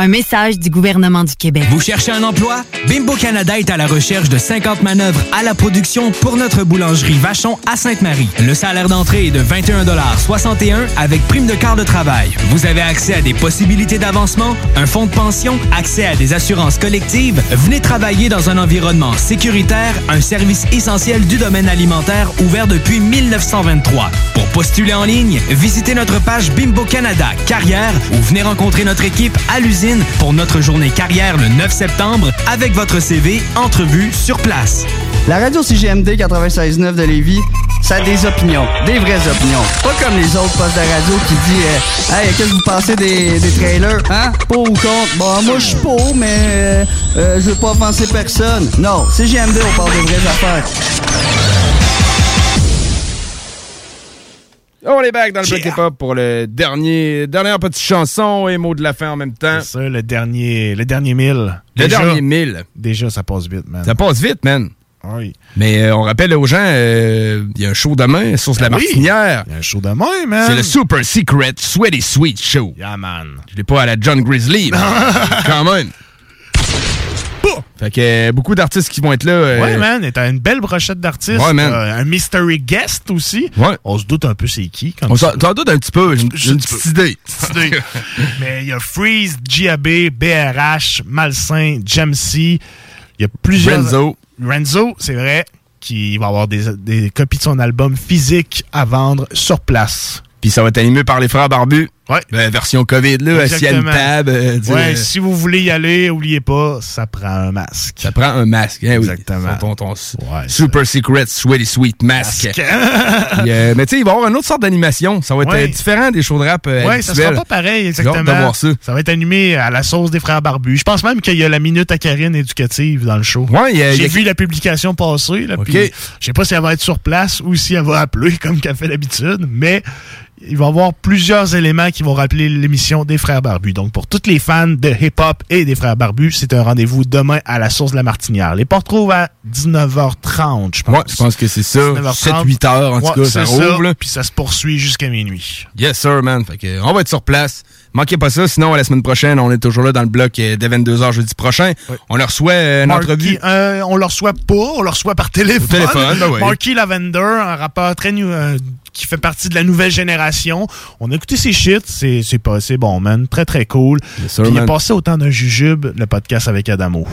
Un message du gouvernement du Québec. Vous cherchez un emploi? Bimbo Canada est à la recherche de 50 manœuvres à la production pour notre boulangerie Vachon à Sainte-Marie. Le salaire d'entrée est de 21,61 avec prime de quart de travail. Vous avez accès à des possibilités d'avancement, un fonds de pension, accès à des assurances collectives. Venez travailler dans un environnement sécuritaire, un service essentiel du domaine alimentaire ouvert depuis 1923. Pour postuler en ligne, visitez notre page Bimbo Canada Carrière ou venez rencontrer notre équipe à l'usine pour notre journée carrière le 9 septembre avec votre CV, entrevue sur place. La radio CGMD 96.9 de Lévis, ça a des opinions, des vraies opinions. Pas comme les autres postes de radio qui disent euh, Hey, qu'est-ce que vous pensez des, des trailers? Hein? Pour ou contre? Bon, moi, je suis pour, mais euh, euh, je veux pas offenser personne. Non, CGMD, on parle de vraies affaires. On est back dans le bloc hip-hop pour le dernier, dernière petite chanson et mot de la fin en même temps. C'est ça, le dernier, le dernier mille. Le Déjà- dernier mille. Déjà, ça passe vite, man. Ça passe vite, man. Oui. Mais euh, on rappelle aux gens, euh, il y a un show demain, Source de la Ben oui. Martinière. Il y a un show demain, man. C'est le Super Secret Sweaty Sweet Show. Yeah, man. Je l'ai pas à la John Grizzly, mais quand même. Fait que euh, beaucoup d'artistes qui vont être là. euh, Ouais, man, et t'as une belle brochette d'artistes. Ouais, man. Euh, un mystery guest aussi. Ouais. On se doute un peu c'est qui. Comme On s'en doute un petit peu, j'ai une, petite idée. Idée. Mais il y a Freeze, GAB, BRH, Malsain, Jamsey. Il y a plusieurs. Renzo. Renzo, c'est vrai, qui va avoir des, des copies de son album physique à vendre sur place. Puis ça va être animé par les frères Barbus. Ouais. Ben, version COVID, là, assis à une table. euh, Ouais, sais, si vous voulez y aller, oubliez pas, ça prend un masque. Ça prend un masque, hein, oui. Exactement. Ton, ton- ton super secret sweaty sweet mask. Puis, euh, mais tu sais, il va y avoir une autre sorte d'animation. Ça va être Ouais. euh, différent des shows de rap euh, Ouais, ça sera pas pareil, exactement. voir ça. va être animé à la sauce des frères Barbus. Je pense même qu'il y a la minute à Karine éducative dans le show. Ouais, il y a- il y J'ai a- vu la publication passer. Là, Ok. puis Je sais pas si elle va être sur place ou si elle va appeler comme qu'elle fait d'habitude, mais il va y avoir plusieurs éléments qui vont rappeler l'émission des frères Barbus. Donc, pour tous les fans de hip-hop et des frères Barbus, c'est un rendez-vous demain à la source de la Martinière. Les portes trouvent à 19h30, je pense. Ouais, je pense que c'est ça. 19h30. 7-8 heures, en tout cas, ça là. Puis ça se poursuit jusqu'à minuit. Yes, sir, man. Fait que, on va être sur place. Manquez pas ça. Sinon, la semaine prochaine, on est toujours là dans le bloc euh, dès 22h jeudi prochain. On leur reçoit euh, une Marky, entrevue. euh, on le reçoit pas, on le reçoit par téléphone. Au téléphone, ben oui. Marky Lavender, un rappeur très euh, qui fait partie de la nouvelle génération. On a écouté ses shit, c'est c'est pas c'est bon man, très très cool. sir, Puis il est passé autant d'un jujube le podcast avec Adamo.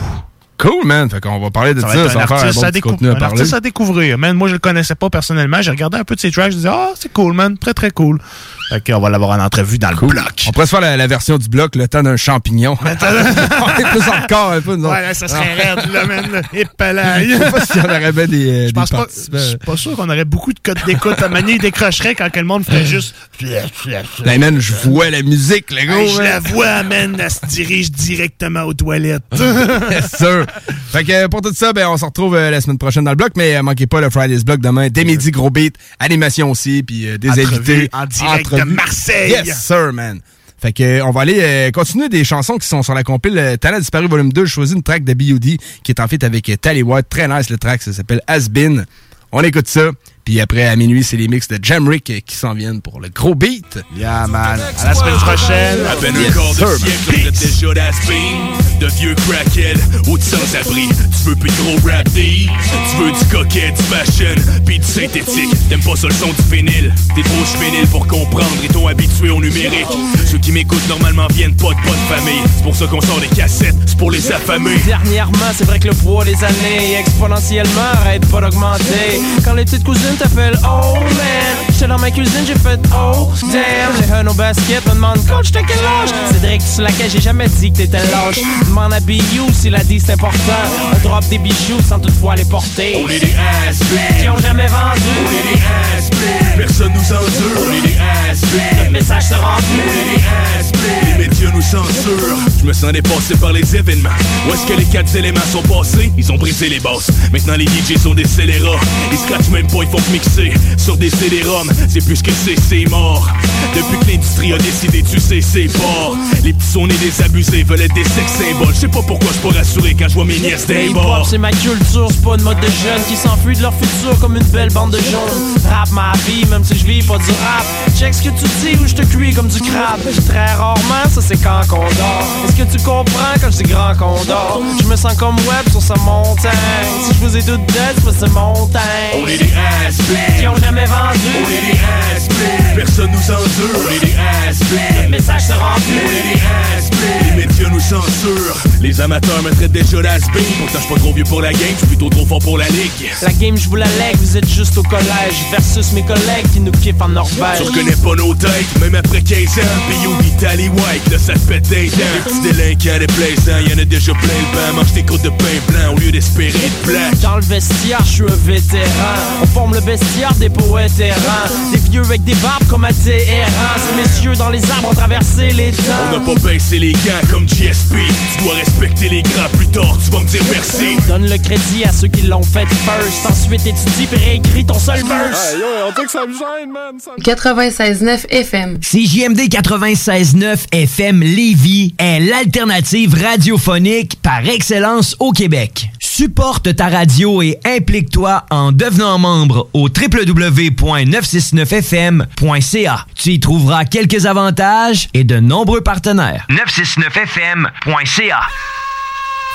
Cool, man. Fait qu'on va parler de ça. Ça va être un à, contenu à artiste à découvrir. Man, moi je le connaissais pas personnellement, j'ai regardé un peu de ses tracks, je disais ah c'est cool man, très très cool. Fait qu'on va l'avoir en entrevue dans le bloc. On pourrait se faire la, la version du bloc, le temps d'un champignon. on est plus encore un peu, nous. Ouais, là, ça serait raide, là, man. là. Et Je sais pas s'il y en aurait bien des, euh, Je des pense pas, je suis pas sûr qu'on aurait beaucoup de codes d'écoute à manier décrocherait quand que le monde ferait juste. Ben, man, je vois la musique, le gars. Je la vois, man, elle se dirige directement aux toilettes. Yes, sir. Fait que euh, pour tout ça, ben, on se retrouve euh, la semaine prochaine dans le bloc, mais manquez pas le Friday's Block demain, dès midi, gros beat, animation aussi, puis des invités. en direct de Marseille. Yes, sir, man. Fait que euh, on va aller euh, continuer des chansons qui sont sur la compile euh, Talent disparu volume 2. Je choisis une track de B.U.D. qui est en fait avec euh, Tally White. Très nice le track, ça s'appelle Has Been. On écoute ça. Puis après, à minuit, c'est les mix de Jamrick qui s'en viennent pour le gros beat. Yeah, man. À la semaine prochaine. À peine un quart de siècle, déjà De vieux crackheads, ou de sans-abri. Tu veux plus de gros rap Tu veux du coquet, du fashion, pis du synthétique. T'aimes pas ça le son du vinyle. T'es trop juvénile pour comprendre et t'ont habitué au numérique. Ceux qui m'écoutent normalement viennent pas de bonne famille. C'est pour ça qu'on sort des cassettes, c'est pour les affamés Dernièrement, c'est vrai que le poids des années exponentiellement arrête pas d'augmenter. Quand les petites cousines t'appellent Oh man, j'étais dans ma cuisine, j'ai fait Oh damn. Les huns au basket me demandent Coach, t'as quel âge? Cédric, sur laquelle j'ai jamais dit que t'étais lâche. Demande à BU s'il a dit c'est important? On drop des bijoux sans toutefois les porter. On est des ass Qui ont jamais vendu? On est des ass Personne nous censure. On est des ass Notre message se rend On est des ass Les médias nous censurent. Je me sens dépassé par les événements. Où est-ce que les quatre éléments sont passés? Ils ont brisé les basses Maintenant les DJ sont des scélérats. Ils scratchent même pas, ils font mixer Sur des CD-ROM C'est plus que c'est, c'est mort Depuis que l'industrie a décidé de sucer ses porcs Les petits sont nés des abusés Veulent être des sex symboles Je sais pas pourquoi je peux rassurer Quand je vois mes nièces bord c'est ma culture, c'est pas une mode de jeunes qui s'enfuient de leur futur comme une belle bande de jaunes. Rap ma vie, même si je vis pas du rap. Check ce que tu dis ou je te cuis comme du crabe. Très rarement, ça c'est quand qu'on dort. Est-ce que tu comprends quand je dis grand qu'on dort? Je me sens comme web sur sa montagne. Si je vous ai toutes dead, c'est c'est montagne. On est des ass Qui ont jamais vendu. On est des ass Personne nous censure On est des ass Le message se rend On est des ass Les médias nous censurent Les amateurs me traitent déjà d'as Pourtant je suis pas trop vieux pour la game Je suis plutôt trop fort pour la ligue La game, je vous la lègue, vous êtes juste au collège. Versus mes collègues qui nous kiffent en Norvège. Tu reconnais pas nos têtes, même après 15 ans P.O.B. Tally White, là ça te pète des dents Les petits délinquants déplaisants, y'en a déjà plein le banc Mange des croûtes de pain blanc au lieu d'espérer de plaque Dans le vestiaire, je suis un vétéran. On forme le bestiaire des poètes errants. Des vieux avec des barbes comme à Téhéran. Ces messieurs dans les arbres ont traversé les temps. On n'a pas baissé les gants comme GSP Tu dois respecter les grands plus tard, tu vas me dire merci. Donne le crédit à ceux qui l'ont fait first. Ensuite, étudie puis réécris ton seul verse. Hey, yo, on dit que ça me gêne, man. Ça me- 96.9 FM. CJMD 96.9 FM Lévis est l'alternative radiophonique par excellence au Québec. Supporte ta radio et implique-toi en devenant membre au www.969fm.ca. Tu y trouveras quelques avantages et de nombreux partenaires. 969fm.ca.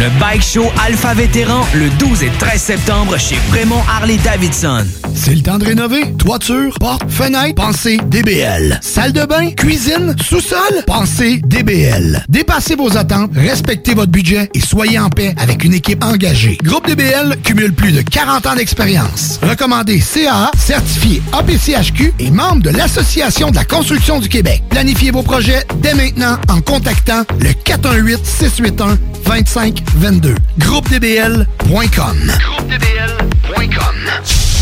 Le Bike Show Alpha Vétéran le 12 et 13 septembre chez Prémont Harley-Davidson. C'est le temps de rénover. Toiture, porte, fenêtre, pensez DBL. Salle de bain, cuisine, sous-sol, pensez DBL. Dépassez vos attentes, respectez votre budget et soyez en paix avec une équipe engagée. Groupe DBL cumule plus de 40 ans d'expérience. Recommandé CAA, certifié APCHQ et membre de l'Association de la construction du Québec. Planifiez vos projets dès maintenant en contactant le 418-681-2522. GroupeDBL.com. GroupeDBL.com.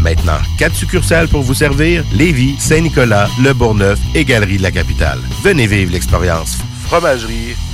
Maintenant, quatre succursales pour vous servir Lévis, Saint-Nicolas, Le Bourgneuf et Galerie de la Capitale. Venez vivre l'expérience Fromagerie